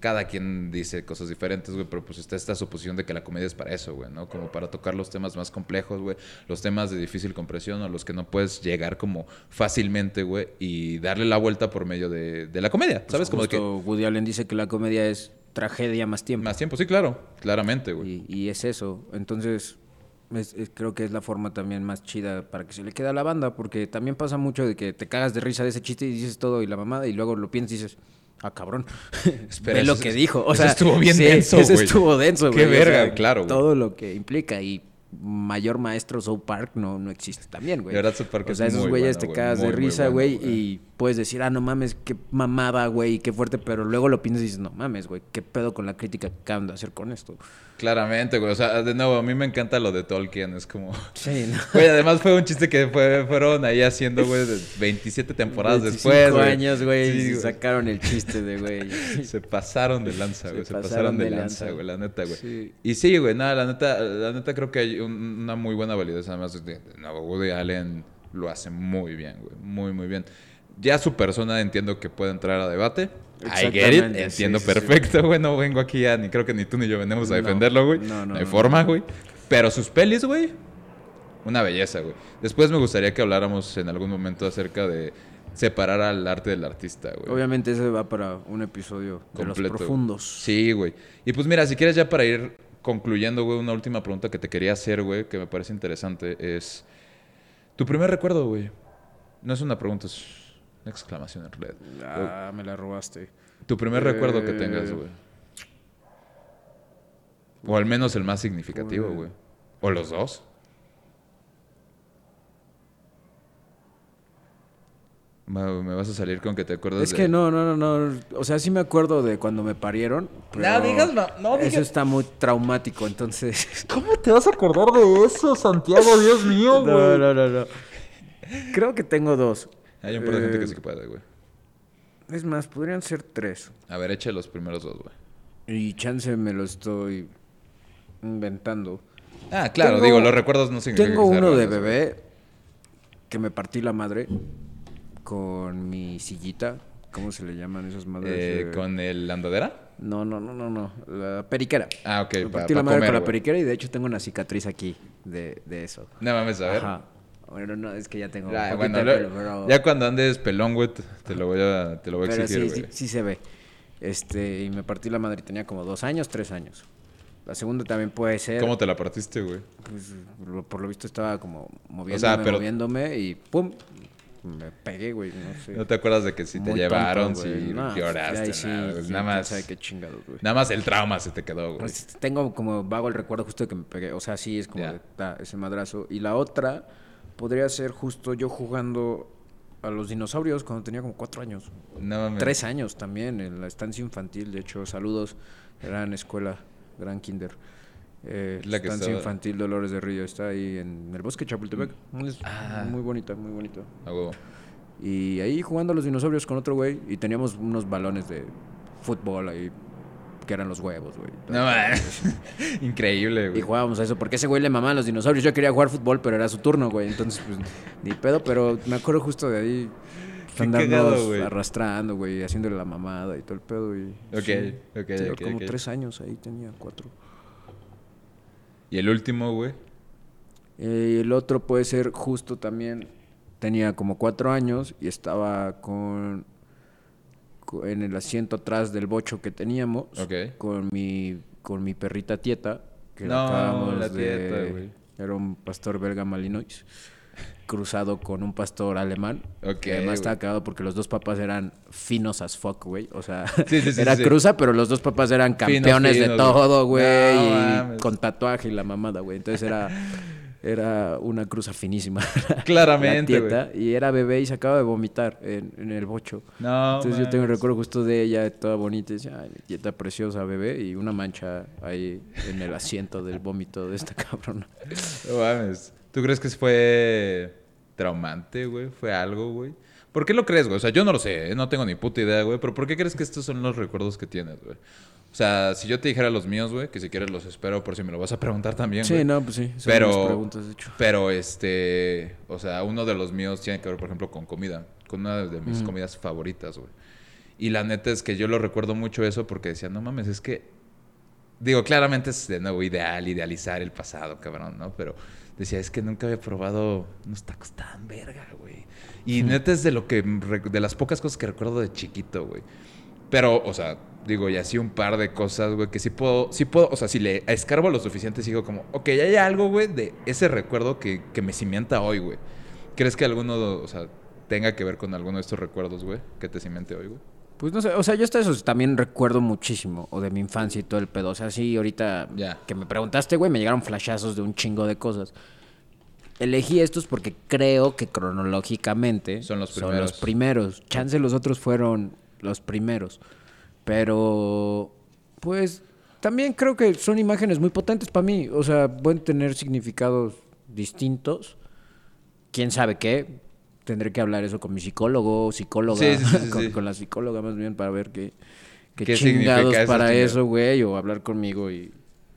cada quien dice cosas diferentes, güey, pero pues está esta suposición de que la comedia es para eso, güey, ¿no? Como para tocar los temas más complejos, güey, los temas de difícil compresión o los que no puedes llegar como fácilmente, güey, y darle la vuelta por medio de, de la comedia, ¿sabes? Como de que... Woody Allen dice que la comedia es tragedia más tiempo. Más tiempo, sí, claro, claramente, güey. Y, y es eso. Entonces, es- es- creo que es la forma también más chida para que se le quede a la banda, porque también pasa mucho de que te cagas de risa de ese chiste y dices todo y la mamada, y luego lo piensas y dices, ah, cabrón. Espera, Ve lo eso- que dijo. O eso sea, estuvo bien sí, denso, Eso güey. estuvo denso, Qué güey. o verga, sea, claro, güey. Todo lo que implica. Y mayor maestro South Park no, no existe también, güey. De verdad, South Park o es sea, esos güeyes bueno, te cagas de risa, güey. y puedes decir, ah, no mames, qué mamada, güey, qué fuerte, pero luego lo piensas y dices, no mames, güey, qué pedo con la crítica que acaban de hacer con esto. Claramente, güey. O sea, de nuevo, a mí me encanta lo de Tolkien. Es como... Sí, ¿no? Güey, además fue un chiste que fue, fueron ahí haciendo, güey, de 27 temporadas 25 después, güey. años, güey, Sí, y güey. sacaron el chiste de, güey. Se pasaron de lanza, güey. Se, pasaron pasaron de, de lanza, lanza. güey, la neta, güey. Sí. Y sí, güey, nada, la neta, la neta creo que hay un- una muy buena validez. Además, de, de nuevo, Woody Allen lo hace muy bien, güey. Muy, muy bien. Ya su persona entiendo que puede entrar a debate. I get it. Entiendo sí, sí, sí. perfecto, güey. No vengo aquí a, ni creo que ni tú ni yo venimos a defenderlo, güey. no, no, hay no, forma, no. güey. Pero sus pelis, güey, una belleza, güey. Después me gustaría que habláramos en algún momento acerca de separar al arte del artista, güey. Obviamente ese va para un episodio de los Completo. profundos. Sí, güey. Y pues mira, si quieres ya para ir concluyendo, güey, una última pregunta que te quería hacer, güey, que me parece interesante, es... Tu primer recuerdo, güey. No es una pregunta, es una exclamación en realidad. Ah, me la robaste. Tu primer recuerdo que Eh. tengas, güey. O al menos el más significativo, Güey. güey. O los dos. Me vas a salir con que te acuerdas Es de... que no, no, no, no. O sea, sí me acuerdo de cuando me parieron. pero digas, no, no Eso digas. está muy traumático, entonces. ¿Cómo te vas a acordar de eso, Santiago? Dios mío, No, no, no, no. Creo que tengo dos. Hay un par de gente que Eh, sí que puede, güey. Es más, podrían ser tres. A ver, echa los primeros dos, güey. Y chance me lo estoy inventando. Ah, claro, Tengo- digo, los recuerdos no significan Tengo que uno de bebé que me partí la madre con mi sillita. ¿Cómo se le llaman esas madres? Eh, Eh, ¿Con el andadera? No, no, no, no, no. La periquera. Ah, ok, Me pa- partí pa la madre comer, con la periquera y de hecho tengo una cicatriz aquí de, de eso. No mames, a ver. Ajá. Bueno, no, es que ya tengo Ya, un bueno, poquito de lo- pelo, pero... ya cuando andes pelón, güey, te, lo voy a, te lo voy a pero exigir, sí, sí, sí se ve. Este, y me partí la madre, tenía como dos años, tres años. La segunda también puede ser. ¿Cómo te la partiste, güey? Pues, lo- por lo visto estaba como moviéndome, sea, pero- moviéndome y ¡pum! Me pegué, güey, no sé. ¿No te acuerdas de que si te llevaron, tonto, si. No, lloraste, sí, nada, sí, nada quién más, sabe qué chingados, güey. nada más el trauma se te quedó, güey. Pues, tengo como vago el recuerdo justo de que me pegué. O sea, sí, es como de, ta, ese madrazo. Y la otra podría ser justo yo jugando a los dinosaurios cuando tenía como cuatro años. No. Tres años también, en la estancia infantil. De hecho, saludos, gran escuela, gran kinder. Eh, La estancia infantil Dolores de Río está ahí en el bosque Chapultepec. Es Ah. muy bonita, muy bonita. A huevo. Y ahí jugando a los dinosaurios con otro güey y teníamos unos balones de fútbol ahí que eran los huevos, güey. No. Increíble, Y güey. jugábamos a eso, porque ese güey le mamaban los dinosaurios. Yo quería jugar fútbol, pero era su turno, güey. Entonces, pues, ni pedo, pero me acuerdo justo de ahí. Güey. arrastrando, güey, haciéndole la mamada y todo el pedo. Y, Ok, sí, ok, tenía ok, como tres años ahí, tenía cuatro. Y el último, güey. Eh, y el otro puede ser justo también, tenía como cuatro años y estaba con, co- en el asiento atrás del bocho que teníamos Ok. con mi con mi perrita tieta que No, la acabamos la de- era un pastor belga malinois cruzado con un pastor alemán Ok, que además güey. estaba cagado porque los dos papás eran finos as fuck güey o sea Sí, sí, sí, era cruza pero los dos papás eran Finos, campeones de finos, todo güey. No y con tatuaje y la mamada güey entonces era era una cruza finísima Claramente, tieta, y era bebé y se acaba de vomitar en, en el bocho No, entonces yo tengo el mames. recuerdo justo de ella, toda bonita, y decía, ay, mi tieta preciosa, bebé, y una mancha ahí en el asiento del vómito de esta cabrona. No mames. ¿Tú crees que fue traumante, güey? ¿Fue algo, güey? ¿Por qué lo crees, güey? O sea, yo no lo sé, ¿eh? no tengo ni puta idea, güey. Pero ¿por qué crees que estos son los recuerdos que tienes, güey? O sea, si yo te dijera los míos, güey, que si quieres los espero por si me lo vas a preguntar también, Sí, no, pues sí. son Pero, preguntas, de hecho. pero este, o sea, uno de los míos tiene que ver, por ejemplo, con comida, con una de mis comidas favoritas, güey. Y la neta es que yo lo recuerdo mucho eso porque decía, no mames, es que, digo, claramente es de nuevo ideal, idealizar el pasado, cabrón, ¿no? Pero decía, es que nunca había probado unos tacos tan verga, güey. Y neta es de lo que, de las pocas cosas que recuerdo de chiquito, güey. Pero, o sea, digo, y así un par de cosas, güey, que sí puedo, sí puedo, o sea, si le escarbo lo suficiente, sigo como, ok, hay algo, güey, de ese recuerdo que, que me cimienta hoy, güey. ¿Crees que alguno, o sea, tenga que ver con alguno de estos recuerdos, güey, que te cimente hoy, güey? Pues no sé, o sea, yo hasta eso también recuerdo muchísimo, o de mi infancia y todo el pedo. O sea, sí, ahorita que me preguntaste, güey, me llegaron flashazos de un chingo de cosas. Elegí estos porque creo que cronológicamente Son los Son primeros. los primeros. Chance los otros fueron los primeros. Pero, pues, también creo que son imágenes muy potentes para mí. O sea, pueden tener significados distintos. ¿Quién sabe qué? Tendré que hablar eso con mi psicólogo, psicóloga, Sí, sí, sí, sí, con, la psicóloga más bien para ver qué, qué, ¿Qué chingados para eso, güey, o hablar conmigo y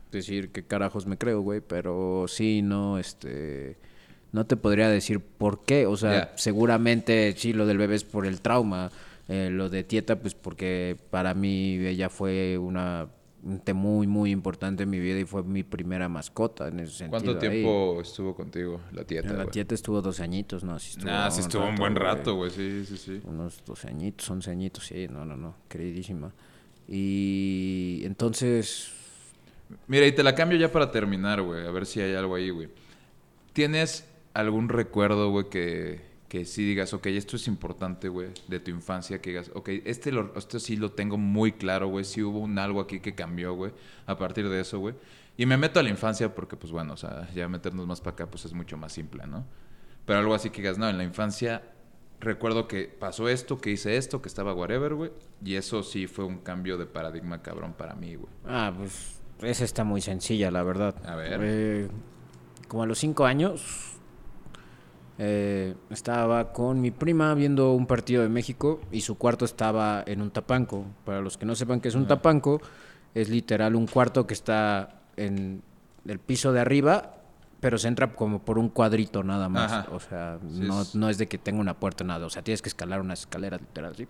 decir qué carajos me creo, güey, pero sí, no, este, no te podría decir por qué, o sea, seguramente sí, lo del bebé es por el trauma, eh, lo de Tieta, pues porque para mí ella fue una muy, muy importante en mi vida y fue mi primera mascota en ese sentido. ¿Cuánto ahí. tiempo estuvo contigo la tieta, La güey? tieta estuvo 12 añitos, ¿no? Sí estuvo, Nah, sí estuvo un buen rato, güey, sí, sí, sí. Unos 12 añitos, 11 añitos, sí, no, no, no, queridísima. Y entonces, Mira, y te la cambio ya para terminar, güey. A ver si hay algo ahí, güey. ¿Tienes algún recuerdo, güey, que, que sí digas, ok, esto es importante, güey, de tu infancia, que digas, ok, este, lo, esto sí lo tengo muy claro, güey, sí hubo un algo aquí que cambió, güey, a partir de eso, güey. Y me meto a la infancia porque, pues bueno, o sea, ya meternos más para acá, pues es mucho más simple, ¿no? Pero algo así que digas, no, en la infancia recuerdo que pasó esto, que hice esto, que estaba whatever, güey. Y eso sí fue un cambio de paradigma cabrón para mí, güey. ah, pues esa está muy sencilla, la verdad. A ver. Eh, como a los 5 años, eh, estaba con mi prima viendo un partido de México y su cuarto estaba en un tapanco. Para los que no sepan qué es un tapanco, es literal un cuarto que está en el piso de arriba, pero se entra como por un cuadrito nada más. Ajá. O sea, Sí, no, es- no es de que tenga una puerta nada. O sea, tienes que escalar unas escaleras literal. así.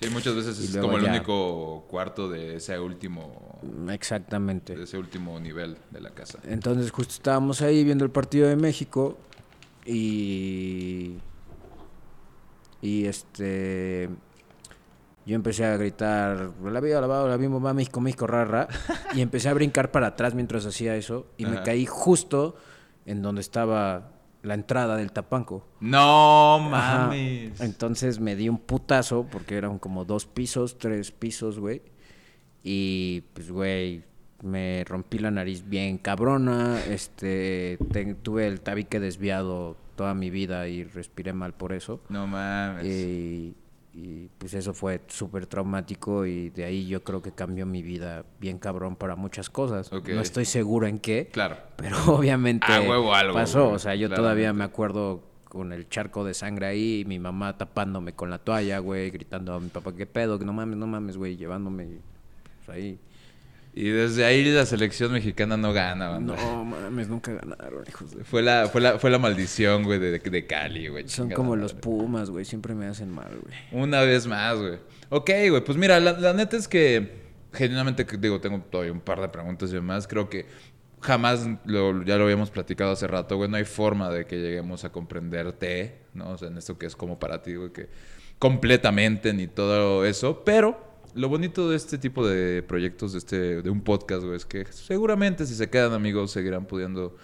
Sí, muchas veces Y es como el ya- único cuarto de ese último, Exactamente. de ese último nivel de la casa. Entonces justo estábamos ahí viendo el partido de México y y este yo empecé a gritar la viva la la viva mamá México México rara y empecé a brincar para atrás mientras hacía eso y me caí justo en donde estaba la entrada del tapanco. No Ajá. mames. Entonces me di un putazo porque eran como dos pisos, tres pisos, güey. Y pues, güey, me rompí la nariz bien cabrona. Este, te- tuve el tabique desviado toda mi vida y respiré mal por eso. No mames. Y, y, pues eso fue súper traumático y de ahí yo creo que cambió mi vida bien cabrón para muchas cosas. No estoy seguro en qué, Claro. pero obviamente Ah, huevo algo, pasó. O sea, yo todavía me acuerdo con el charco de sangre ahí, mi mamá tapándome con la toalla, güey, gritando a mi papá, ¿qué pedo? Que no mames, no mames, güey, llevándome pues, ahí. Y desde ahí la selección mexicana no gana, banda. No mames, nunca ganaron, hijos de... Fue la, fue la, fue la maldición, güey, de, de Cali, güey. Son como los pumas, güey, siempre me hacen mal, güey. Una vez más, güey. Ok, güey, pues mira, la, la neta es que genuinamente, digo, tengo todavía un par de preguntas y demás. Creo que jamás, lo, ya lo habíamos platicado hace rato, güey, no hay forma de que lleguemos a comprenderte, ¿no? O sea, en esto que es como para ti, güey, que completamente ni todo eso, pero... Lo bonito de este tipo de proyectos, de, este, de un podcast, güey, es que seguramente si se quedan amigos seguirán pudiendo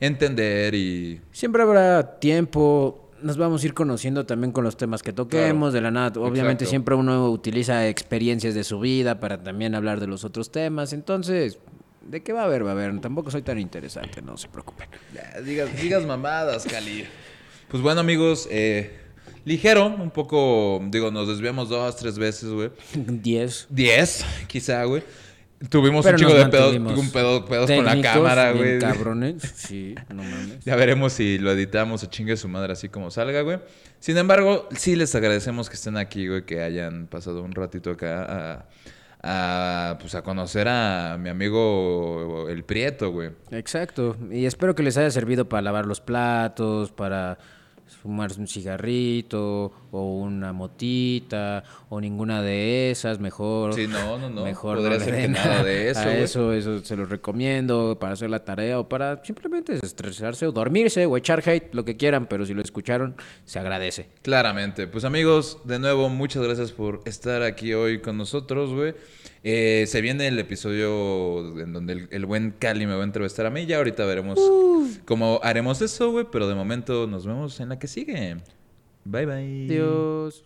entender y Siempre habrá tiempo. Nos vamos a ir conociendo también con los temas que toquemos. De la nada, obviamente Exacto. siempre uno utiliza experiencias de su vida para también hablar de los otros temas. Entonces, ¿de qué va a haber? Va a haber. Tampoco soy tan interesante, no se preocupen. Ya, digas, digas mamadas, Cali. Pues bueno, amigos, eh, ligero, un poco, digo, nos desviamos dos, tres veces, güey. Diez. Diez, quizá, güey. Tuvimos Pero un chico de pedos, un pedo, pedos con la cámara, güey. cabrones. Sí, no mames. Ya veremos si lo editamos o chingue su madre así como salga, güey. Sin embargo, sí les agradecemos que estén aquí, güey, que hayan pasado un ratito acá a, a, pues, a conocer a mi amigo el Prieto, güey. Exacto. Y espero que les haya servido para lavar los platos, para fumarse un cigarrito o una motita o ninguna de esas, mejor. Sí, no, no, no. Mejor Podría no ser que nada de eso, a eso, eso se los recomiendo para hacer la tarea o para simplemente desestresarse o dormirse o echar hate, lo que quieran, pero si lo escucharon, se agradece. Claramente. Pues amigos, de nuevo, muchas gracias por estar aquí hoy con nosotros, güey. Eh, se viene el episodio en donde el, el buen Cali me va a entrevistar a mí. Ya ahorita veremos cómo haremos eso, güey. Pero de momento nos vemos en la que sigue. Bye, bye. Dios.